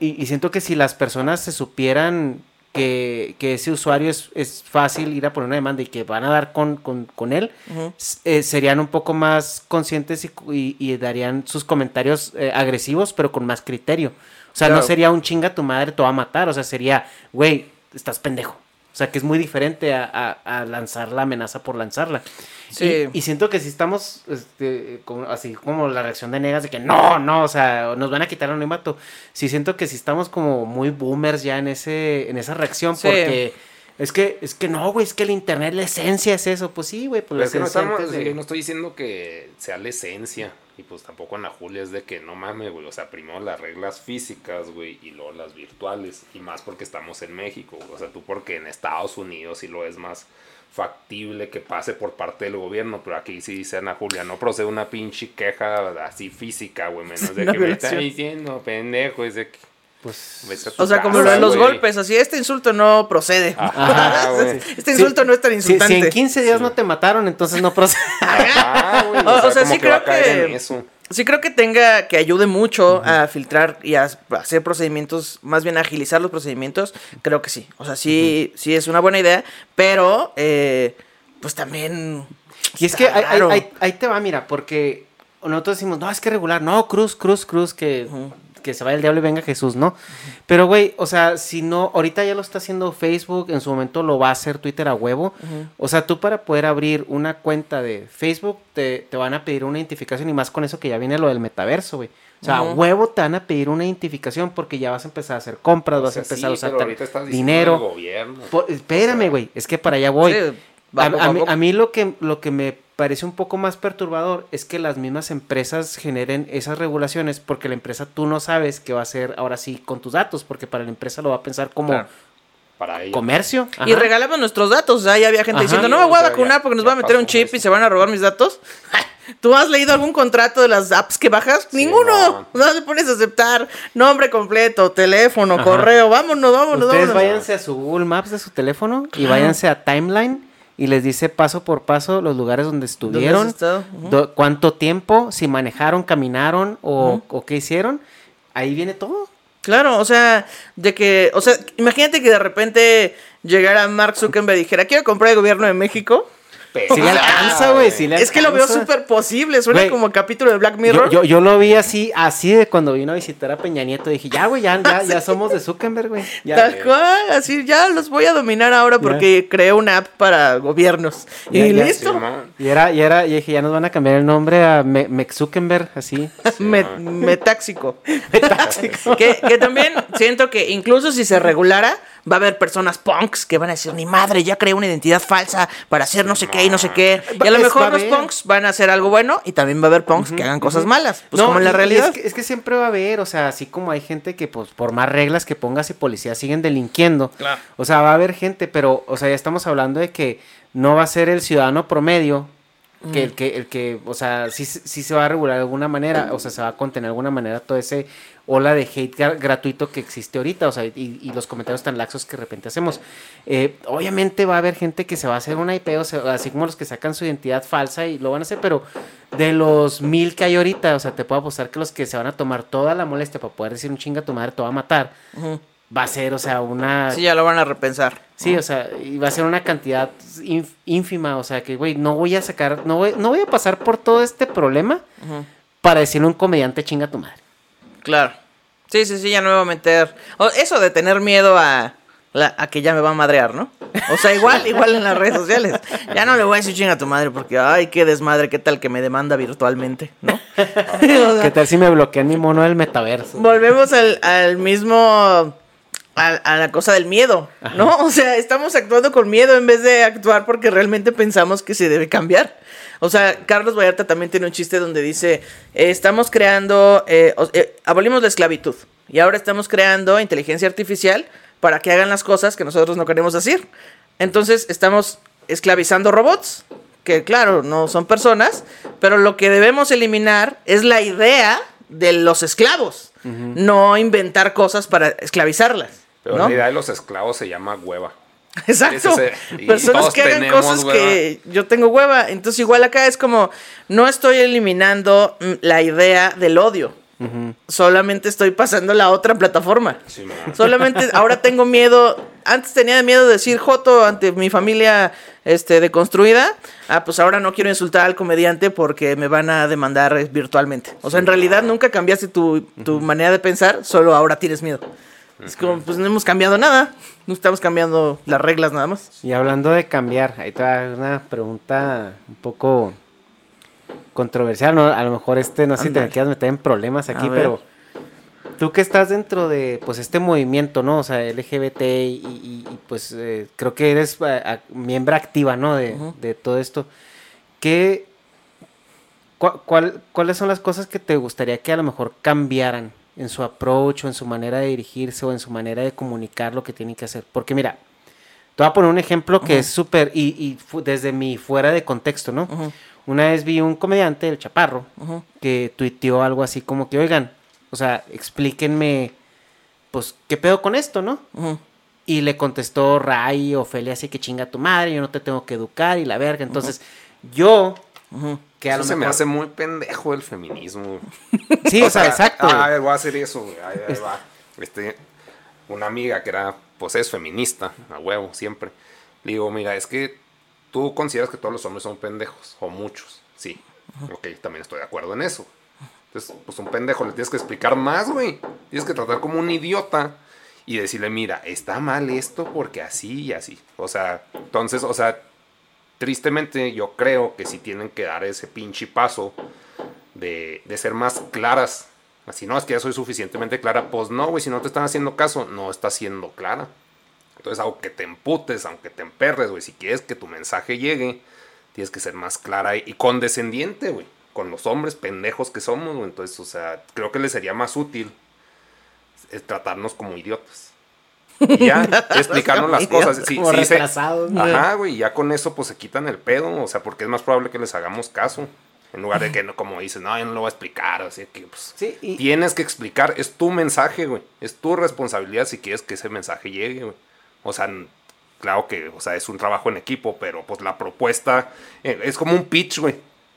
y, y siento que si las personas se supieran que, que ese usuario es, es fácil ir a poner una demanda y que van a dar con, con, con él, eh, serían un poco más conscientes y, darían sus comentarios eh, agresivos, pero con más criterio. O sea, no sería un chinga tu madre, te va a matar. O sea, sería, güey, estás pendejo. O sea, que es muy diferente a, a- a lanzar la amenaza por lanzarla. Sí. Y, y siento que si estamos, este, como- así como la reacción de negas de que no, no, o sea, nos van a quitar el anonimato. Sí siento que si estamos como muy boomers ya en ese, en esa reacción, Sí. porque es que, es que no, güey, es que el internet, la esencia es eso. Pues sí, güey, pues la es que no, esencia estamos, de- yo no estoy diciendo que sea la esencia. Y pues tampoco Ana Julia es de que no mames, güey. O sea, primero las reglas físicas, güey, y luego las virtuales. Y más porque estamos en México. güey. O sea, tú porque en Estados Unidos sí lo es más factible que pase por parte del gobierno. Pero aquí sí dice Ana Julia, no procede una pinche queja así física, güey. Menos de que me está diciendo, pendejo. Es de que. Pues. O sea, como lo de los golpes, así, este insulto no procede. Ajá, este insulto no es tan insultante. si en 15 días no te mataron, entonces no procede. Ajá, güey. O- o sea, sí que creo que-. Sí creo que tenga, que ayude mucho a filtrar y a hacer procedimientos, más bien a agilizar los procedimientos, creo que sí. O sea, sí, sí es una buena idea, pero eh, pues también... Y es que está ahí, ahí- raro. ahí- ahí te va, mira, porque nosotros decimos, no, es que regular, no, cruz, cruz, cruz, que, que se vaya el diablo y venga Jesús, ¿no? Pero, güey, o sea, si no, ahorita ya lo está haciendo Facebook, en su momento lo va a hacer Twitter a huevo. O sea, tú para poder abrir una cuenta de Facebook, te, te van a pedir una identificación y más con eso que ya viene lo del metaverso, güey. O sea, a huevo te van a pedir una identificación porque ya vas a empezar a hacer compras, vas sea, a empezar a usar dinero. el gobierno. Po- espérame, güey, es que para allá voy. Sí, a, mí, a mí lo que, lo que me parece un poco más perturbador es que las mismas empresas generen esas regulaciones porque la empresa tú no sabes qué va a hacer ahora sí con tus datos, porque para la empresa lo va a pensar como Claro. Para ellos. comercio. Y regalamos nuestros datos. O sea, ya había gente Ajá. diciendo, no me voy a vacunar porque nos va a meter un chip y se van a robar mis datos. ¿Tú has leído algún contrato de las apps que bajas? Ninguno. No te pones a aceptar nombre completo, teléfono, Ajá. correo. Vámonos, vámonos, Ustedes vámonos. váyanse a su Google Maps de su teléfono y váyanse a Timeline y les dice paso por paso los lugares donde ¿Dónde has estuvieron, cuánto tiempo, si manejaron, caminaron o, o qué hicieron. Ahí viene todo. Claro, o sea, de que, o sea, imagínate que de repente llegara Mark Zuckerberg y dijera, quiero comprar el gobierno de México. Si le alcanza, güey, si le Es que lo veo súper posible, suena como capítulo de Black Mirror. yo, yo lo vi así, así de cuando vino a visitar a Peña Nieto. Dije, ya, güey, ya, ya, ya somos de Zuckerberg, güey. Tal cual, así ya los voy a dominar ahora porque creé una app para gobiernos. Y listo. Y era, y era, y dije, ya nos van a cambiar el nombre a Me, Mex Zuckerberg, así. Me- metáxico. que, que también siento que incluso si se regulara, va a haber personas punks que van a decir, mi madre, ya creé una identidad falsa para hacer no sé qué y no sé qué. Y a lo mejor los punks van a hacer algo bueno y también va a haber punks que hagan cosas malas. Pues No, como en la realidad. Es que, es que siempre va a haber, o sea, así como hay gente que, pues, por más reglas que pongas y policías siguen delinquiendo. Claro. O sea, va a haber gente, pero, o sea, ya estamos hablando de que no va a ser el ciudadano promedio. Que el que, el que, o sea, sí, sí se va a regular de alguna manera, o sea, se va a contener de alguna manera todo ese ola de hate gra- gratuito que existe ahorita, o sea, y, y los comentarios tan laxos que de repente hacemos. Eh, obviamente va a haber gente que se va a hacer una IP, o sea, así como los que sacan su identidad falsa y lo van a hacer, pero de los mil que hay ahorita, o sea, te puedo apostar que los que se van a tomar toda la molestia para poder decir un chinga a tu madre, te va a matar, va a ser, o sea, una... Sí, ya lo van a repensar. Sí, o sea, y va a ser una cantidad ínfima, o sea, que, güey, no voy a sacar, no voy, no voy a pasar por todo este problema para decirle a un comediante chinga a tu madre. Claro. Sí, sí, sí, ya no me voy a meter. o eso de tener miedo a, la- a que ya me va a madrear, ¿no? O sea, igual, igual en las redes sociales. Ya no le voy a decir chinga a tu madre porque, ay, qué desmadre, qué tal que me demanda virtualmente, ¿no? ¿Qué tal si me bloquean mi mono del metaverso? Volvemos al, al mismo. A, a la cosa del miedo, ¿no? O sea, estamos actuando con miedo en vez de actuar porque realmente pensamos que se debe cambiar. O sea, Carlos Vallarta también tiene un chiste donde dice: eh, Estamos creando. eh, eh, abolimos la esclavitud y ahora estamos creando inteligencia artificial para que hagan las cosas que nosotros no queremos hacer. Entonces, estamos esclavizando robots, que claro, no son personas, pero lo que debemos eliminar es la idea de los esclavos, no inventar cosas para esclavizarlas. Pero ¿no? la idea de los esclavos se llama hueva. Exacto. Es Personas que hagan tenemos cosas hueva. que yo tengo hueva. Entonces, igual acá es como, no estoy eliminando mm, la idea del odio. Solamente estoy pasando a la otra plataforma. Sí. Solamente ahora tengo miedo. Antes tenía miedo de decir Joto ante mi familia este, deconstruida. Ah, pues ahora no quiero insultar al comediante porque me van a demandar eh, virtualmente. O sea, en realidad nunca cambiaste tu, tu manera de pensar, solo ahora tienes miedo. Es como, pues no hemos cambiado nada. No estamos cambiando las reglas nada más. Y hablando de cambiar, ahí te va una pregunta un poco controversial, ¿no? A lo mejor este, no sé si te quieras meter en problemas aquí, pero tú que estás dentro de, pues, este movimiento, ¿no? O sea, LGBT y, y- y, pues, eh, creo que eres eh, a- miembro activa, ¿no? De, de todo esto. ¿Qué, cua- cuál- ¿Cuáles son las cosas que te gustaría que a lo mejor cambiaran en su approach o en su manera de dirigirse o en su manera de comunicar lo que tienen que hacer? Porque mira, te voy a poner un ejemplo que es súper, y, y desde mi fuera de contexto, ¿no? Una vez vi un comediante, el Chaparro, que tuiteó algo así como que, oigan, o sea, explíquenme, pues, ¿qué pedo con esto, no? Y le contestó Ray, Ofelia, así que chinga tu madre, yo no te tengo que educar y la verga. Entonces, yo. Que a Eso lo se me hace muy pendejo el feminismo. Sí, o sea, exacto. Ah, voy a hacer eso, güey. Ahí, ahí va. Este, una amiga que era, pues es feminista, a huevo, siempre. Le digo, mira, es que tú consideras que todos los hombres son pendejos, o muchos. Sí. Ok, también estoy de acuerdo en eso. Entonces, pues un pendejo le tienes que explicar más, güey. Tienes que tratar como un idiota y decirle, mira, está mal esto porque así y así. O sea, entonces, o sea, tristemente yo creo que sí tienen que dar ese pinche paso de, de ser más claras. Así no, es que ya soy suficientemente clara. Pues no, güey, si no te están haciendo caso, no está siendo clara. Entonces, aunque te emputes, aunque te emperres, güey, si quieres que tu mensaje llegue, tienes que ser más clara y, y condescendiente, güey, con los hombres pendejos que somos, güey. Entonces, o sea, creo que les sería más útil eh, tratarnos como idiotas. Y ya, explicarnos las cosas. Como retrasados, ¿no? Ajá, güey, ya con eso pues se quitan el pedo, o sea, porque es más probable que les hagamos caso. En lugar de que, no, como dices, no, yo no lo voy a explicar, así que pues Sí, y- tienes que explicar, es tu mensaje, güey, es tu responsabilidad si quieres que ese mensaje llegue, güey. O sea, claro que, o sea, es un trabajo en equipo, pero pues la propuesta eh, es como un pitch, güey.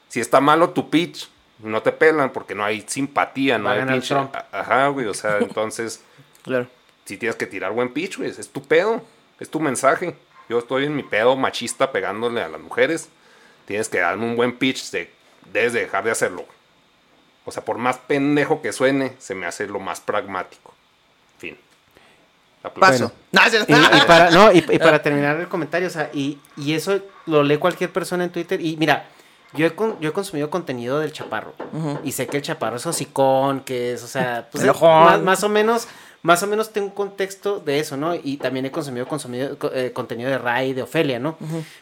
Si está malo tu pitch, no te pelan porque no hay simpatía, no Va hay pinche- Trump. Ajá, güey, o sea, entonces Claro. Si tienes que tirar buen pitch, güey. Es tu pedo. Es tu mensaje. Yo estoy en mi pedo machista pegándole a las mujeres. Tienes que darme un buen pitch de debes de dejar de hacerlo. O sea, por más pendejo que suene, se me hace lo más pragmático. Fin. Paso. No, se- Y, y para, no, y, y para terminar el comentario, o sea, y, y eso lo lee cualquier persona en Twitter. Y mira, yo he, con- yo he consumido contenido del chaparro. Y sé que el chaparro es hocicón, que es, o sea, pues, más o menos, más o menos tengo un contexto de eso, ¿no? Y también he consumido, consumido co- eh, contenido de Ray, de Ofelia, ¿no?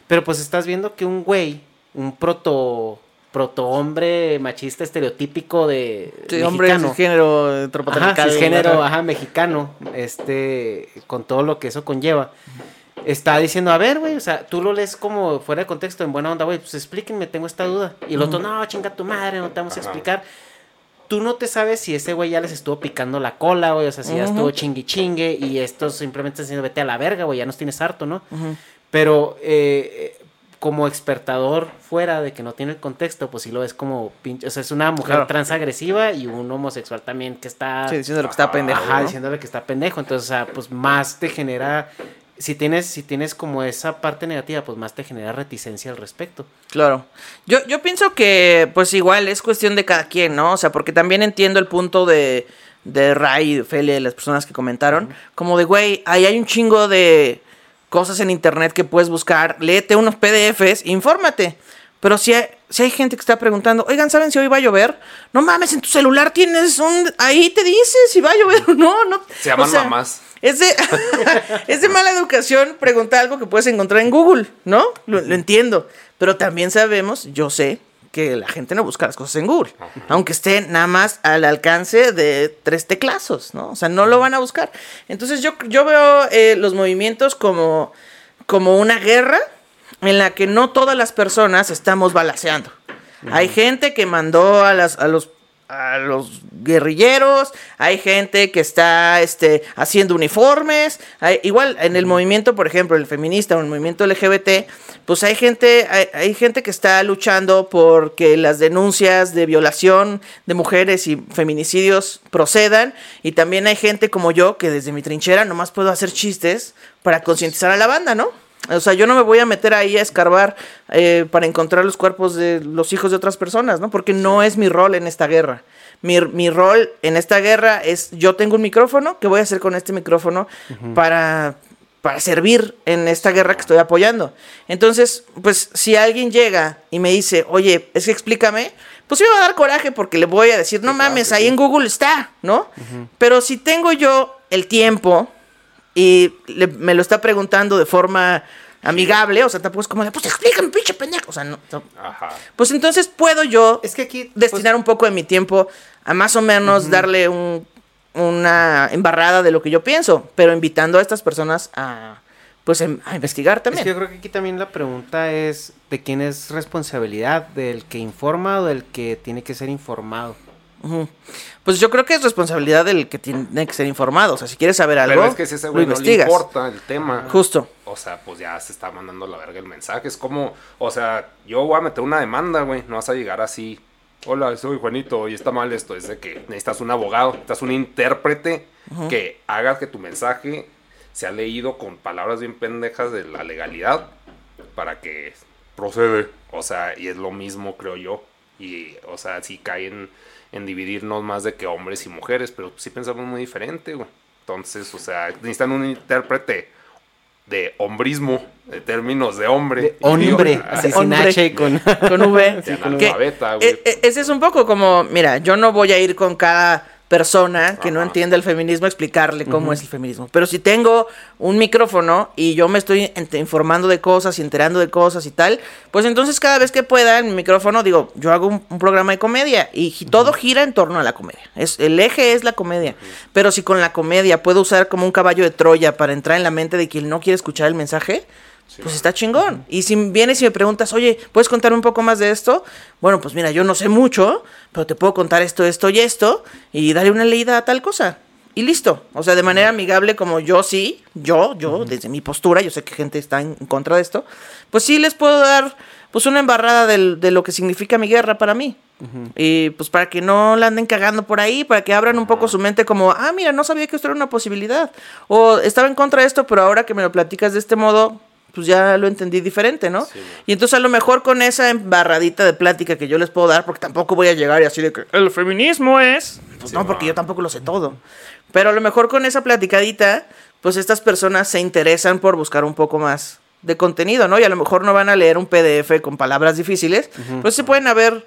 Pero pues estás viendo que un güey, un proto, proto hombre machista estereotípico de Sí, hombre, mexicano. género, eh, tropa Ajá, tropical, cisgénero, ajá. mexicano, este, con todo lo que eso conlleva. Está diciendo, a ver, güey, o sea, tú lo lees como fuera de contexto, en buena onda, güey, pues explíquenme, tengo esta duda. Y el otro, no, chinga tu madre, no te vamos a Ajá. Tú no te sabes si ese güey ya les estuvo picando la cola, güey, o sea, si ya estuvo chingui chingue y esto simplemente está diciendo vete a la verga, güey, ya nos tienes harto, ¿no? Pero eh, como expertador fuera de que no tiene el contexto, pues sí lo ves como pinche, o sea, es una mujer Claro. trans agresiva y un homosexual también que está... Sí, diciéndole que está pendejo, Ajá, ¿no? diciéndole que está pendejo, entonces, o sea, pues más te genera... Si tienes, si tienes como esa parte negativa, pues más te genera reticencia al respecto. Claro. Yo, yo pienso que, pues igual, es cuestión de cada quien, ¿no? O sea, porque también entiendo el punto de, de Ray de las personas que comentaron. Como de, güey, ahí hay un chingo de cosas en internet que puedes buscar. Léete unos PDFs, infórmate. Pero si hay, si hay gente que está preguntando, oigan, ¿saben si hoy va a llover? No mames, en tu celular tienes un... Ahí te dice si va a llover o no. no Se llaman o sea, mamás. Es de, es de mala educación preguntar algo que puedes encontrar en Google, ¿no? Lo, lo entiendo. Pero también sabemos, yo sé, que la gente no busca las cosas en Google. Aunque esté nada más al alcance de tres teclazos, ¿no? O sea, no lo van a buscar. Entonces yo, yo veo eh, los movimientos como, como una guerra en la que no todas las personas estamos balaceando. Hay gente que mandó a, las, a los a los guerrilleros, hay gente que está este, haciendo uniformes, hay- igual en el movimiento, por ejemplo, el feminista o el movimiento LGBT, pues hay gente, hay, hay gente que está luchando por que las denuncias de violación de mujeres y feminicidios procedan, y también hay gente como yo que desde mi trinchera nomás puedo hacer chistes para concientizar a la banda, ¿no? O sea, yo no me voy a meter ahí a escarbar eh, para encontrar los cuerpos de los hijos de otras personas, ¿no? Porque no es mi rol en esta guerra. Mi, mi rol en esta guerra es, yo tengo un micrófono, ¿qué voy a hacer con este micrófono para, para servir en esta guerra que estoy apoyando? Entonces, pues si alguien llega y me dice, oye, es que explícame, pues me va a dar coraje porque le voy a decir, no mames, ahí en Google está, ¿no? Pero si tengo yo el tiempo y le- me lo está preguntando de forma amigable, o sea, tampoco es como de, pues explícame, pinche pendejo. O sea, no, no. Ajá. Pues entonces puedo yo Es que aquí destinar un poco de mi tiempo a más o menos darle un- una embarrada de lo que yo pienso, pero invitando a estas personas a, pues, em- a investigar Es también. que yo creo que aquí también la pregunta es de quién es responsabilidad, del que informa o del que tiene que ser informado. Pues yo creo que es responsabilidad del que tiene que ser informado. O sea, si quieres saber algo, Pero es que si ese güey no le importa el tema. Justo. O sea, pues ya se está mandando la verga el mensaje. Es como, o sea, yo voy a meter una demanda, güey. No vas a llegar así. Hola, soy Juanito y está mal esto. Es de que necesitas un abogado, necesitas un intérprete que haga que tu mensaje sea leído con palabras bien pendejas de la legalidad para que procede. O sea, y es lo mismo, creo yo. Y, o sea, sí caen en dividirnos más de que hombres y mujeres, pero sí pensamos muy diferente, güey. Entonces, o sea, necesitan un intérprete de hombrismo, de términos de hombre. De hombre, así sin. H y con... Con V. De Que- analfabeta, güey. e- e- ese es un poco como, mira, yo no voy a ir con cada persona que no entiende el feminismo explicarle cómo es el feminismo. Pero si tengo un micrófono y yo me estoy informando de cosas y enterando de cosas y tal, pues entonces cada vez que pueda en mi micrófono digo, yo hago un, un programa de comedia y todo gira en torno a la comedia. Es, el eje es la comedia. Pero si con la comedia puedo usar como un caballo de Troya para entrar en la mente de quien no quiere escuchar el mensaje, pues está chingón. Y si vienes y me preguntas, oye, ¿puedes contar un poco más de esto? Bueno, pues mira, yo no sé mucho, pero te puedo contar esto, esto y esto, y darle una leída a tal cosa. Y listo. O sea, de manera amigable, como yo sí, yo, yo, desde mi postura, yo sé que gente está en contra de esto, pues sí les puedo dar, pues, una embarrada del- de lo que significa mi guerra para mí. Y pues para que no la anden cagando por ahí, para que abran un poco su mente como, ah, mira, no sabía que esto era una posibilidad. O estaba en contra de esto, pero ahora que me lo platicas de este modo, pues ya lo entendí diferente, ¿no? y entonces a lo mejor con esa embarradita de plática que yo les puedo dar, porque tampoco voy a llegar y así de que el feminismo es... Pues no, porque yo tampoco lo sé todo. Pero a lo mejor con esa platicadita, pues estas personas se interesan por buscar un poco más de contenido, ¿no? Y a lo mejor no van a leer un PDF con palabras difíciles, pues se pueden haber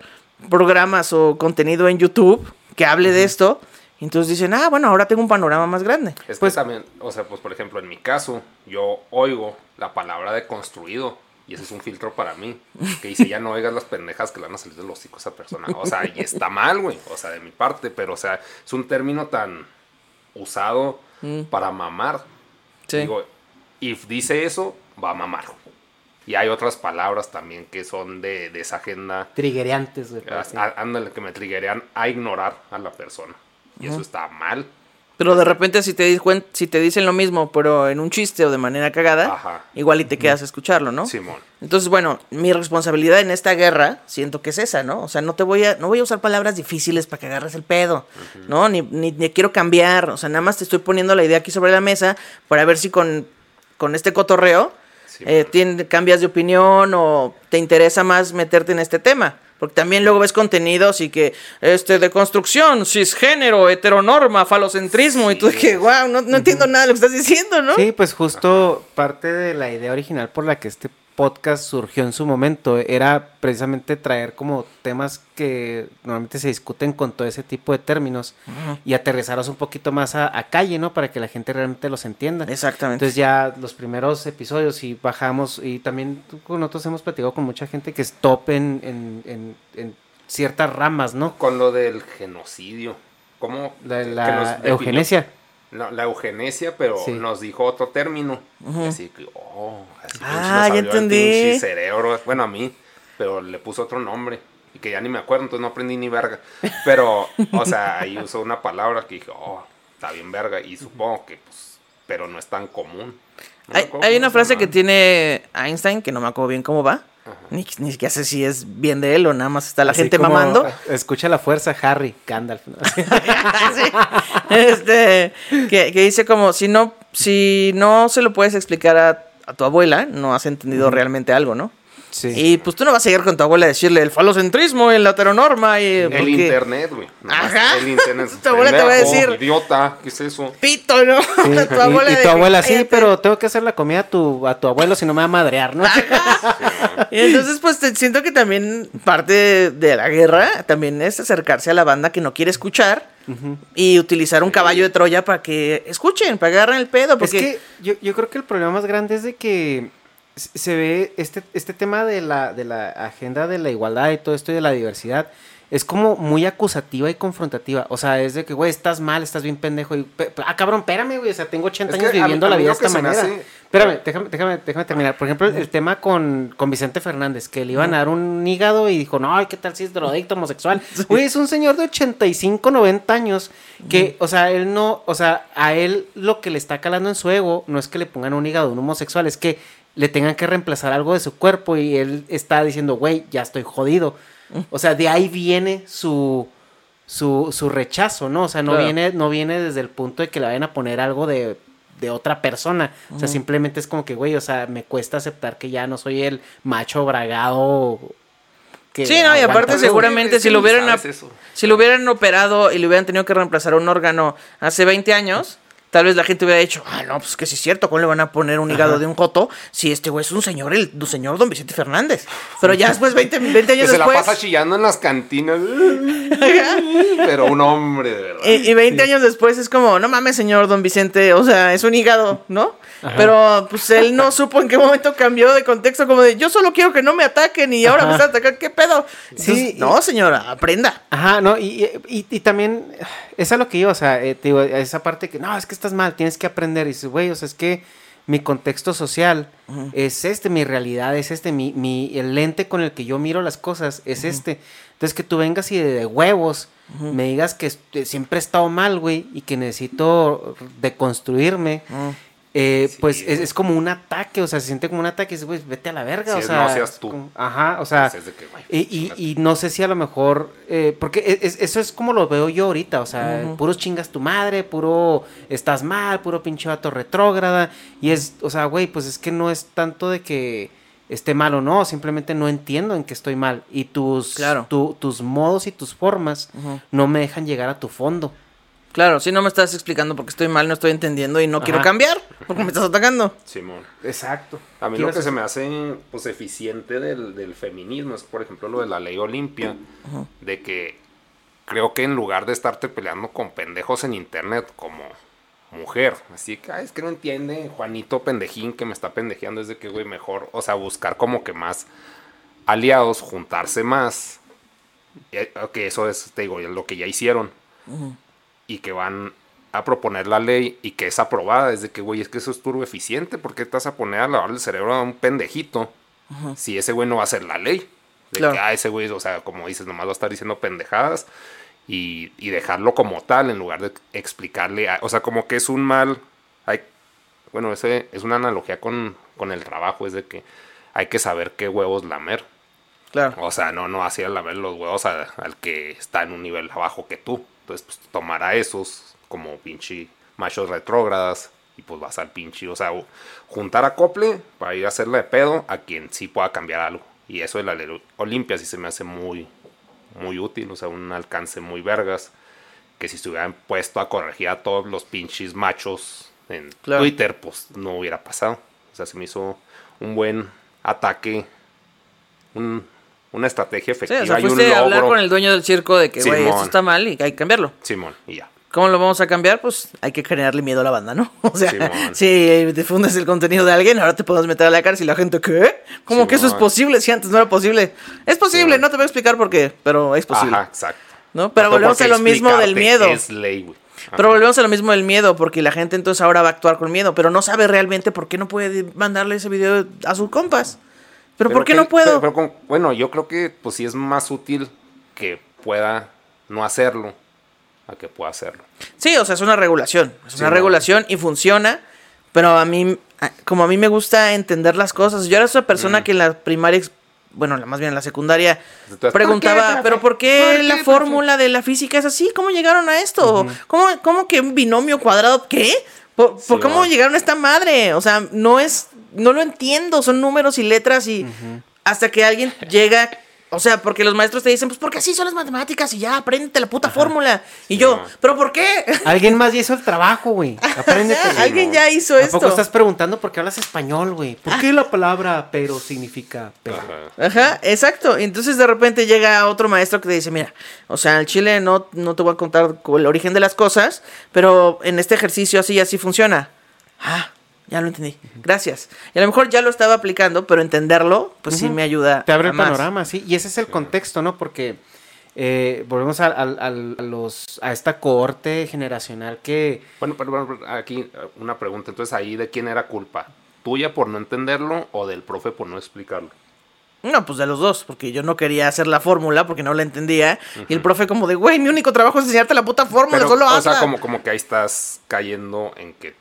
programas o contenido en YouTube que hable de esto. Y entonces dicen, ah, bueno, ahora tengo un panorama más grande. Es que también, o sea, pues por ejemplo, en mi caso, yo oigo la palabra de construido y ese es un filtro para mí. Que dice, ya no oigas las pendejas que le van a salir de los hocico a esa persona. O sea, y está mal, güey. O sea, de mi parte, pero o sea, es un término tan usado Mm. para mamar. Sí. Digo, if dice eso, va a mamar. Y hay otras palabras también que son de, de esa agenda. Triguereantes, güey. Ah, Ándale, que me triggerean a ignorar a la persona. Y eso está mal. Pero de repente si te, si te dicen lo mismo, pero en un chiste o de manera cagada, Ajá. igual y te quedas a escucharlo, ¿no? Simón. Entonces, bueno, mi responsabilidad en esta guerra, siento que es esa, ¿no? O sea, no te voy a, no voy a usar palabras difíciles para que agarres el pedo, ¿no? Ni, ni, ni quiero cambiar, o sea, nada más te estoy poniendo la idea aquí sobre la mesa para ver si con, con este cotorreo eh, tien- cambias de opinión o te interesa más meterte en este tema. Porque también luego ves contenidos y que, este, de construcción, cisgénero, heteronorma, falocentrismo, y tú que, wow, no, no entiendo nada de lo que estás diciendo, ¿no? Sí, pues justo parte de la idea original por la que este podcast surgió en su momento era precisamente traer como temas que normalmente se discuten con todo ese tipo de términos y aterrizarlos un poquito más a, a calle, ¿no? Para que la gente realmente los entienda. Exactamente. Entonces ya los primeros episodios y bajamos y también con nosotros hemos platicado con mucha gente que es top en, en, en- en ciertas ramas, ¿no? Con lo del genocidio. ¿Cómo? La, eugenesia. La eugenesia, pero Sí. nos dijo otro término. Así que, oh, así Ah, nos ya el entendí. cerebro. Bueno, a mí, pero le puso otro nombre. Y que ya ni me acuerdo, entonces no aprendí ni verga. Pero, o sea, ahí usó una palabra que dije, oh, está bien verga. Y supongo que, pues, pero no es tan común. No Hay, hay una se frase que tiene Einstein, que no me acuerdo bien cómo va. Ni, ni siquiera sé si es bien de él o nada más está la Así gente como, mamando. Escucha la fuerza, Harry, Gandalf. ¿no? este, que, que dice como, si no, si no se lo puedes explicar a, a tu abuela, no has entendido realmente algo, ¿no? Sí. Y pues tú no vas a llegar con tu abuela a decirle el falocentrismo y la heteronorma y... El porque- internet, güey. Ajá. El internet. Tu abuela te va a decir- Idiota, ¿qué es eso? Pito, ¿no? Sí, tu abuela y, tu abuela, sí, "Cállate". pero tengo que hacer la comida a tu, a tu abuelo si no me va a madrear, ¿no? Y entonces, pues te- siento que también parte de, la guerra también es acercarse a la banda que no quiere escuchar y utilizar un caballo de Troya para que escuchen, para que agarren el pedo. Es Porque que yo, yo creo que el problema más grande es de que se ve este, este tema de la, de la agenda de la igualdad y todo esto y de la diversidad. Es como muy acusativa y confrontativa. O sea, es de que, güey, estás mal, estás bien pendejo. Y, pe- ah, cabrón, espérame, güey. O sea, tengo 80 Es años que a mí- viviendo la vida de esta manera. hace- Espérame, déjame, déjame, déjame terminar. Por ejemplo, el tema con, con Vicente Fernández, que le iban a dar un hígado y dijo, no, ¿qué tal si es drogadicto homosexual? Güey, es un señor de 85, 90 años que, o sea, él no, o sea, a él lo que le está calando en su ego no es que le pongan un hígado a un homosexual, es que le tengan que reemplazar algo de su cuerpo y él está diciendo, güey, ya estoy jodido. O sea, de ahí viene su, su, su rechazo, ¿no? O sea, no, Claro. viene, no viene desde el punto de que le vayan a poner algo de, de otra persona. O sea, simplemente es como que, güey, o sea, me cuesta aceptar que ya no soy el macho bragado. Que Sí, no, y aparte seguramente si lo hubieran si lo hubieran operado y le hubieran tenido que reemplazar un órgano hace 20 años, tal vez la gente hubiera dicho, ah, no, pues que sí es cierto, ¿cómo le van a poner un hígado Ajá. de un joto si este güey es un señor, el, el señor don Vicente Fernández? Pero ya después, 20, 20 Que años se la después, pasa chillando en las cantinas. Pero un hombre, de verdad. y, y 20 años después es como, no mames, señor don Vicente, o sea, es un hígado, ¿no? Ajá. Pero pues él no supo en qué momento cambió de contexto, como de, yo solo quiero que no me ataquen y ahora me están atacando, ¿qué pedo? Sí, Entonces, no, señora, aprenda. Ajá, no, y, y, y también, es lo que yo, o sea, eh, te digo, esa parte que, no, es que estás mal, tienes que aprender, y dices, güey, o sea, es que mi contexto social es este, mi realidad es este, mi, mi, el lente con el que yo miro las cosas es este. Entonces, que tú vengas y de, de huevos me digas que siempre he estado mal, güey, y que necesito deconstruirme. Eh, pues es, es como un ataque, o sea, se siente como un ataque, y dices, güey, vete a la verga, o es sea, no seas es tú. como- ajá, o sea, Pues es de que, güey, y, y, y no sé si a lo mejor, eh, porque e- es- eso es como lo veo yo ahorita, o sea, puros chingas tu madre, puro estás mal, puro pinche vato retrógrada, y es, o sea, güey, pues es que no es tanto de que esté mal o no, simplemente no entiendo en que estoy mal, y tus, Claro. tu- tus modos y tus formas no me dejan llegar a tu fondo. Claro, si no me estás explicando porque estoy mal, no estoy entendiendo y no quiero Ajá. cambiar porque me estás atacando. Simón. Exacto. A mí lo que se me hace pues eficiente del, del feminismo es, por ejemplo, lo de la ley Olimpia, de que creo que en lugar de estarte peleando con pendejos en internet como mujer, así que, ay, es que no entiende Juanito pendejín que me está pendejeando, es de que, güey, mejor, o sea, buscar como que más aliados, juntarse más, eh, que eso es, te digo, lo que ya hicieron y que van a proponer la ley y que es aprobada. Es de que, güey, es que eso es turbo eficiente. ¿Por qué vas a poner a lavar el cerebro a un pendejito si ese güey no va a ser la ley. De Claro. que, ah, ese güey, o sea, como dices, nomás va a estar diciendo pendejadas y, y dejarlo como tal en lugar de explicarle, a- o sea, como que es un mal, hay, bueno, ese es una analogía con, con el trabajo, es de que hay que saber qué huevos lamer. Claro. O sea, no, no así a lamer los huevos a- al que está en un nivel abajo que tú. Entonces, pues tomar a esos como pinche machos retrógradas y pues vas al pinche, o sea, juntar acople para ir a hacerle de pedo a quien sí pueda cambiar algo. Y eso de la Olimpia sí se me hace muy, muy útil, o sea, un alcance muy vergas. Que si se hubieran puesto a corregir a todos los pinches machos en Claro. Twitter, pues no hubiera pasado. O sea, se me hizo un buen ataque, un- una estrategia Sí, efectiva o sea, un fuiste a hablar logro. con el dueño del circo de que, güey, esto está mal y hay que cambiarlo. Simón, y ya. ¿Cómo lo vamos a cambiar? Pues hay que generarle miedo a la banda, ¿no? O sea, Simón. si difundes el contenido de alguien, ahora te podemos meter a la cárcel y la gente, ¿qué? ¿Cómo que eso es posible si antes no era posible? Es posible, no te voy a explicar por qué, pero es posible. Ajá, exacto. ¿No? Pero No volvemos a lo mismo del miedo. Es ley, güey. Pero volvemos a lo mismo del miedo, porque la gente entonces ahora va a actuar con miedo, pero no sabe realmente por qué no puede mandarle ese video a sus compas. Pero, ¿por qué que- no puedo? pero- pero con- bueno, yo creo que pues sí es más útil que pueda no hacerlo a que pueda hacerlo. Sí, o sea, es una regulación. Es Sí, una no. regulación y funciona. Pero a mí, como a mí me gusta entender las cosas. Yo era esa persona que en la primaria, bueno, más bien en la secundaria, Entonces, preguntaba, ¿por qué, profe? ¿pero por qué ¿Por la fórmula de la física es así? ¿Cómo llegaron a esto? ¿Cómo, ¿Cómo que un binomio cuadrado? ¿Qué? ¿Por, cómo va. llegaron a esta madre? O sea, no es, no lo entiendo. Son números y letras y hasta que alguien llega. O sea, porque los maestros te dicen, pues porque así son las matemáticas y ya, apréndete la puta fórmula. Y yo. ¿pero por qué? Alguien más ya hizo el trabajo, güey. Apréndete. Alguien ya hizo ¿A esto. poco estás preguntando por qué hablas español, güey? ¿Por qué la palabra pero significa pero? Ajá. Ajá, exacto. Entonces de repente llega otro maestro que te dice, mira, o sea, el chile no, no te voy a contar el origen de las cosas, pero en este ejercicio así y así funciona. Ah, ya lo entendí. Gracias. Y a lo mejor ya lo estaba aplicando, pero entenderlo, pues sí me ayuda. Te abre a el más. panorama, sí. Y ese es el contexto, ¿no? Porque eh, volvemos al- al- a, los, a esta cohorte generacional que... Bueno, pero, bueno, pero aquí eh, una pregunta. Entonces, ahí de quién era culpa? ¿Tuya por no entenderlo o del profe por no explicarlo? No, pues de los dos, porque yo no quería hacer la fórmula porque no la entendía. Y el profe como de, güey, mi único trabajo es enseñarte la puta fórmula, Pero, solo o hazla. sea, como, como que ahí estás cayendo en que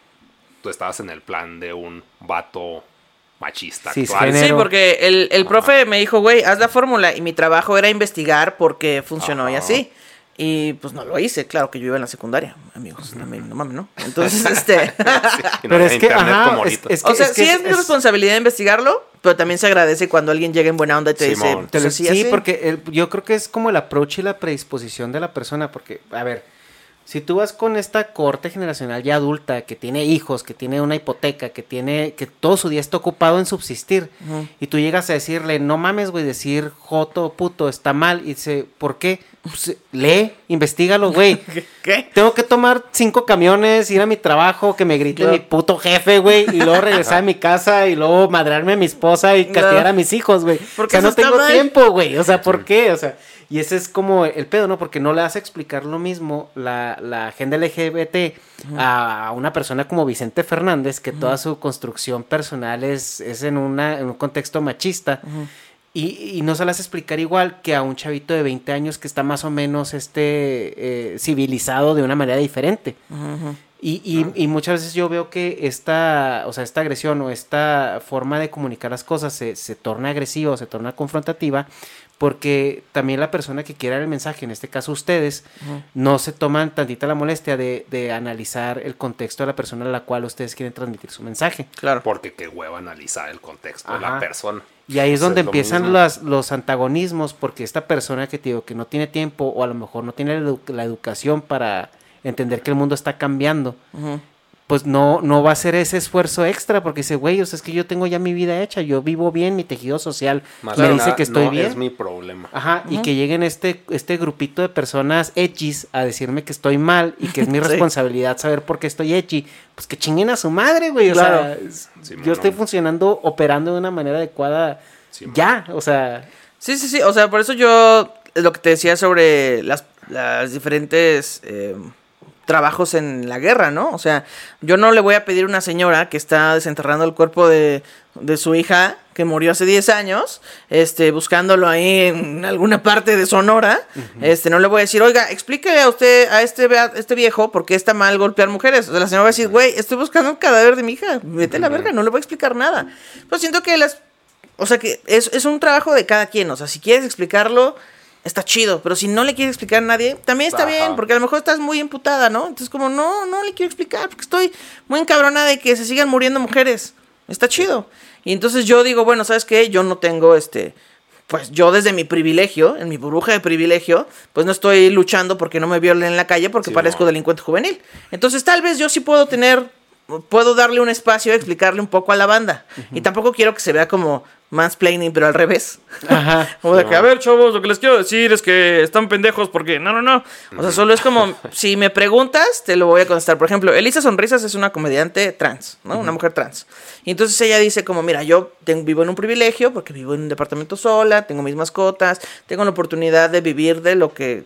tú estabas en el plan de un vato machista actual. Sí, porque el, el profe me dijo, güey, haz la fórmula. Y mi trabajo era investigar por qué funcionó y Ajá. así. Y pues no lo hice, claro que yo iba en la secundaria, amigos. No, me- no mames, ¿no? Entonces, este. Y no Pero es que, ajá, como es- es que- o sea, sí que es, mi responsabilidad investigarlo, pero también se agradece cuando alguien llega en buena onda y te dice, Simón. pues, Te lo- así, sí, así. porque el- yo creo que es como el approach y la predisposición de la persona, porque, a ver, si tú vas con esta corte generacional ya adulta, que tiene hijos, que tiene una hipoteca, que tiene, que todo su día está ocupado en subsistir, y tú llegas a decirle, no mames, güey, decir joto, puto, está mal, y dice, ¿por qué? Pues, lee, investigalo, güey. ¿Qué? Tengo que tomar cinco camiones, ir a mi trabajo, que me grite Claro. mi puto jefe, güey, y luego regresar a mi casa y luego madrearme a mi esposa y castigar a mis hijos, güey. O Porque sea, no tengo mal. tiempo, güey. O sea, ¿por qué? O sea, y ese es como el pedo, ¿no? Porque no le hace explicar lo mismo la, la agenda LGBT a una persona como Vicente Fernández, que toda su construcción personal es, es en, una, en un contexto machista. Y, y no se las explicar igual que a un chavito de 20 años que está más o menos este eh, civilizado de una manera diferente. Y, y- y muchas veces yo veo que esta, o sea, esta agresión o esta forma de comunicar las cosas se, se torna agresiva o se torna confrontativa porque también la persona que quiera el mensaje, en este caso ustedes, no se toman tantita la molestia de, de analizar el contexto de la persona a la cual ustedes quieren transmitir su mensaje. Claro. Porque qué hueva analizar el contexto de la persona. Y ahí es O sea, donde empiezan las- los antagonismos, porque esta persona que te digo que no tiene tiempo o a lo mejor no tiene la, edu- la educación para entender que el mundo está cambiando, Ujú. Pues no, no va a hacer ese esfuerzo extra, porque dice, güey, o sea, es que yo tengo ya mi vida hecha, yo vivo bien, mi tejido social Más me dice nada, que estoy no bien. es mi problema. Ajá, y que lleguen este, este grupito de personas edgys a decirme que estoy mal y que es mi Sí. responsabilidad saber por qué estoy edgy, pues que chinguen a su madre, güey. O Claro. sea, es- Sí, yo estoy funcionando, operando de una manera adecuada Sí, ya, o sea, Sí, sí, sí. O sea, por eso yo lo que te decía sobre las, las diferentes eh, trabajos en la guerra, ¿no? O sea, yo no le voy a pedir a una señora que está desenterrando el cuerpo de, de su hija que murió hace 10 años, este, buscándolo ahí en alguna parte de Sonora, este, no le voy a decir, oiga, explíquele a usted, a este, a este viejo, por qué está mal golpear mujeres. O sea, la señora va a decir, güey, estoy buscando un cadáver de mi hija, vete a la verga, no le voy a explicar nada. Pues siento que las, o sea, que es, es un trabajo de cada quien, o sea, si quieres explicarlo, está chido, pero si no le quieres explicar a nadie, también está Ajá. bien, porque a lo mejor estás muy emputada, ¿no? Entonces, como, no, no le quiero explicar, porque estoy muy encabrona de que se sigan muriendo mujeres. Está chido. Y entonces yo digo, bueno, ¿sabes qué? Yo no tengo este. Pues yo desde mi privilegio, en mi burbuja de privilegio, pues no estoy luchando porque no me violen en la calle porque Sí, parezco delincuente juvenil. Entonces tal vez yo sí puedo tener, puedo darle un espacio, explicarle un poco a la banda. Y tampoco quiero que se vea como mansplaining, pero al revés. Ajá. Como de que, a ver, chavos, lo que les quiero decir es que están pendejos porque. No, no, no. O sea, solo es como, si me preguntas, te lo voy a contestar. Por ejemplo, Elisa Sonrisas es una comediante trans, ¿no? Una mujer trans. Y entonces ella dice como, mira, yo tengo- vivo en un privilegio porque vivo en un departamento sola, tengo mis mascotas, tengo la oportunidad de vivir de lo que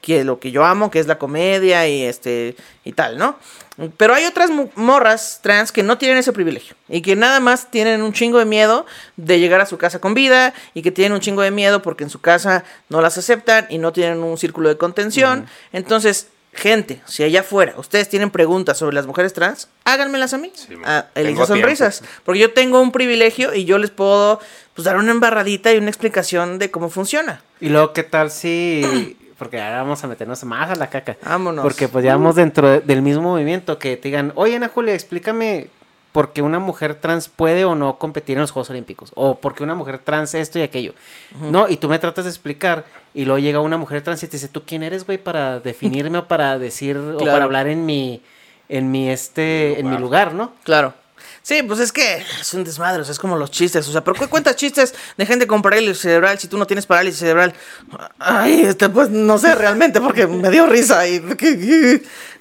que lo que yo amo, que es la comedia y este y tal, ¿no? Pero hay otras morras trans que no tienen ese privilegio y que nada más tienen un chingo de miedo de llegar a su casa con vida y que tienen un chingo de miedo porque en su casa no las aceptan y no tienen un círculo de contención. Entonces, gente, si allá afuera ustedes tienen preguntas sobre las mujeres trans, háganmelas a mí, a Elisa tengo Sonrisas, porque yo tengo un privilegio y yo les puedo pues dar una embarradita y una explicación de cómo funciona. Y luego, ¿qué tal si.? Porque ahora vamos a meternos más a la caca. Vámonos. Porque pues ya vamos dentro de- del mismo movimiento que te digan, oye Ana Julia, explícame por qué una mujer trans puede o no competir en los Juegos Olímpicos. O por qué una mujer trans esto y aquello. No, y tú me tratas de explicar y luego llega una mujer trans y te dice, ¿tú quién eres, güey, para definirme o para decir o para hablar en mi, en mi, este, en mi lugar, ¿no? Claro. Sí, pues es que es un desmadre, o sea, es como los chistes. O sea, ¿pero qué cuentas chistes de gente con parálisis cerebral si tú no tienes parálisis cerebral? Ay, este, pues no sé realmente porque me dio risa. Y,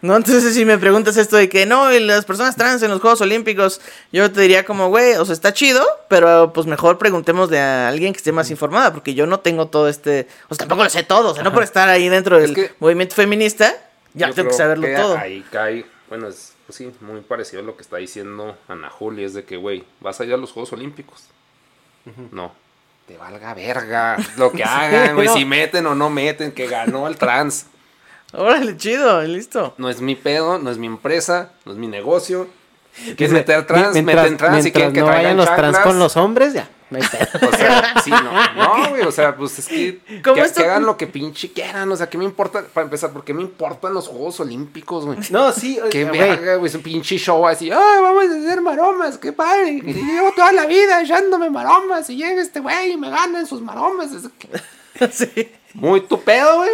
no, entonces si me preguntas esto de que no, y las personas trans en los Juegos Olímpicos, yo te diría como, güey, o sea, está chido, pero pues mejor preguntemos de a alguien que esté más informada, porque yo no tengo todo este. O sea, tampoco lo sé todo, o sea, no por estar ahí dentro del movimiento feminista, ya tengo que saberlo que todo. Ahí cae, bueno, es pues sí, muy parecido a lo que está diciendo Ana Julia, es de que, güey, vas a ir a los Juegos Olímpicos. No, te valga verga lo que hagan, güey, No. si meten o no meten, que ganó el trans. Órale, chido, listo. No es mi pedo, no es mi empresa, no es mi negocio. Quieres meter trans, mientras- meten trans, mientras quieren que no traigan vayan los trans con los hombres, ya. No hay pedo. O sea, sí, no, no, güey, o sea, pues es que, ¿Cómo que, esto? que hagan lo que pinche quieran, o sea, ¿qué me importa? Para empezar, ¿por qué me importan los Juegos Olímpicos, güey? No, sí, Qué verga, güey, ese pinche show así, ay, vamos a hacer maromas, qué padre, y llevo toda la vida echándome maromas, y llega este güey y me gana en sus maromas, es que- sí. muy tu pedo, güey.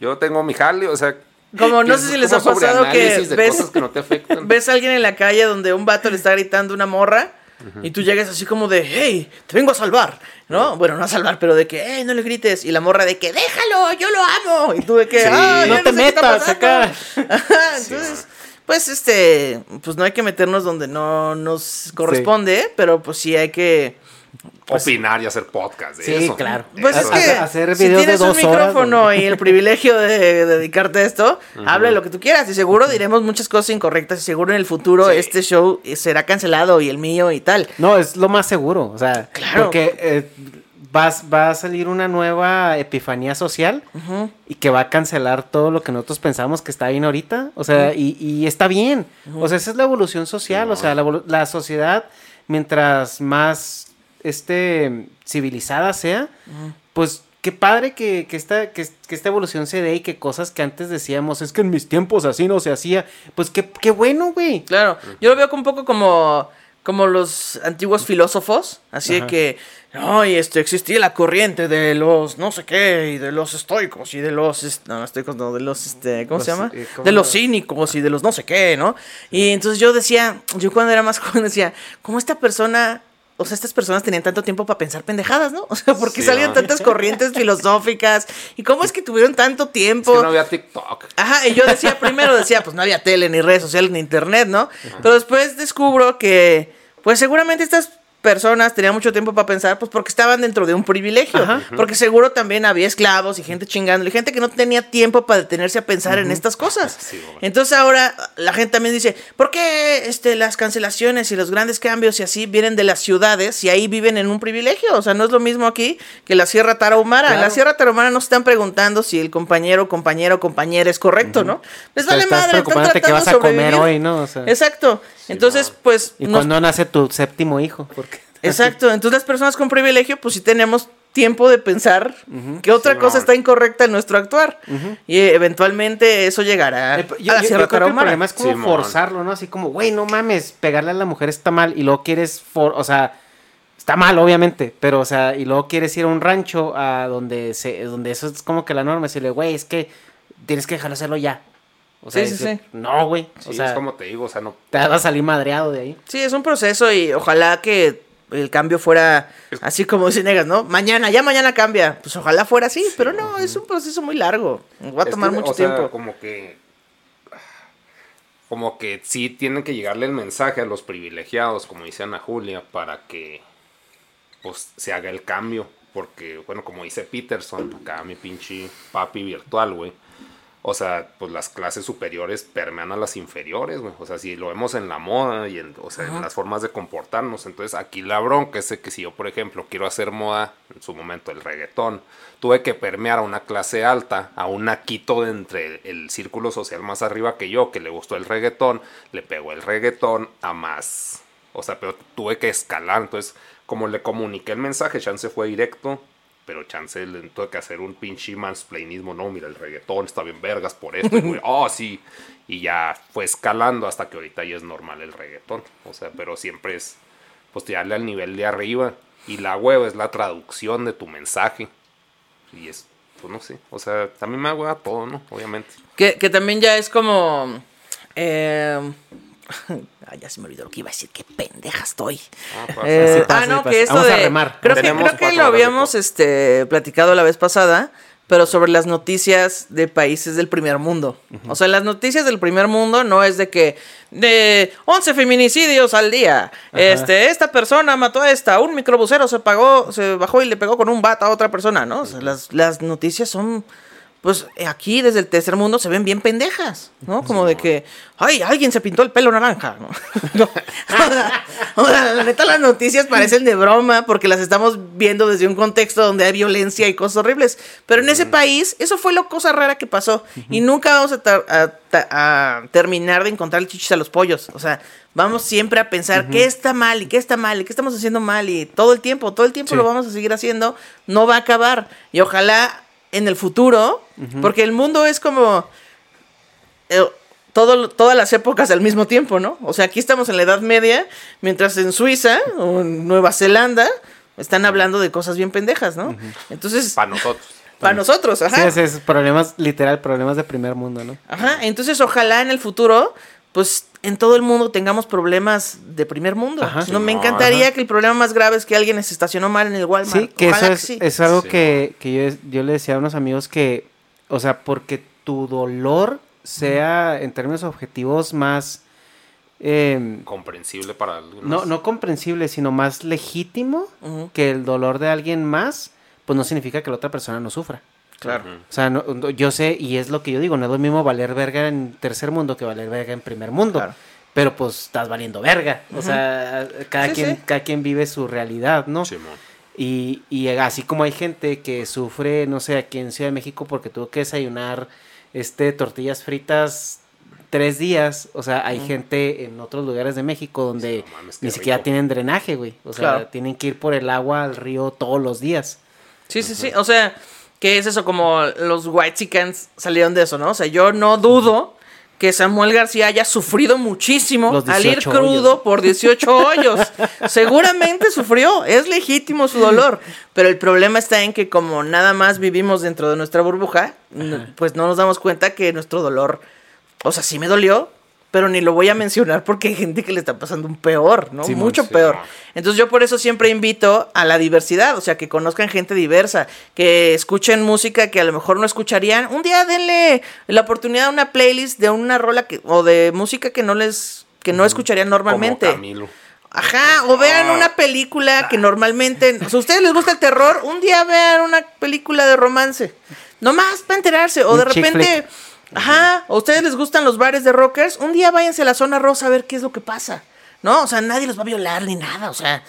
Yo tengo mi jale, o sea... Como no es sé si les ha pasado que ves, que no te ves a alguien en la calle donde un vato le está gritando una morra y tú llegas así como de, hey, te vengo a salvar, ¿no? Bueno, no a salvar, pero de que, hey, no le grites. Y la morra de que, déjalo, yo lo amo. Y tú de que, Sí. "Ay, No te metas pasando". acá. Entonces, pues este, pues no hay que meternos donde no nos corresponde, pero pues sí hay que... Opinar y hacer podcast de Sí, eso. claro. Pues es que Hacer- hacer si videos de tienes dos un horas, micrófono güey. y el privilegio de, dedicarte a esto, habla de lo que tú quieras y seguro diremos muchas cosas incorrectas y seguro en el futuro Sí. este show será cancelado y el mío y tal. No, es lo más seguro, o sea, Claro. porque eh, vas, va a salir una nueva epifanía social y que va a cancelar todo lo que nosotros pensamos que está bien ahorita, o sea, y, y está bien, o sea, esa es la evolución social, o sea, la sociedad, mientras más este, civilizada sea, pues qué padre que, que, esta, que, que esta evolución se dé y que cosas que antes decíamos, es que en mis tiempos así no se hacía, pues qué, qué bueno, güey. Claro, yo lo veo un poco como, como los antiguos filósofos, así Ajá. de que, no, y este, existía la corriente de los no sé qué, y de los estoicos, y de los, no, estoicos no, de los, este, ¿cómo se Los, llama? eh, ¿cómo De los lo- cínicos y de los no sé qué, ¿no? Y entonces yo decía, yo cuando era más joven decía, ¿cómo esta persona... O sea, estas personas tenían tanto tiempo para pensar pendejadas, ¿no? O sea, ¿por qué Sí, salían ¿no? tantas corrientes filosóficas? ¿Y cómo es que tuvieron tanto Es tiempo? que no había TikTok. Ajá, y yo decía, primero decía, pues no había tele, ni redes sociales, ni internet, ¿no? Pero después descubro que, pues seguramente estas personas tenían mucho tiempo para pensar, pues porque estaban dentro de un privilegio. Porque seguro también había esclavos y gente chingando, y gente que no tenía tiempo para detenerse a pensar en estas cosas. Entonces ahora la gente también dice, ¿por qué este, las cancelaciones y los grandes cambios y así vienen de las ciudades y ahí viven en un privilegio? O sea, no es lo mismo aquí que la Sierra Tarahumara. En la Sierra Tarahumara no se están preguntando si el compañero, compañero, compañera es correcto, ¿no? Les vale madre, están tratando que vas a comer hoy, ¿no? Exacto. Entonces, pues... ¿Y cuando nace tu séptimo hijo? Porque... Exacto. Entonces las personas con privilegio, pues sí tenemos tiempo de pensar que otra cosa está incorrecta en nuestro actuar. Y eventualmente eso llegará eh, yo, a la el problema es como forzarlo, ¿no? Así como, güey, no mames, pegarle a la mujer está mal y luego quieres, for o sea, está mal, obviamente, pero, o sea, y luego quieres ir a un rancho a donde, se, donde eso es como que la norma, decirle, güey, es que tienes que dejarlo hacerlo ya. O sea, sí, sí, sí. No, güey. O sea, es como te digo, o sea, no. Te vas a salir madreado de ahí. Sí, es un proceso y ojalá que el cambio fuera así como si negas, ¿no? Mañana, ya mañana cambia. Pues ojalá fuera así, pero no, es un proceso muy largo. Va a tomar mucho tiempo. como que. Como que sí tienen que llegarle el mensaje a los privilegiados, como dice Ana Julia, para que pues se haga el cambio. Porque, bueno, como dice Peterson, acá mi pinche papi virtual, güey o sea, pues las clases superiores permean a las inferiores, güey. O sea, si lo vemos en la moda y en, o sea, en las formas de comportarnos. Entonces, aquí la bronca es que si yo, por ejemplo, quiero hacer moda, en su momento el reggaetón, tuve que permear a una clase alta, a un naquito de entre el, círculo social más arriba que yo, que le gustó el reggaetón, le pegó el reggaetón a más. O sea, pero tuve que escalar. Entonces, como le comuniqué el mensaje, Chance fue directo, pero chance le tuve que hacer un pinche mansplainismo, no, mira, el reggaetón está bien vergas por esto, y oh, sí, y ya fue escalando hasta que ahorita ya es normal el reggaetón, o sea, pero siempre es, pues tirarle al nivel de arriba, y la hueva es la traducción de tu mensaje, y es, pues no sé, o sea, también me hueva todo, ¿no? Obviamente. Que, que también ya es como, eh, Ya se me olvidó lo que iba a decir, qué pendeja estoy. Ah, pues, eh, ah no, que esto de. Creo que, creo que lo habíamos este, platicado la vez pasada, pero sobre las noticias de países del primer mundo. O sea, las noticias del primer mundo no es de que de 11 feminicidios al día. Este, esta persona mató a esta, un microbusero se pagó, se bajó y le pegó con un bat a otra persona, ¿no? O sea, las, las noticias son pues eh, aquí desde el tercer mundo se ven bien pendejas, ¿no? Como de que, ay, alguien se pintó el pelo naranja, ¿no? o, sea, la neta las noticias parecen de broma porque las estamos viendo desde un contexto donde hay violencia y cosas horribles, pero en ese país eso fue la cosa rara que pasó. Y nunca vamos a, terminar de encontrar el chichis a los pollos, o sea, vamos siempre a pensar qué está mal y qué está mal y qué estamos haciendo mal y todo el tiempo, todo el tiempo lo vamos a seguir haciendo, no va a acabar. Y ojalá en el futuro, porque el mundo es como eh, todo, todas las épocas al mismo tiempo, ¿no? O sea, aquí estamos en la Edad Media, mientras en Suiza o en Nueva Zelanda están hablando de cosas bien pendejas, ¿no? Entonces... Para nosotros. Para nosotros, ajá. Sí, es problemas, literal, problemas de primer mundo, ¿no? Ajá, entonces ojalá en el futuro, pues en todo el mundo tengamos problemas de primer mundo. no, me encantaría que el problema más grave es que alguien se estacionó mal en el Walmart. Sí, que eso es, algo que, yo, le decía a unos amigos que, o sea, porque tu dolor sea en términos objetivos más... Em, comprensible para algunos. No, no comprensible, sino más legítimo que el dolor de alguien más, pues no significa que la otra persona no sufra. Claro. O sea, no, yo sé, y es lo que yo digo, no es lo mismo valer verga en tercer mundo que valer verga en primer mundo. Pero pues estás valiendo verga. O sea, cada, quien, cada quien vive su realidad, ¿no? y, y así como hay gente que sufre, no sé, aquí en Ciudad de México porque tuvo que desayunar este tortillas fritas tres días. O sea, hay gente en otros lugares de México donde ni siquiera tienen drenaje, güey. O sea, tienen que ir por el agua al río todos los días. Sí, sí, sí. O sea, ¿Qué es eso? Como los White Chickens salieron de eso, ¿no? O sea, yo no dudo que Samuel García haya sufrido muchísimo al ir crudo por 18 hoyos. Seguramente sufrió, es legítimo su dolor, pero el problema está en que como nada más vivimos dentro de nuestra burbuja, pues no nos damos cuenta que nuestro dolor, o sea, sí me dolió, pero ni lo voy a mencionar porque hay gente que le está pasando un peor, ¿no? Mucho peor. Entonces yo por eso siempre invito a la diversidad, o sea, que conozcan gente diversa, que escuchen música que a lo mejor no escucharían. Un día denle la oportunidad a una playlist de una rola que, o de música que no les que no escucharían normalmente. Ajá, o vean una película que normalmente, o sea, a ustedes les gusta el terror, un día vean una película de romance. Nomás para enterarse, o de repente, ajá, o a ustedes les gustan los bares de rockers, un día váyanse a la zona rosa a ver qué es lo que pasa. ¿No? O sea, nadie los va a violar ni nada, o sea,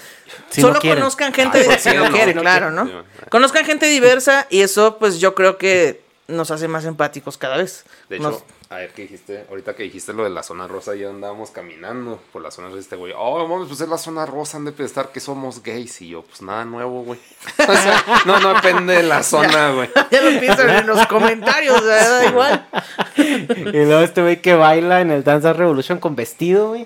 Si solo conozcan gente Ay, de, ¿por si no quieren, No claro. ¿no? Conozcan gente diversa y eso pues yo creo que nos hace más empáticos cada vez. De Nos- hecho, a ver qué dijiste, ahorita que dijiste lo de la zona rosa, ya andábamos caminando por la zona rosa, este güey, oh, mames, pues es la zona rosa, han de pensar que somos gays, y yo, pues nada nuevo, güey. O sea, no, no depende de la zona, güey. Ya lo piensan en los comentarios, da igual. Y luego este güey que baila en el Dance Dance Revolution con vestido, güey.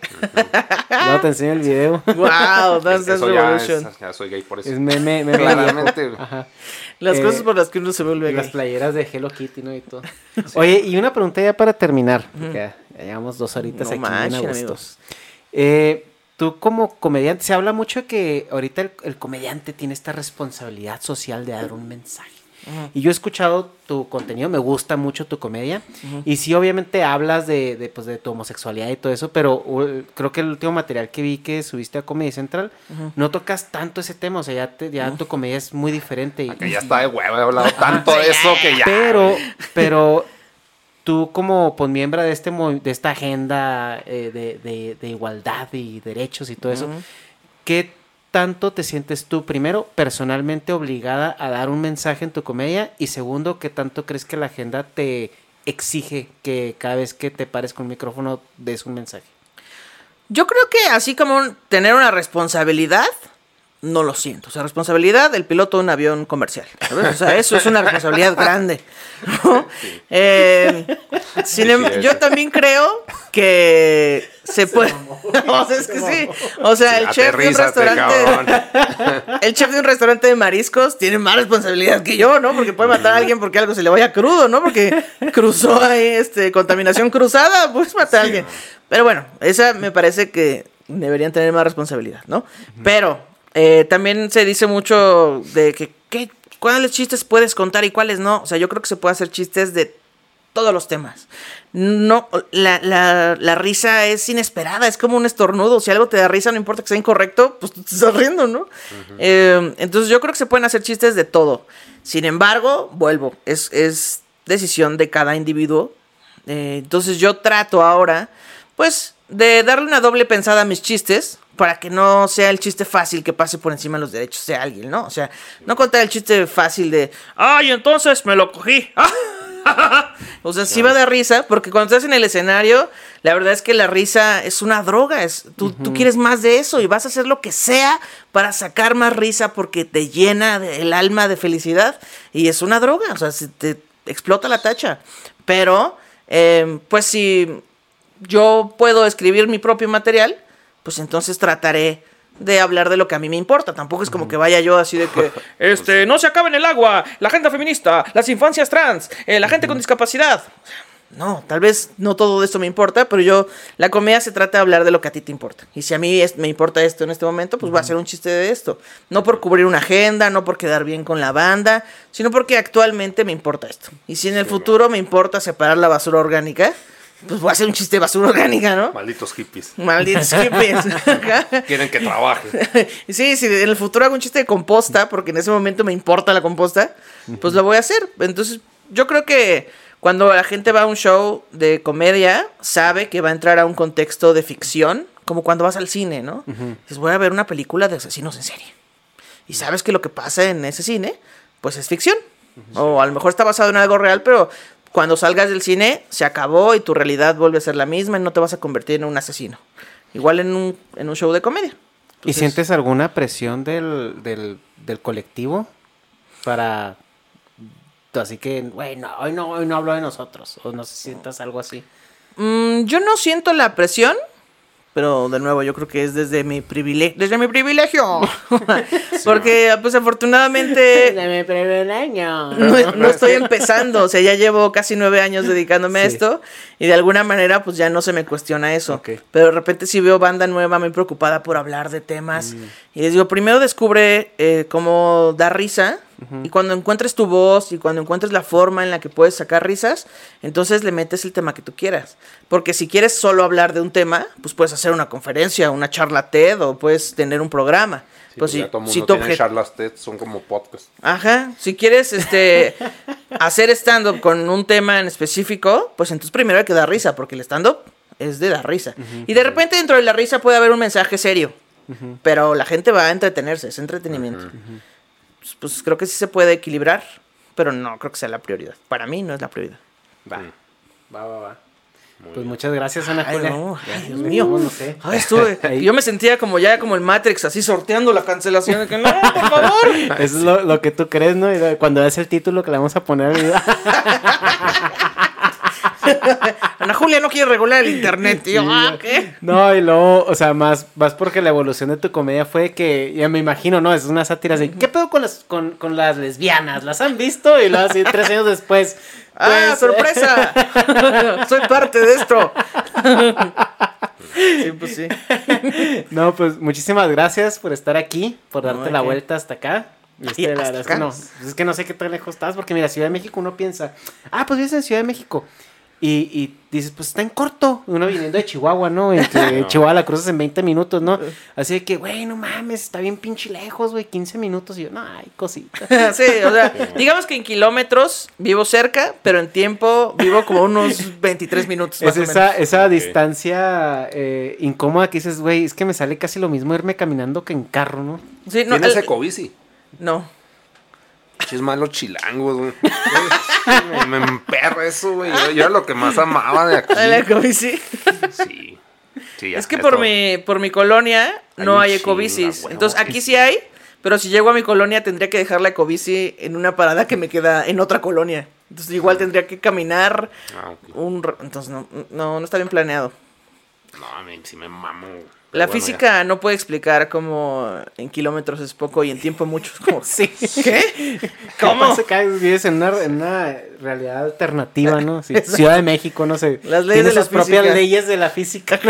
Luego te enseño el video. Wow, Dance ya, es- Revolution. ya soy gay por eso. Es meme, meme Claramente. Ajá. Las Eh, cosas por las que uno se vuelve Las gay. playeras de Hello Kitty, ¿no? Y todo. Oye, y una pregunta ya para terminar. porque ya, ya llevamos dos horitas No aquí manchen, amigos. Eh, tú como comediante, se habla mucho de que ahorita el, el comediante tiene esta responsabilidad social de dar un mensaje. Y yo he escuchado tu contenido, me gusta mucho tu comedia. Y sí, obviamente hablas de, de, pues, de tu homosexualidad y todo eso, pero uh, creo que el último material que vi que subiste a Comedy Central, no tocas tanto ese tema, o sea, ya, te- ya tu comedia es muy diferente. y- Que ya está de huevo, he hablado tanto de eso que ya. pero, pero tú como pues, miembro de, este, de esta agenda eh, de, de- de igualdad y derechos y todo eso, ¿qué tanto te sientes tú, primero, personalmente obligada a dar un mensaje en tu comedia? Y segundo, ¿qué tanto crees que la agenda te exige que cada vez que te pares con un micrófono des un mensaje? Yo creo que así como tener una responsabilidad, no lo siento. O sea, responsabilidad del piloto de un avión comercial. ¿sabes? O sea, eso es una responsabilidad grande. ¿no? Eh, Sí, em- sí, yo también creo que se puede. o sea, es que sí. O sea, el chef de un restaurante. El chef de un restaurante de mariscos tiene más responsabilidad que yo, ¿no? Porque puede matar a alguien porque algo se le vaya crudo, ¿no? Porque cruzó ahí este, contaminación cruzada, puedes matar a alguien. Pero bueno, esa me parece que deberían tener más responsabilidad, ¿no? Pero eh, también se dice mucho de que ¿qué, cuáles chistes puedes contar y cuáles no. O sea, yo creo que se puede hacer chistes de todos los temas. No, la, la, la risa es inesperada, es como un estornudo. Si algo te da risa, no importa que sea incorrecto, pues tú te estás riendo, ¿no? Eh, entonces yo creo que se pueden hacer chistes de todo. Sin embargo, vuelvo, es, es decisión de cada individuo. Eh, entonces yo trato ahora, pues, de darle una doble pensada a mis chistes para que no sea el chiste fácil que pase por encima de los derechos de alguien, ¿no? O sea, no contar el chiste fácil de, ay, entonces me lo cogí. o sea, sí va de risa, porque cuando estás en el escenario, la verdad es que la risa es una droga, es, tú, tú quieres más de eso y vas a hacer lo que sea para sacar más risa porque te llena de- el alma de felicidad y es una droga, o sea, se te explota la tacha. Pero, eh, pues si yo puedo escribir mi propio material, pues entonces trataré de hablar de lo que a mí me importa. Tampoco es como que vaya yo así de que, este, no se acaba en el agua, la agenda feminista, las infancias trans, eh, la gente con discapacidad. No, tal vez no todo esto me importa, pero yo, la comedia se trata de hablar de lo que a ti te importa. Y si a mí es- me importa esto en este momento, pues va a ser un chiste de esto. No por cubrir una agenda, no por quedar bien con la banda, sino porque actualmente me importa esto. Y si en el futuro me importa separar la basura orgánica, pues voy a hacer un chiste de basura orgánica, ¿no? Malditos hippies. Malditos hippies. Quieren que trabaje. sí, si en el futuro hago un chiste de composta, porque en ese momento me importa la composta, pues lo voy a hacer. Entonces, yo creo que cuando la gente va a un show de comedia, sabe que va a entrar a un contexto de ficción, como cuando vas al cine, ¿no? Dices, voy a ver una película de asesinos en serie. Y sabes que lo que pasa en ese cine, pues es ficción. O a lo mejor está basado en algo real, pero cuando salgas del cine, se acabó y tu realidad vuelve a ser la misma y no te vas a convertir en un asesino. Igual en un, en un show de comedia. ¿Y sientes alguna presión del, del, del colectivo para... Así que, güey, no, hoy no, hoy no hablo de nosotros. O no sientas algo así. Mm, yo no siento la presión, pero de nuevo, yo creo que es desde mi privilegio. Desde mi privilegio. Porque, pues afortunadamente. mi privilegio. No, no estoy empezando, o sea, ya llevo casi nueve años dedicándome a Sí. esto y de alguna manera pues ya no se me cuestiona eso. Pero de repente si veo banda nueva muy preocupada por hablar de temas y les digo, primero descubre eh, cómo da risa Y cuando encuentres tu voz y cuando encuentres la forma en la que puedes sacar risas, entonces le metes el tema que tú quieras. Porque si quieres solo hablar de un tema, pues puedes hacer una conferencia, una charla TED o puedes tener un programa. Sí, pues pues si, todo el si mundo tiene charlas TED, son como podcasts. Ajá, si quieres este hacer stand-up con un tema en específico, pues entonces primero hay que dar risa, porque el stand-up es de dar risa. Y de repente dentro de la risa puede haber un mensaje serio, pero la gente va a entretenerse, es entretenimiento. Pues, pues creo que sí se puede equilibrar, pero no creo que sea la prioridad. Para mí no es la prioridad. Va, va, va, va. Pues muchas gracias, Ana Ay, Julia. no, ay, Dios mío. No sé. Ay, estuve. Ahí. Yo me sentía como ya como el Matrix, así sorteando la cancelación. de que, no, por favor. Eso es lo, lo que tú crees, ¿no? Y cuando es el título que le vamos a poner al video. Ana Julia no quiere regular el internet. Y yo, ah, ¿qué? No, y luego, o sea, más, más porque la evolución de tu comedia fue que, ya me imagino, ¿no? Es una sátira así. ¿Qué pedo con las, con, con las lesbianas? ¿Las han visto? Y luego así, tres años después. ¡Ah, pues, sorpresa! Soy parte de esto. sí, pues sí. No, pues muchísimas gracias por estar aquí, por darte ¿de la vuelta hasta acá. Este, la verdad es que no, es que no sé qué tan lejos estás, porque mira, Ciudad de México uno piensa, ah, pues vives en Ciudad de México. Y, y dices, pues está en corto. Uno viniendo de Chihuahua, ¿no? Entre Chihuahua la cruzas en 20 minutos, ¿no? Así de que, güey, no mames, está bien pinche lejos, güey, 15 minutos. Y yo, no, hay cosita. sí, o sea, digamos que en kilómetros vivo cerca, pero en tiempo vivo como unos 23 minutos. Más Es o esa, menos. esa distancia eh, incómoda que dices, güey, es que me sale casi lo mismo irme caminando que en carro, ¿no? Sí, no, ¿Tienes el- ecobici? no. Es malos chilangos, güey. me, emperra eso, güey. Yo, yo era lo que más amaba de aquí. ¿El ecobici? Sí. Sí, ya, Es que por mi, por mi colonia Hay no hay ecobicis. huevo, Entonces aquí sí hay, pero si llego a mi colonia tendría que dejar la ecobici en una parada que me queda en otra colonia. Entonces igual tendría que caminar Ah, ok. un... r- Entonces no, no, no está bien planeado. No, a mí sí me mamo. La bueno, física no puede explicar cómo en kilómetros es poco y en tiempo mucho. Es como, Sí. ¿Qué? ¿Cómo? ¿Cómo? se cae? Vives en una, en una realidad alternativa, ¿no? Sí, Ciudad de México, no sé. Las leyes Tiene de la sus propias física. leyes de la física.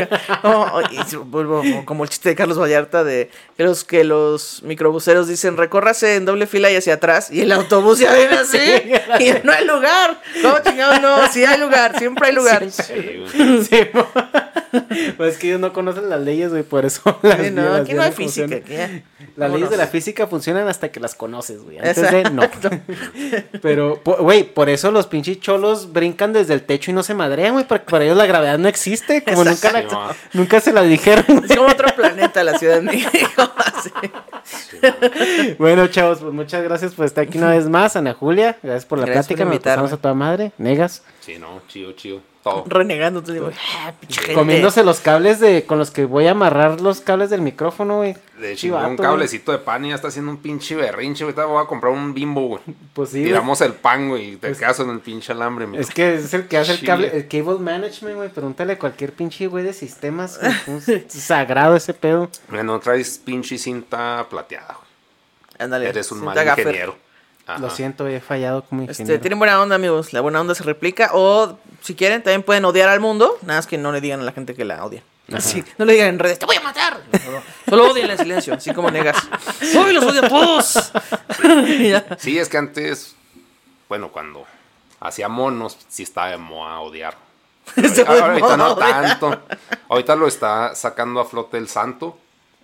Y como el chiste de Carlos Vallarta de que los, que los microbuseros dicen recórrase en doble fila y hacia atrás y el autobús ya viene así y no hay lugar. No, chingados, no, sí hay lugar, siempre hay lugar. Sí, güey. Sí, pues es que ellos no conocen las leyes, güey, por eso las, Sí, no, las aquí no hay leyes física. funcionan. aquí ya. Las leyes de la física funcionan hasta que las conoces, güey. Antes de no. Pero, güey, por eso los pinches cholos brincan desde el techo y no se madrean, güey, porque para ellos la gravedad no existe, como nunca, la- nunca se la dijeron. Es como otro planeta la Ciudad de México. Bueno, chavos, pues muchas gracias por estar aquí una vez más, Ana Julia. Gracias por la Gracias por plática, me pasamos a toda madre. Negas. Sí, no, chido, chido. Todo. Renegando, te digo, ah, gente. Comiéndose los cables de con los que voy a amarrar los cables del micrófono, güey. Chivato, chingó un güey. cablecito de pan y ya está haciendo un pinche berrinche. Ahorita voy a comprar un bimbo, güey. Pues sí, güey. Tiramos el pan, güey, y te quedas en el pinche alambre. Es que es el que hace el cable, el cable management, güey. Pregúntale a cualquier pinche güey de sistemas. güey. Es sagrado ese pedo. Mira, no traes pinche cinta plateada, güey. Ándale. Eres un mal gaffer. Ajá. Lo siento, he fallado como Este, ingeniero. tienen buena onda, amigos. La buena onda se replica. O, si quieren, también pueden odiar al mundo. Nada más que no le digan a la gente que la odia. Así, no le digan en redes, te voy a matar. Solo, solo odienla en silencio, así como negas. ¡Uy, los odio a todos! Sí, es que antes, bueno, cuando hacía monos, sí estaba de moda odiar. De Ahorita no tanto. Ahorita lo está sacando a flote el santo.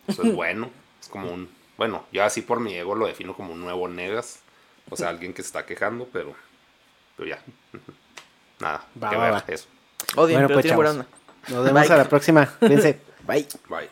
Eso es bueno. Es como un. Bueno, yo así por mi ego lo defino como un nuevo negas. O sea, alguien que se está quejando, pero. Pero ya. Nada. Va, que va, ver va. eso. Odien, Bueno, pero pues, tienen buena onda. Nos vemos Bye. a la próxima. Cuídense. Bye. Bye.